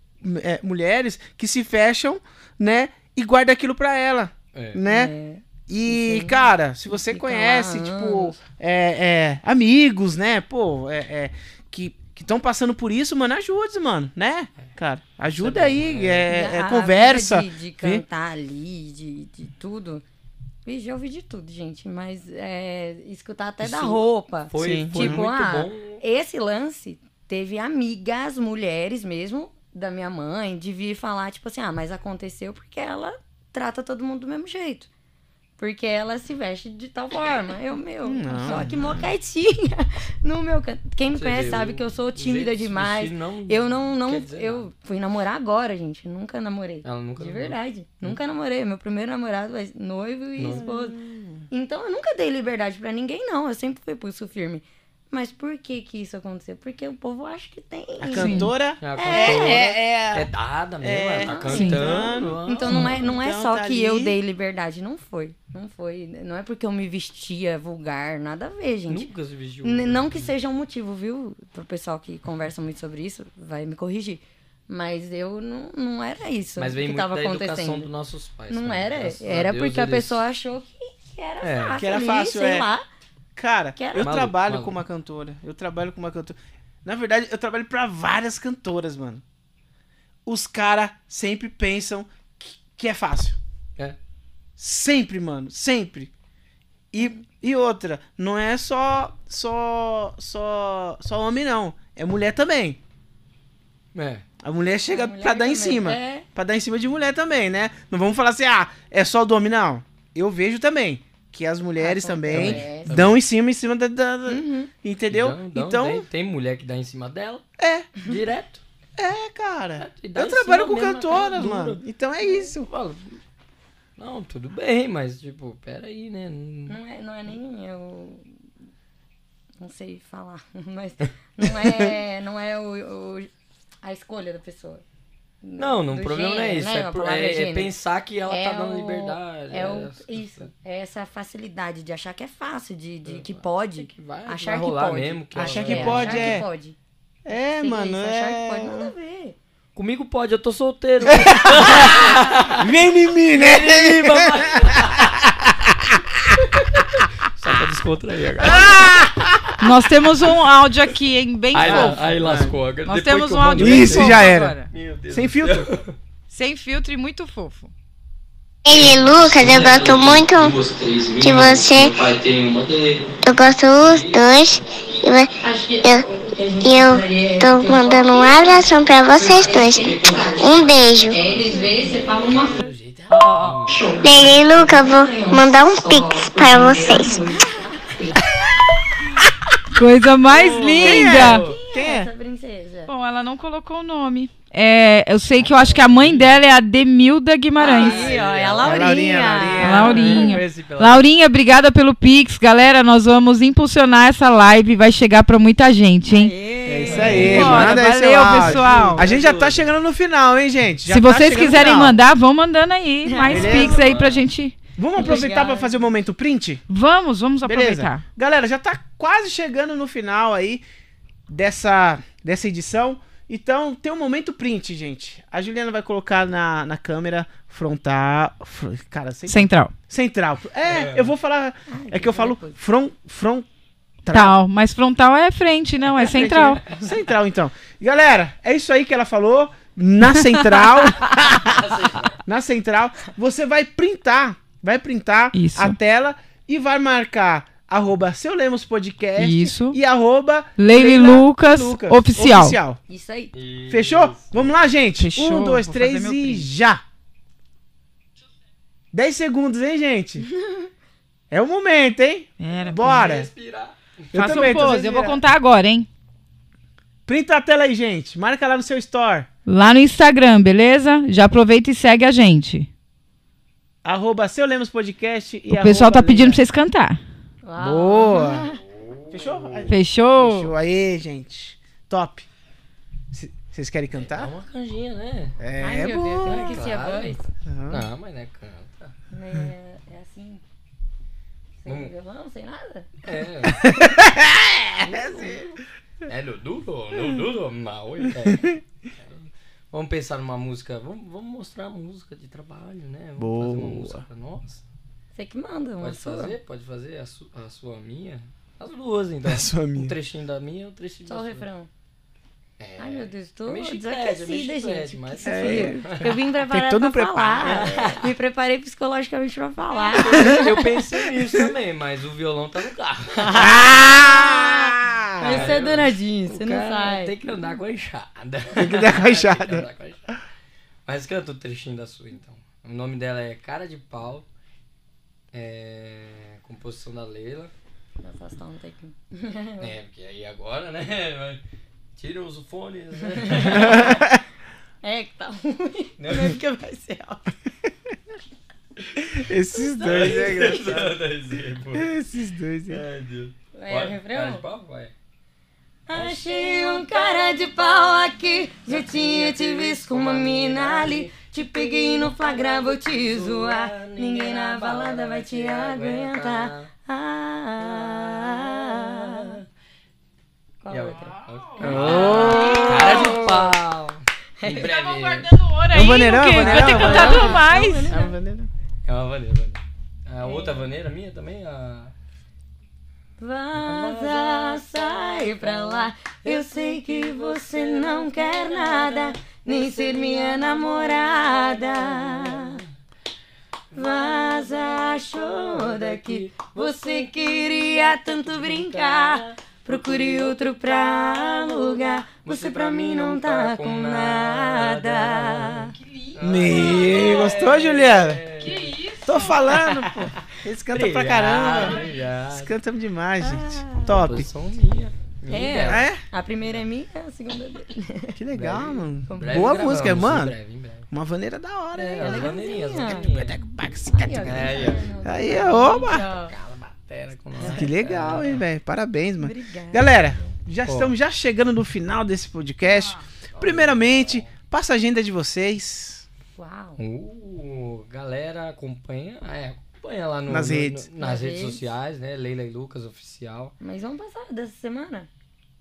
é, mulheres que se fecham, né? E guardam aquilo pra ela, é. né? É, E, Sim. cara, se você Fica conhece, tipo, é, é, amigos, né? Pô, é, é, que estão passando por isso, mano, ajude, mano, né? Cara, ajuda bom, aí, é. é, é a conversa. De, de cantar ali, de, de tudo. Vixe, já ouvi de tudo, gente. Mas é, escutar até da Isso roupa. Foi, Sim. foi Tipo, muito ah, bom. Esse lance teve amigas, mulheres mesmo, da minha mãe, de vir falar, tipo assim, ah, mas aconteceu porque ela trata todo mundo do mesmo jeito. Porque ela se veste de tal forma. Eu, meu, Não. só que mó quietinha no meu canto. Quem me Você conhece sabe que eu sou tímida demais. não Eu não, não, eu nada. fui namorar agora, gente. Nunca namorei. Ela nunca De namorou. verdade. Nunca namorei. Meu primeiro namorado vai noivo e Não. esposo. Então eu nunca dei liberdade pra ninguém, não. Eu sempre fui pulso firme. Mas por que que isso aconteceu? Porque o povo acha que tem. A cantora É, a é, cantora é, é dada mesmo, É, ela tá sim. cantando. Então não é, não é Então só tá que ali. eu dei liberdade. Não foi. Não foi. Não é porque eu me vestia vulgar. Nada a ver, gente. Nunca se vestiu. Não que seja um motivo, viu? Pro pessoal que conversa muito sobre isso, vai me corrigir. Mas eu não, não era isso Mas vem que muito tava da educação acontecendo. dos nossos pais. Não né? era. Graças a Era porque a eles- pessoa achou que, que era É, fácil. que era ali, fácil, sei é. lá. Cara, eu Maluco, trabalho maluco. com uma cantora. Eu trabalho com uma cantora. Na verdade, eu trabalho pra várias cantoras, mano. Os caras sempre pensam que, que é fácil. É. Sempre, mano. Sempre. E, e outra, não é só só só só homem não, é mulher também. É. A mulher chega A mulher pra dar em também. cima. É. Pra dar em cima de mulher também, né? Não vamos falar assim, ah, é só do homem, não. Eu vejo também que as mulheres também acontece. dão em cima, em cima da. da- da- Uhum. Entendeu? Dão- dão- então, tem, tem mulher que dá em cima dela, é, direto. é, cara. E dá Eu em trabalho cima com mesmo, cantoras, é duro. mano. Então é isso. Não, tudo bem, mas tipo, peraí, né? Não- Não é, não é nem eu. Não sei falar, [laughs] mas não é, não é o, o- a escolha da pessoa. Não, não, o problema não é gênero, isso. né? É, é- é gênero. pensar que ela tá dando o- liberdade. É o, essa- isso, é essa facilidade de achar que é fácil, de, de que pode. que vai, achar vai que rolar pode. mesmo. Que Achar ela que vai- pode, achar é. que pode. É, Sim, mano. isso, Achar que pode, nada a É... ver. Comigo pode, eu tô solteiro. [laughs] Vem em mim, né? Ih, papai. Só pra descontrair agora. [laughs] Nós temos um áudio aqui, hein? Bem Aí, fofo. aí lascou. Nós depois temos um áudio bem Isso, fofo já era. agora. Meu Deus Sem filtro. [laughs] Sem filtro e muito fofo. Ei, Lucas, eu gosto muito de você. Eu gosto dos dois. E Eu, eu tô mandando um abração pra vocês dois. Um beijo. Lili e Lucas, eu vou mandar um pix para vocês. Coisa mais linda. Quem é? Essa princesa. Bom, ela não colocou o nome. É, eu sei que eu acho que a mãe dela é a Demilda Guimarães. Aí, ó, é a Laurinha, Laurinha. Laurinha. Laurinha. Laurinha, obrigada pelo Pix. Galera, nós vamos impulsionar essa live. Vai chegar pra muita gente, hein? É isso aí, Bora, manda valeu, áudio. pessoal. A gente já tá chegando no final, hein, gente? Já Se tá vocês quiserem mandar, vão mandando aí. Mais Beleza. Pix aí pra gente. Vamos aproveitar pra fazer o momento print? Vamos, vamos Beleza. aproveitar. Galera, já tá quase chegando no final aí dessa, dessa edição. Então, tem um momento print, gente. A Juliana vai colocar na, na câmera frontal. fr- Cara, cen- Central. central. É, eu vou falar. É que eu falo front, front, Tal, mas frontal é frente, não, é central. Central, então. Galera, é isso aí que ela falou. Na central. [laughs] na central. Você vai printar. Vai printar Isso. a tela e vai marcar arroba seu Lemos Podcast Isso. e arroba Leile Leila Lucas, oficial. Isso aí. Fechou? Vamos lá, gente. Fechou, Um, dois, vou três e já. 10 segundos, hein, gente? [laughs] É o momento, hein? Era, Bora. Respirar. Eu Faça também um pose, eu vou contar agora, hein? Printa a tela aí, gente. Marca lá no seu store. Lá no Instagram, beleza? Já aproveita e segue a gente. Arroba seu Lemos Podcast e O pessoal tá pedindo Leila. pra vocês cantar. Uau. Boa. [laughs] Fechou? Fechou? Fechou aí, gente. Top. Vocês querem cantar? uma canjinha, né? É, Ai, meu Deus, eu esqueci a Claro. voz. Aham. Não, mas não é canta. É, é assim. Sem Hum. violão, sem nada? É. [laughs] É no duro, no duro, não. É. [laughs] Vamos pensar numa música. Vamos, vamos mostrar a música de trabalho, né? Vamos fazer uma Boa. música pra nós. Você que manda, uma Pode sua. fazer? Pode fazer a, su- a sua, a minha? As duas, então. [laughs] A sua, minha. Um trechinho da minha e um trechinho Só da o sua. refrão. É. Ai, meu Deus, tô É chiclete, é desaquecida, gente. mas- É. Eu vim preparada todo um pra preparo. falar. Me preparei psicologicamente pra falar. Eu pensei nisso também, mas o violão tá no carro. Ah! Mas você é danadinho, você não sai. Tem que andar com a enxada. Tem que andar com a enxada. Tem que andar com a enxada. Mas canta o trechinho da sua, então. O nome dela é Cara de Pau. É... Composição da Leila. Vou afastar um pouquinho. É, porque aí agora, né? [laughs] Tiram os fones, né? [laughs] É que tá ruim. [laughs] Não é porque vai ser alto. Esses dois é engraçado. Ai, Esses dois é. Deus. É o Cara de refrão? pau? Vai. Achei um cara de pau aqui. Já tinha te visto com uma mina ali. Te peguei no flagra, vou te zoar. Ninguém na balada vai te aguentar. Ah. Qual E a outra? outra? Cara de pau. Em breve. Estavam guardando ouro É aí, um vaneirão, o quê? é um Vai ter cantado vaneirão. mais. É uma vaneira. É uma vaneira. vaneira. A outra vaneira minha também? A... Vaza, sai pra lá. Eu sei que você não quer nada, nem ser minha namorada. Vaza, achou daqui. Você queria tanto brincar. Procure outro pra alugar. Você pra mim não tá com nada. Me gostou, Juliana? Que isso? Tô falando, pô. Eles cantam pra caramba. Eles Obrigado. cantam demais, gente. Top. Posição minha. minha É. dela. É? A primeira é minha, a segunda é dele. Que legal, Breve. mano. Em Breve Boa gravamos, música, em mano. breve, em breve. Uma vaneira da hora, É, hein? Aí, ó. Aí, oba! Batera com nós. Que legal, hein, velho? Parabéns, mano. Obrigada. Galera, já Pô. estamos já chegando no final desse podcast. Primeiramente, passa a agenda de vocês. Uau. Uh, galera, acompanha, é, acompanha lá no, Nas no- redes. no- nas Nas redes redes. sociais, né? Leila e Lucas Oficial. Mas vamos passar dessa semana?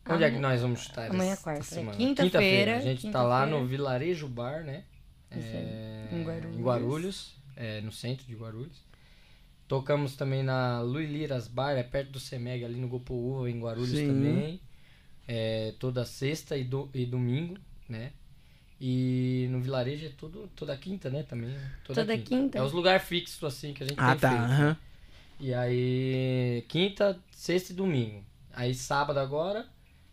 Onde é que nós vamos estar? Amanhã é essa quarta, é semana? quinta-feira, A gente tá lá no Vilarejo Bar, né? É, em Guarulhos. em Guarulhos, é, no centro de Guarulhos. Tocamos também na Luiz Liras Bar, é perto do Semeg, ali no Gopoúva, em Guarulhos Sim. também. É, toda sexta e, do, e domingo, né? E no vilarejo é tudo, toda quinta, né? Também. né? Toda quinta? É os lugares fixos, assim, que a gente Ah, tem tá. feito. aham. E aí, quinta, sexta e domingo. Aí sábado agora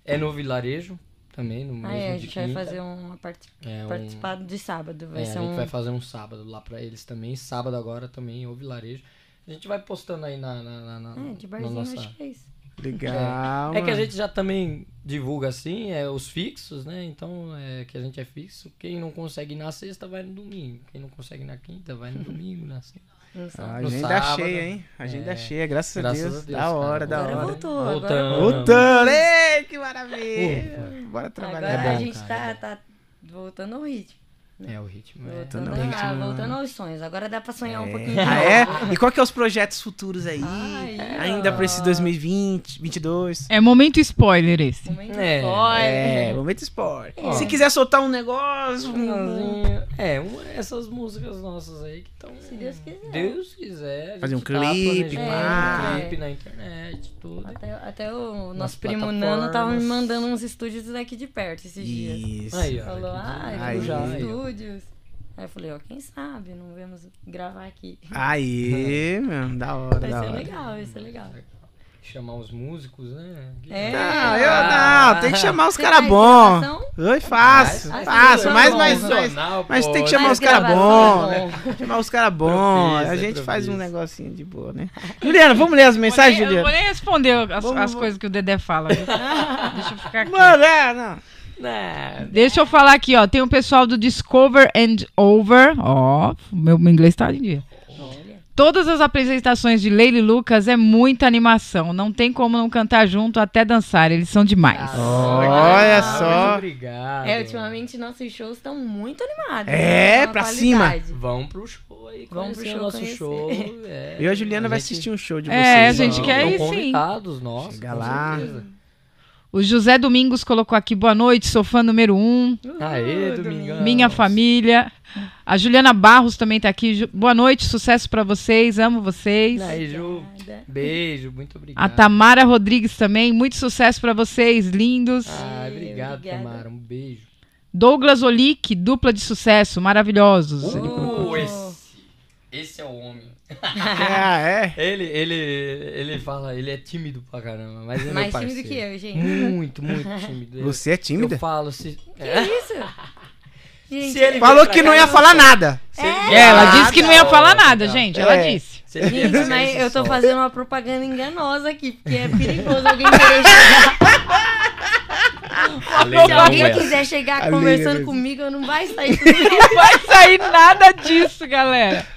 é no vilarejo, também, no mesmo Ah, é, a gente vai quinta. fazer uma part... É, um- participar de sábado. Vai é, ser a gente um. vai fazer um sábado lá pra eles também. Sábado agora também, o vilarejo. A gente vai postando aí na, na, na, na- É, de na barzinho, nossa... acho que é isso. Legal. É que a gente já também divulga assim, é os fixos, né? Então, é que a gente é fixo. Quem não consegue ir na sexta, vai no domingo. Quem não consegue ir na quinta, vai no domingo, na sexta. [laughs] Não sabe. A no agenda sábado. cheia, hein? Agenda É. cheia, graças, Graças a, Deus. a Deus, Da hora, cara. da Agora hora. voltou, agora Voltando. Voltando! Ei, que maravilha! Bora trabalhar. Agora É bom, a gente cara, tá, tá voltando ao ritmo. É o ritmo. É. Voltando, ao ritmo, ah, né? voltando aos sonhos. Agora dá pra sonhar um pouquinho. Ah, é? E qual que é os projetos futuros aí? Ai, Ainda pra esse ó. 2020, 22? É momento spoiler esse. Momento É, spoiler. É, momento esporte. É. Se quiser soltar um negócio, um-. É, essas músicas nossas aí que estão. Se Deus quiser. Deus quiser. Fazer um tá clipe, pá. um clipe na internet, tudo. Até, até o Nas nosso primo Nano tava plataformas. me mandando uns estúdios daqui de perto esses dias. Isso. Aí, ó. Falou, ah, Aí. aí, já. Estúdios. Aí eu falei, ó, quem sabe, não vemos gravar aqui. Aí, [laughs] meu, da hora, Vai da ser hora. legal, vai ser legal. Chamar os músicos, né? É. Não, eu não, tem que chamar os caras bons. Oi, faço, Faz- faço, faz mas, gravação mas, mas, Profissional, mas pô. tem que chamar os caras bons, né? Chamar os caras bons. A gente faz um negocinho de boa, né? Juliana, vamos ler as mensagens, eu não vou Juliana? nem responder as, Vamos- as coisas que o Dedé fala. viu? Deixa eu ficar [laughs] aqui. Mano, é, não. Né? Deixa eu falar aqui, ó. Tem o pessoal do Discover and Over. Ó, meu inglês tá em dia. Olha. Todas as apresentações de Leila e Lucas é muita animação. Não tem como não cantar junto até dançar. Eles são demais. Olha Ah, só. muito Obrigado. É, ultimamente nossos shows estão muito animados. É, né? Pra qualidade. Vamos pro show aí. Vamos pro o show nosso conhecer. show. é. [laughs] Eu e a Juliana vai gente- assistir um show de vocês. É, a gente quer ir, sim. convidados nossos. Chega lá. certeza. O José Domingos colocou aqui, boa noite, sou fã número um. Aê, Domingão. Minha família. A Juliana Barros também tá aqui. Boa noite, sucesso pra vocês, amo vocês. Aí, Ju. Beijo, muito obrigado. A Tamara Rodrigues também, muito sucesso pra vocês, lindos. Ah, obrigado, Obrigada. Tamara. Um beijo. Douglas Olick, dupla de sucesso, maravilhosos. Uh, esse. Esse é o homem. Ah, é. [laughs] Ele, ele, ele fala, ele é tímido pra caramba, mas ele é Mais tímido que eu, gente. Muito, muito [laughs] tímido. Você é tímida? Eu falo se... Que isso? [laughs] Gente, Se ele- Falou que não ia falar nada. É, ela disse que não ia falar tá, nada, gente. Ela É. disse. Gente, mas eu tô fazendo uma propaganda enganosa aqui, porque é perigoso alguém querer chegar. Se alguém quiser chegar conversando comigo, eu não vai sair. Não vai sair nada disso, galera.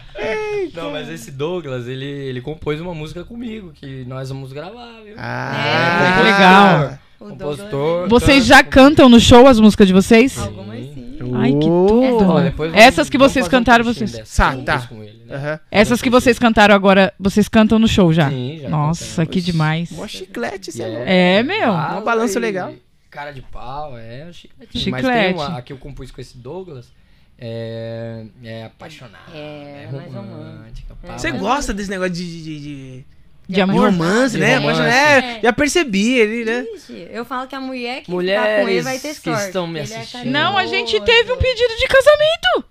Não, mas esse Douglas, ele, ele compôs uma música comigo, que nós vamos gravar, viu? Ah, É, legal. O Compositor. Vocês canta, já cantam no show as músicas de vocês? Algumas sim. Ai, que Oh. tudo. Vamos- Essas que vocês um cantaram, trechinho vocês. dessa, Tá, juntos tá. com ele, né? Aham. Essas que vocês cantaram agora, vocês cantam no show já? Sim, já Nossa, cantamos. que demais. Mó chiclete, isso E é. É, meu. bala Um balanço legal. Cara de pau, é um chiclete. Chiclete. Mas tem uma, a que eu compus com esse Douglas, é, é apaixonada. É, É, mais romântica. pá, Você gosta desse negócio de, de- de- De De amor? romance, De né? romance. É, já percebi ele, né? Ixi, eu falo que a mulher que ficar com Mulheres ele vai ter que sorte. estão me Ele é assistindo. Não, a gente teve um pedido de casamento.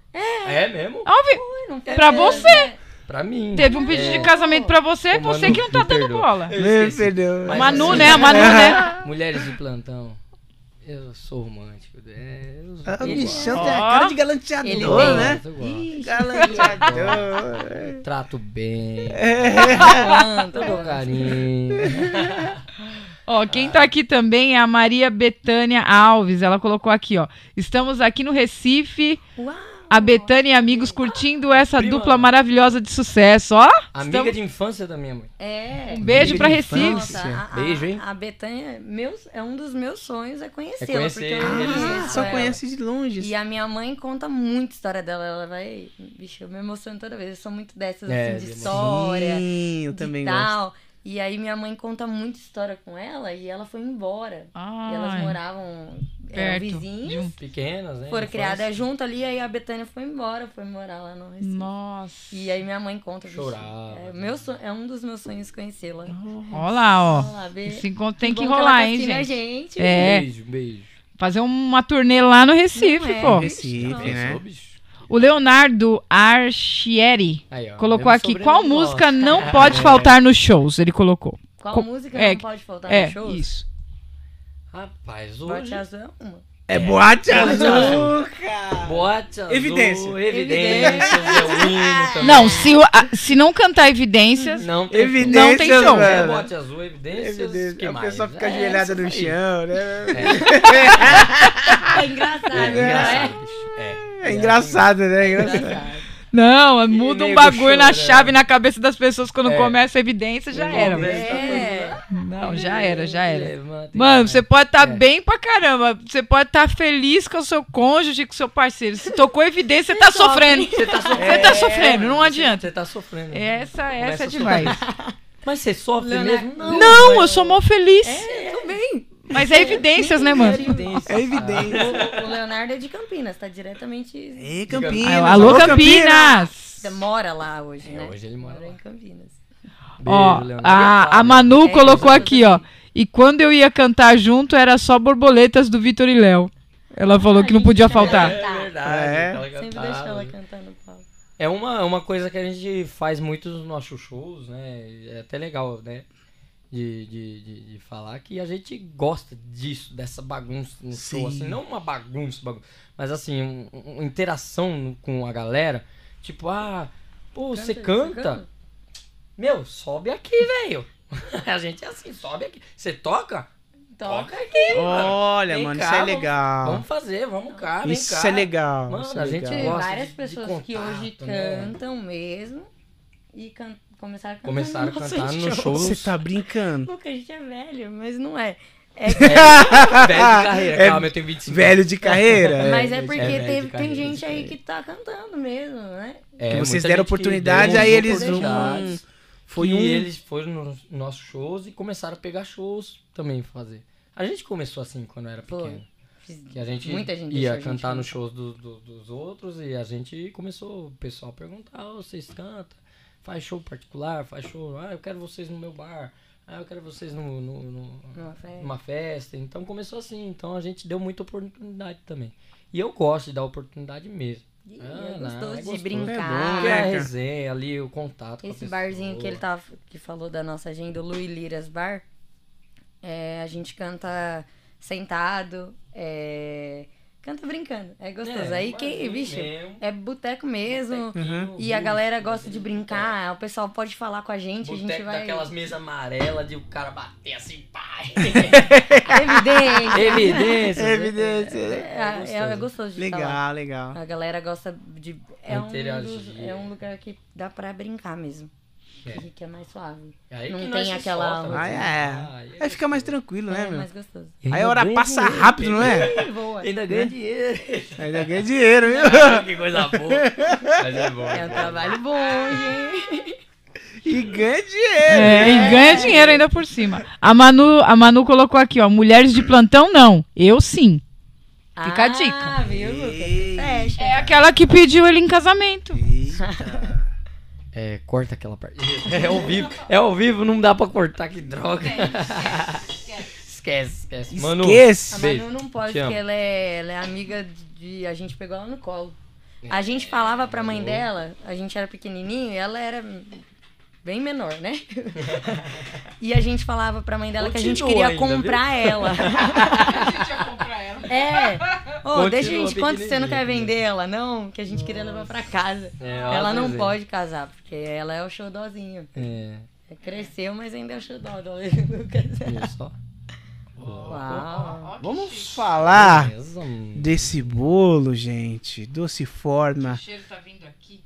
É mesmo? Óbvio. Não foi Pra mesmo, você. né? Pra mim. Teve um pedido de É. casamento pra você, você que não tá dando bola. Me perdeu. Manu, assim, né? A Manu, [laughs] né? Mulheres de plantão. Eu sou romântico. É, eu Ah, o Ele- bichão tem a cara de Ele galanteador, tem. né? Galanteador. Trato bem. Falando, Todo carinho. Ó, quem tá aqui também é a Maria Betânia Alves. Ela colocou aqui, ó. Estamos aqui no Recife. Uau. A Betânia e amigos curtindo essa Prima. dupla maravilhosa de sucesso, ó. Amiga Estamos- de infância da minha mãe. É. Um beijo Amiga pra Recife. infância. Nossa, a, Beijo, hein? A, a Betânia meus, é um dos meus sonhos é conhecê-la. É conhecer porque eu Ah, só ela. conhece de longe. E a minha mãe conta muito história dela. Ela vai. Bicho, eu me emociono toda vez. Eu sou muito dessas, É, assim, de história. Sim, eu de também gosto. tal. E aí minha mãe conta muita história com ela e ela foi embora. E elas Ai, moravam. Eram perto vizinhas. de um- Pequenas, né? Foram criadas junto ali, aí a Betânia foi embora, foi morar lá no Recife. Nossa. E aí minha mãe conta. Chorava, É, né? meu sonho, é um dos meus sonhos conhecê-la. Ó lá, ó. Lá, ver. Esse encontro tem que ela rolar, tá hein, gente? gente. É. Beijo, beijo. Fazer uma turnê lá no Recife, é. pô. Recife, Não. né? O Leonardo Archieri Aí, ó, colocou aqui: qual música nosso. não [laughs] pode faltar nos shows? Ele colocou. Qual Co- música é, não pode faltar É, no show? isso. Rapaz, Boate hoje... Azul é uma. É boate Boate azul, cara. Boate azul, Evidência. Evidências, é hino também. Não, se, o- a- se não cantar evidências. Não tem Evidências, Não tem show. É, mano. boate azul, evidências, Evidência. que A mais? pessoa fica É, ajoelhada no essas aí. chão, né? É engraçado, É, né? engraçado, bicho. É, É engraçado, né? É É engraçado. Não, muda um nego bagulho na chorando. chave na cabeça das pessoas quando É. começa a evidência, já era. Mano. É. Não, já era, já era. Mano, você pode estar É. bem pra caramba. Você pode estar feliz com o seu cônjuge, com o seu parceiro. Se tocou evidência, você tá sofrendo. Você tá sofrendo. Você tá sofrendo, não mano, adianta. Você tá sofrendo. Essa, essa é demais. [laughs] Mas você sofre Leonardo- mesmo? Não, mas- eu sou mó feliz. É, eu também. Mas é evidências, né, mano? Evidência. É evidência. O, o Leonardo é de Campinas, tá diretamente. Ei, Campinas. Alô, Campinas! Você mora lá hoje, É, né? hoje ele mora lá. em Campinas. Ó, Beijo, Leonardo. a, a Manu É, colocou aqui, ó. E quando eu ia cantar junto, era só borboletas do Vitor e Léo. Ela falou que não podia faltar. É verdade. É. aquela Sempre cantada. deixa ela cantar no palco. É uma, uma coisa que a gente faz muito nos nossos shows, né? É até legal, né? De, de, de, de falar que a gente gosta disso, dessa bagunça no Sim. show, assim, não uma bagunça, bagunça mas assim, um- um- uma interação com a galera. Tipo, ah, pô, você canta? Meu, sobe aqui, velho. [laughs] a gente é assim, sobe aqui. Você toca? Toca aqui, mano. Olha, Vem mano, cá, isso é vamos- legal. Vamos fazer, vamos cá, vem Isso cá. é legal. Mano, isso é a gente legal. Gosta várias de- pessoas de que hoje contato, né? cantam mesmo e can começaram a cantar Começaram a cantar no [laughs] show. Você tá brincando. Porque a gente é velho, mas não é. É Velho de [laughs] carreira, É calma, eu tenho 25 Velho de carreira. Mas é. é porque é velho de teve, tem gente aí que tá cantando mesmo, né? É, Que vocês deram oportunidade, deu aí eles não- Foi que um. eles foram nos nossos shows e começaram a pegar shows também fazer. A gente começou assim quando era pequeno. Que a gente Muita gente ia a gente cantar nos cantar. shows do- do- dos outros e a gente começou o pessoal a perguntar, "Ô, vocês cantam? Faz show particular? Faz show? Ah, eu quero vocês no meu bar. Ah, eu quero vocês no, no- no- Numa festa. numa festa. Então começou assim. Então a gente deu muita oportunidade também. E eu gosto de dar oportunidade mesmo. E Ah, é não, gostoso é de gostoso. brincar. É bom, Porque né, a resenha ali, o contato. com a Esse barzinho que ele tava, que falou da nossa agenda, o Luiz Liras Bar, é, a gente canta sentado, é, canta brincando, é gostoso. É, Aí quem, barzinho vixe, mesmo. é boteco mesmo, Uhum. e a galera gosta de brincar, o pessoal pode falar com a gente, a gente Boteco vai... daquelas mesas amarelas de o cara bater assim, pai. [laughs] Evidência! Evidência. Evidência. É, é, é gostoso de falar. Legal, legal. A galera gosta de. É um, dos- é um lugar que dá pra brincar mesmo. É. Que, que é mais suave. Aí Não que tem aquela- solta, Ah, né? é. Aí Aí fica mais tranquilo, né, é meu? mais gostoso. Aí a hora passa dinheiro. rápido, não é? Boa. Ainda ganha dinheiro. [laughs] Ainda ganha dinheiro, viu? [laughs] que coisa boa. Mas é bom. É um trabalho bom, gente. [laughs] E ganha dinheiro. É, e ganha dinheiro ainda por cima. A Manu, a Manu colocou aqui, ó. Mulheres de plantão, não. Eu sim. Fica a dica. Ah, viu, Lucas? É aquela que pediu ele em casamento. Eita. É, corta aquela parte. [laughs] É ao vivo, é ao vivo, não dá pra cortar, que droga. Esquece, [laughs] esquece. Manu, Esquece. A. Manu não pode, Te amo. porque ela é, ela é amiga de. A gente pegou ela no colo. A gente falava pra mãe dela, a gente era pequenininho e ela era bem menor, né? [laughs] e a gente falava pra mãe dela que a gente Continua queria ainda, comprar [laughs] ela. A gente ia comprar ela. É. Ô, Continua deixa a gente, quanto você não quer vender ela, não? Que a gente queria levar pra casa. É, ela não pode casar, porque ela é o xodózinho. É, É, Cresceu, mas ainda é o xodó do Lucas. viu só? Uau. Vamos falar Beleza, desse bolo, gente. Doce forma. O cheiro tá vindo aqui.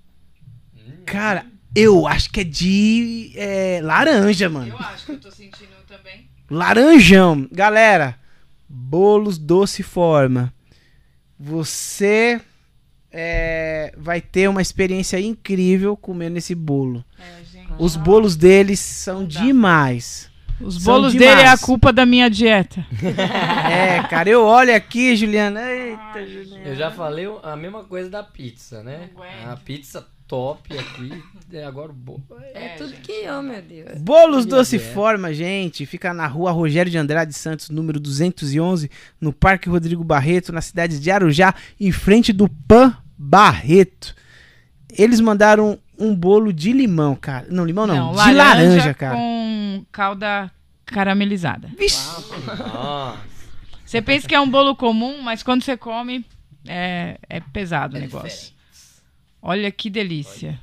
Cara, eu acho que é de é, laranja, mano. Eu acho que eu tô sentindo também. Laranjão. Galera, bolos doce forma. Você é, vai ter uma experiência incrível comendo esse bolo. É, gente. Os bolos deles são demais. Os São bolos demais. dele é a culpa da minha dieta. [laughs] É, cara, eu olho aqui, Juliana. Eita, Juliana. Eu já falei a mesma coisa da pizza, né? A pizza top aqui, é agora o bolo. É, É, tudo gente. que eu, meu Deus. Bolos Minha Doce dieta. Forma, gente, fica na rua Rogério de Andrade Santos, número 211, no Parque Rodrigo Barreto, na cidade de Arujá, em frente do Pan Barreto. Eles mandaram um bolo de limão, cara. Não, limão não, de laranja, cara. com calda caramelizada. Vixe, Nossa. Você pensa que é um bolo comum, mas quando você come, é, é pesado o É negócio. diferente. Olha que delícia.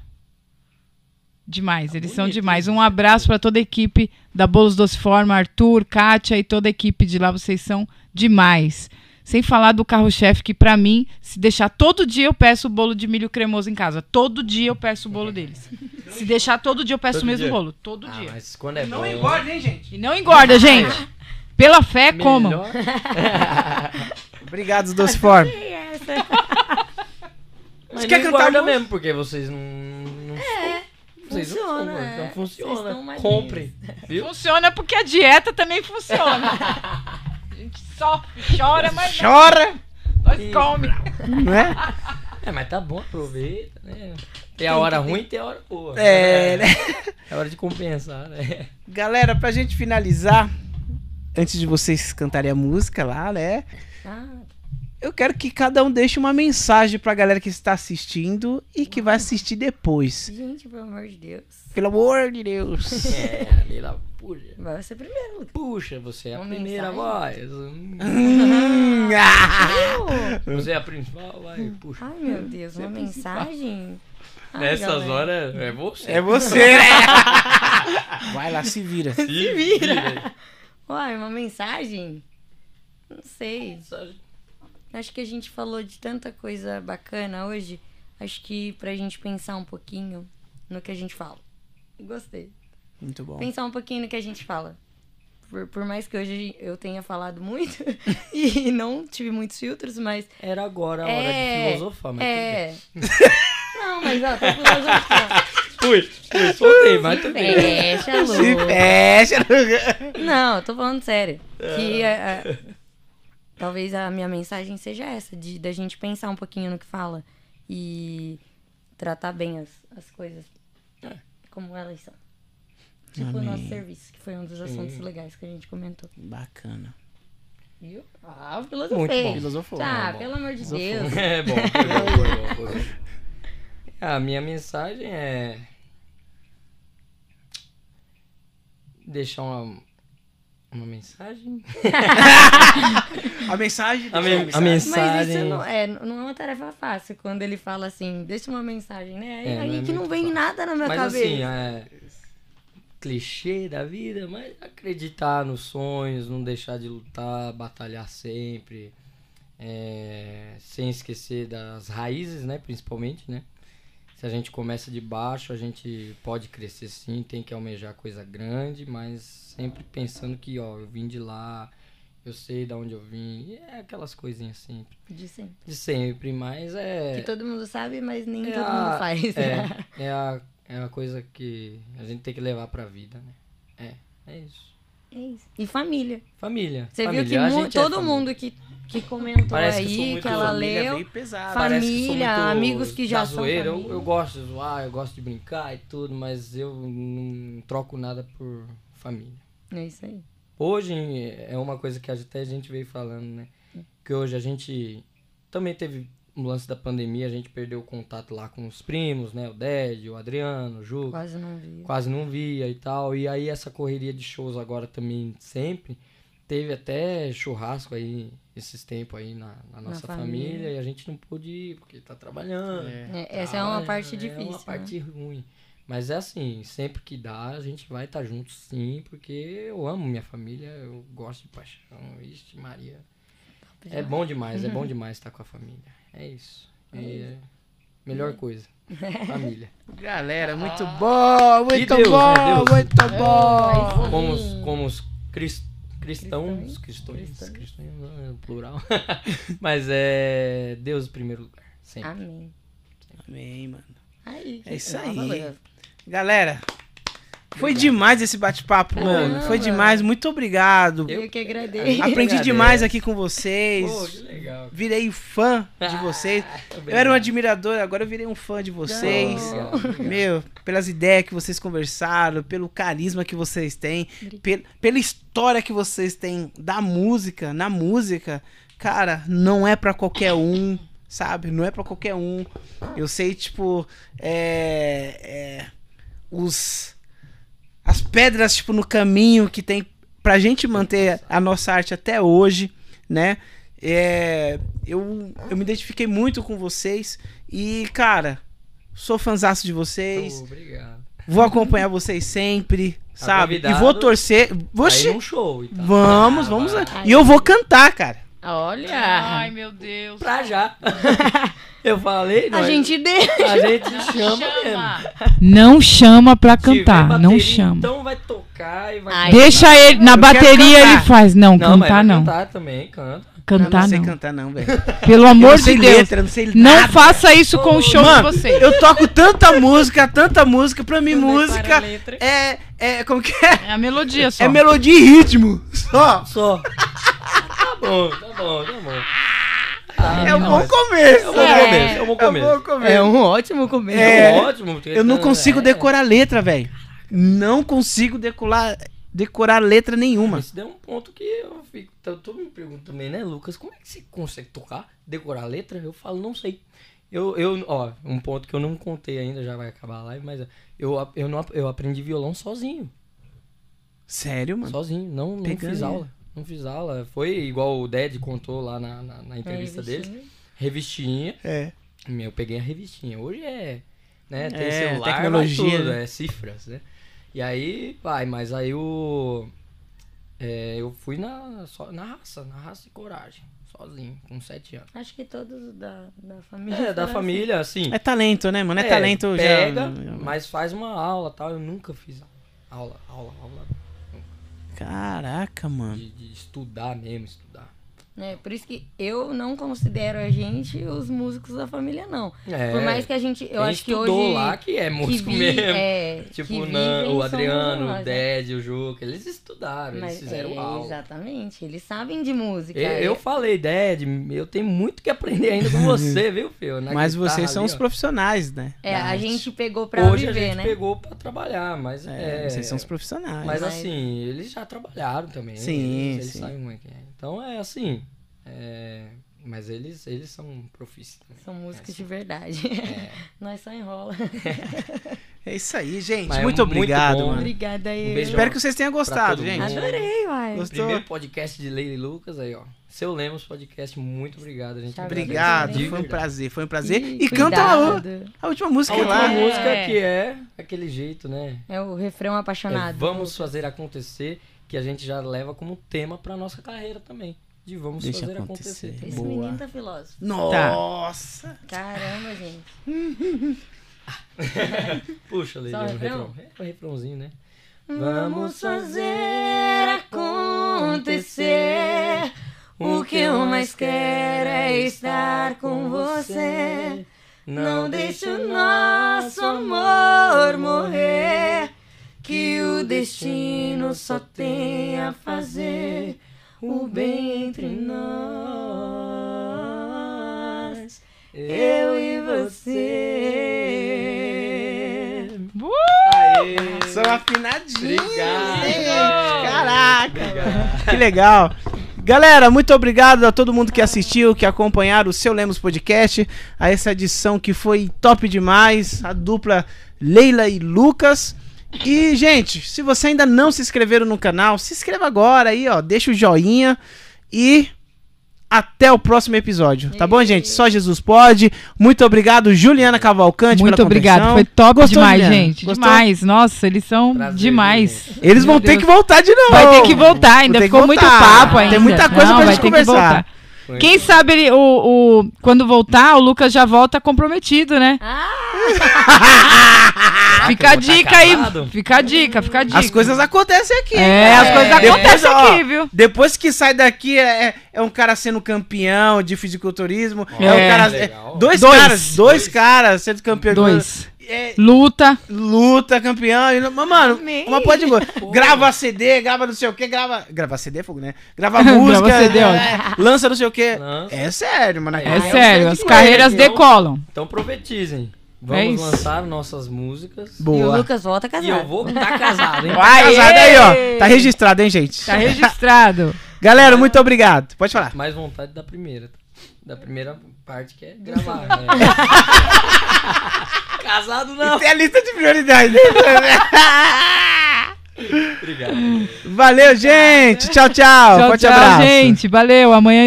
Demais, eles são bonito, demais. hein? Um abraço para toda a equipe da Bolos Doce Forma, Arthur, Kátia e toda a equipe de lá, vocês são demais. Sem falar do carro-chefe, que pra mim, se deixar todo dia eu peço o bolo de milho cremoso em casa. Todo dia eu peço o bolo deles. [laughs] Se deixar todo dia eu peço Todo o mesmo dia? bolo. Todo Ah, dia. mas quando é não bom... engorda, hein, gente? E não engorda, gente. Pela fé, comam. melhor- [laughs] [laughs] Obrigado, Doce Mas quer não cantar engorda a música? mesmo, porque vocês não... não vocês funciona, não, é. Então funciona. Comprem, viu? Funciona porque a dieta também funciona. [laughs] A gente sofre, chora, mas Chora, nós E- come. [laughs] não é? É, mas tá bom, aproveita, né? Tem a hora ruim e tem a hora boa. É, né? É hora de compensar, né? Galera, pra gente finalizar, antes de vocês cantarem a música lá, né? Ah, Eu quero que cada um deixe uma mensagem pra galera que está assistindo e que vai assistir depois. gente, pelo amor de Deus. Pelo amor de Deus. [laughs] É, Leila, puxa. Vai ser primeiro, Lucas. Puxa, você é a Uma primeira mensagem? voz. Hum. Hum, [laughs] [laughs] ah. Você é a principal, vai, puxa. Ai, meu Deus, uma mensagem? Ai, Nessas galera. horas é você. É você, né? Vai lá, se vira. Se vira. Uai, uma mensagem? Não sei. Acho que a gente falou de tanta coisa bacana hoje. Acho que pra gente pensar um pouquinho no que a gente fala. Gostei. Muito bom. Pensar um pouquinho no que a gente fala. Por, por mais que hoje eu tenha falado muito [laughs] e não tive muitos filtros, mas. Era agora a hora É, de filosofar, mas É. [laughs] Não, mas ó, tô filosofando. tudo bem. Fui, fui, soltei, mas tudo bem. Fecha, Se Lu. fecha. Não, eu tô falando sério. Que é, é, talvez a minha mensagem seja essa, de da gente pensar um pouquinho no que fala e tratar bem as, as coisas como elas são. Tipo o Amém. nosso serviço, que foi um dos assuntos legais que a gente comentou. Bacana. Viu? Ah, Muito filosofei. bom. Filosofou. Tá, É pelo amor de Deus. É bom, foi bom, foi bom, foi bom. A minha mensagem é. Deixar uma. Uma mensagem? [laughs] A mensagem. A, men- a Mas mensagem. isso não é, não é uma tarefa fácil quando ele fala assim, deixa uma mensagem, né? Aí, É, aí não é que não vem fácil. nada na minha Mas cabeça. assim, é. Clichê da vida, mas acreditar nos sonhos, não deixar de lutar, batalhar sempre. é, sem esquecer das raízes, né? Principalmente, né? Se a gente começa de baixo, a gente pode crescer sim, tem que almejar coisa grande, mas sempre pensando que, ó, eu vim de lá, eu sei de onde eu vim. E é aquelas coisinhas sempre. De sempre. De sempre, mas é. Que todo mundo sabe, mas nem É todo a- mundo faz. É, é, a, é a coisa que a gente tem que levar pra vida, né? É, é isso. É isso. E família. Família. Você família. viu que mu- é todo família. mundo que que comentou Parece que aí, muito que, ela Família leu. pesado. Que Família, muito amigos que já da são. Eu, eu gosto de zoar, eu gosto de brincar e tudo, mas eu não troco nada por família. É isso aí. Hoje é uma coisa que até a gente veio falando, né? Que hoje a gente também teve um lance da pandemia, a gente perdeu o contato lá com os primos, né? O Ded, o Adriano, o Ju. Quase não vi. quase não via e tal. E aí essa correria de shows agora também sempre. Teve até churrasco aí esses tempos aí na, na nossa família. família. e a gente não pôde ir porque tá trabalhando. É. É, essa é uma parte É difícil. uma né? parte ruim. Mas é assim, sempre que dá, a gente vai estar junto sim, porque eu amo minha família, eu gosto de paixão. Ixi, Maria. É bom demais, é bom demais estar com a família. É isso. E é melhor coisa. [laughs] Família. Galera, muito bom, muito Deus, bom, né, Deus? muito bom. como os, como os cris- cristãos, Cristãos. cristões, Cristãos. cristãos, plural. [laughs] Mas é Deus em primeiro lugar, sempre. Amém. Amém, mano. Aí, É isso não, aí. Galera, foi demais esse bate-papo, mano. Foi mano. demais, muito obrigado. Eu que agradeço. Aprendi agradeço. demais aqui com vocês. Pô, que legal. Virei fã de vocês. Eu era um admirador, agora eu virei um fã de vocês. Obrigado. Meu, pelas ideias que vocês conversaram, pelo carisma que vocês têm, pe- pela história que vocês têm da música, na música, cara, não é pra qualquer um, sabe? Não é pra qualquer um. Eu sei, tipo, é, é, os as pedras tipo no caminho que tem pra gente manter a nossa arte até hoje, né? É, eu, eu me identifiquei muito com vocês e, cara, sou fanzaço de vocês. Obrigado. Vou acompanhar vocês sempre, Tá sabe? E vou torcer. Oxi, num show e tal. vamos, Ah, vamos. vai. E eu vou cantar, cara. Olha. Ai, meu Deus. Pra já. [laughs] Eu falei, A nós- gente deixa. a gente chama, mesmo. Não chama pra Se tiver cantar, não bateria, chama. Então vai tocar e vai Ai, Deixa ele, na Eu quero bateria cantar. ele faz. Não, Não, mas cantar vai não. cantar também, canta. Cantar não sei não. cantar, não, velho. [laughs] Pelo Eu amor não sei de Deus. letra, não sei Não faça isso com o show Mano, de vocês. eu toco tanta música, tanta música. Pra mim, Não a música é, é. Como que é? É a melodia só. É melodia e ritmo. Só. Só. [laughs] tá bom, tá bom, tá bom. Ah, É um não, bom começo. É um bom né? começo, é um bom É um começo. É um ótimo começo. É. ótimo. porque Eu não consigo é. decorar letra, velho. Não consigo decorar, decorar letra nenhuma. Isso é um ponto que eu fico. Tá- Todo mundo me pergunta também, né, Lucas? Como é que você consegue tocar, decorar a letra? Eu falo, não sei. Eu, eu, ó, um ponto que eu não contei ainda, já vai acabar a live, mas eu, eu, não, eu aprendi violão sozinho. Sério, mano? Sozinho, não, não Pegando, fiz aula. Não fiz aula. Foi igual o Ded contou lá na, na, na entrevista dele. Revistinha. É. Eu peguei a revistinha. Hoje é. Né, tem É, celular, tecnologia, tudo, né? é cifras, né? E aí, vai, mas aí o. é, eu fui na, só, na raça, na raça e coragem. Sozinho, com sete anos. Acho que todos da, da família. É, da família, assim. É talento, né, mano? É, é, talento pega, já. mas faz uma aula tal. Eu nunca fiz aula. Aula, aula, aula. Caraca, mano. De, de estudar mesmo, estudar. Assim. É, por isso que eu não considero a gente os músicos da família, não. É, Por mais que a gente. Eu acho que hoje. lá que é músico vi- mesmo. é, [laughs] Tipo, que o Nan- o Adriano, nós, o né? Ded, o Juca, eles estudaram, Mas, eles fizeram é, aula. Exatamente, eles sabem de música. Eu, eu é. falei, Ded, eu tenho muito que aprender ainda com [laughs] você, viu, Fio? Na Mas guitarra vocês são ali, os profissionais, né? É, a gente pegou pra Hoje viver, a gente né? pegou pra trabalhar, mas É, é... vocês são os profissionais. Mas Mas- assim, eles já trabalharam também. Sim, eles, eles sim. sabem como é que é. Então é assim, é, mas eles, eles são profissionais. São músicos É, de verdade. É. [laughs] Nós só enrola. É isso aí, gente. Mas é muito muito obrigado, mano. Obrigada aí. Um Espero que vocês tenham gostado, gente. mundo. Adorei, uai. Gostou? Primeiro podcast de Leila e Lucas aí, ó. Seu Lemos Podcast, muito obrigado, gente. Obrigado, De foi um prazer, foi um prazer. Ih, E canta a, a última música A última lá. É. música que é aquele jeito, né? É o refrão É, apaixonado. vamos fazer acontecer, que a gente já leva como tema pra nossa carreira também. De vamos Deixa fazer acontecer. acontecer. Esse Boa. menino tá filósofo. Nossa! Caramba, gente. [laughs] Puxa, o o refrão? É o refrãozinho, né? Vamos fazer acontecer. O que eu mais quero é estar com você. Não deixe o nosso amor morrer. Que o destino só tem a fazer o bem entre nós. Eu e você. Uh! Aê. São afinadinhos. Caraca. Obrigado. Que legal. Galera, muito obrigado a todo mundo que assistiu, que acompanharam o Seu Lemos Podcast, a essa edição que foi top demais, a dupla Leila e Lucas. E, gente, se você ainda não se inscreveram no canal, se inscreva agora aí, ó, deixa o joinha e até o próximo episódio, tá bom, gente? Só Jesus pode. Muito obrigado, Juliana Cavalcante, Muito pela obrigado, foi top Gostou, demais, Juliana? gente. Gostou? Demais. Nossa, eles são Prazer, demais. gente. Eles vão Meu ter Deus. que voltar de novo. Vai ter que voltar, ainda ter ficou muito voltar. papo ainda. Tem muita coisa Não, pra vai gente ter que conversar. Quem sabe ele, o, o- quando voltar, o Lucas já volta comprometido, né? [laughs] fica a tá dica aí. Fica a dica, fica a dica. As coisas acontecem aqui. É, as coisas Depois, acontecem ó, aqui, viu? Depois que sai daqui, é, é- é um cara sendo campeão de fisiculturismo. É, É. um cara. é, Legal. dois, Dois. caras, dois caras sendo campeão. Dois. É, Luta. luta, campeão. e Mas, mano, Amei. uma pode [laughs] grava CD, grava não sei o que, grava. Grava CD é fogo, né? Grava [laughs] música. Grava CD, ó. é, lança não sei o que. Lança. É sério, mano. É É, sério, eu as carreiras é, decolam. Então profetizem. É Vamos isso. lançar nossas músicas. E o Boa. Lucas volta casado. E eu vou estar casado, hein? [laughs] Aê! Casado aí, ó. Tá registrado, hein, gente? Tá registrado. Galera, muito obrigado. Pode falar. Mais vontade da primeira. Da primeira parte que é gravar. né? [laughs] Casado não. Tem a lista de prioridades. Obrigado. Valeu, gente. Tchau, tchau. Tchau, Forte tchau, abraço. gente. Valeu. Amanhã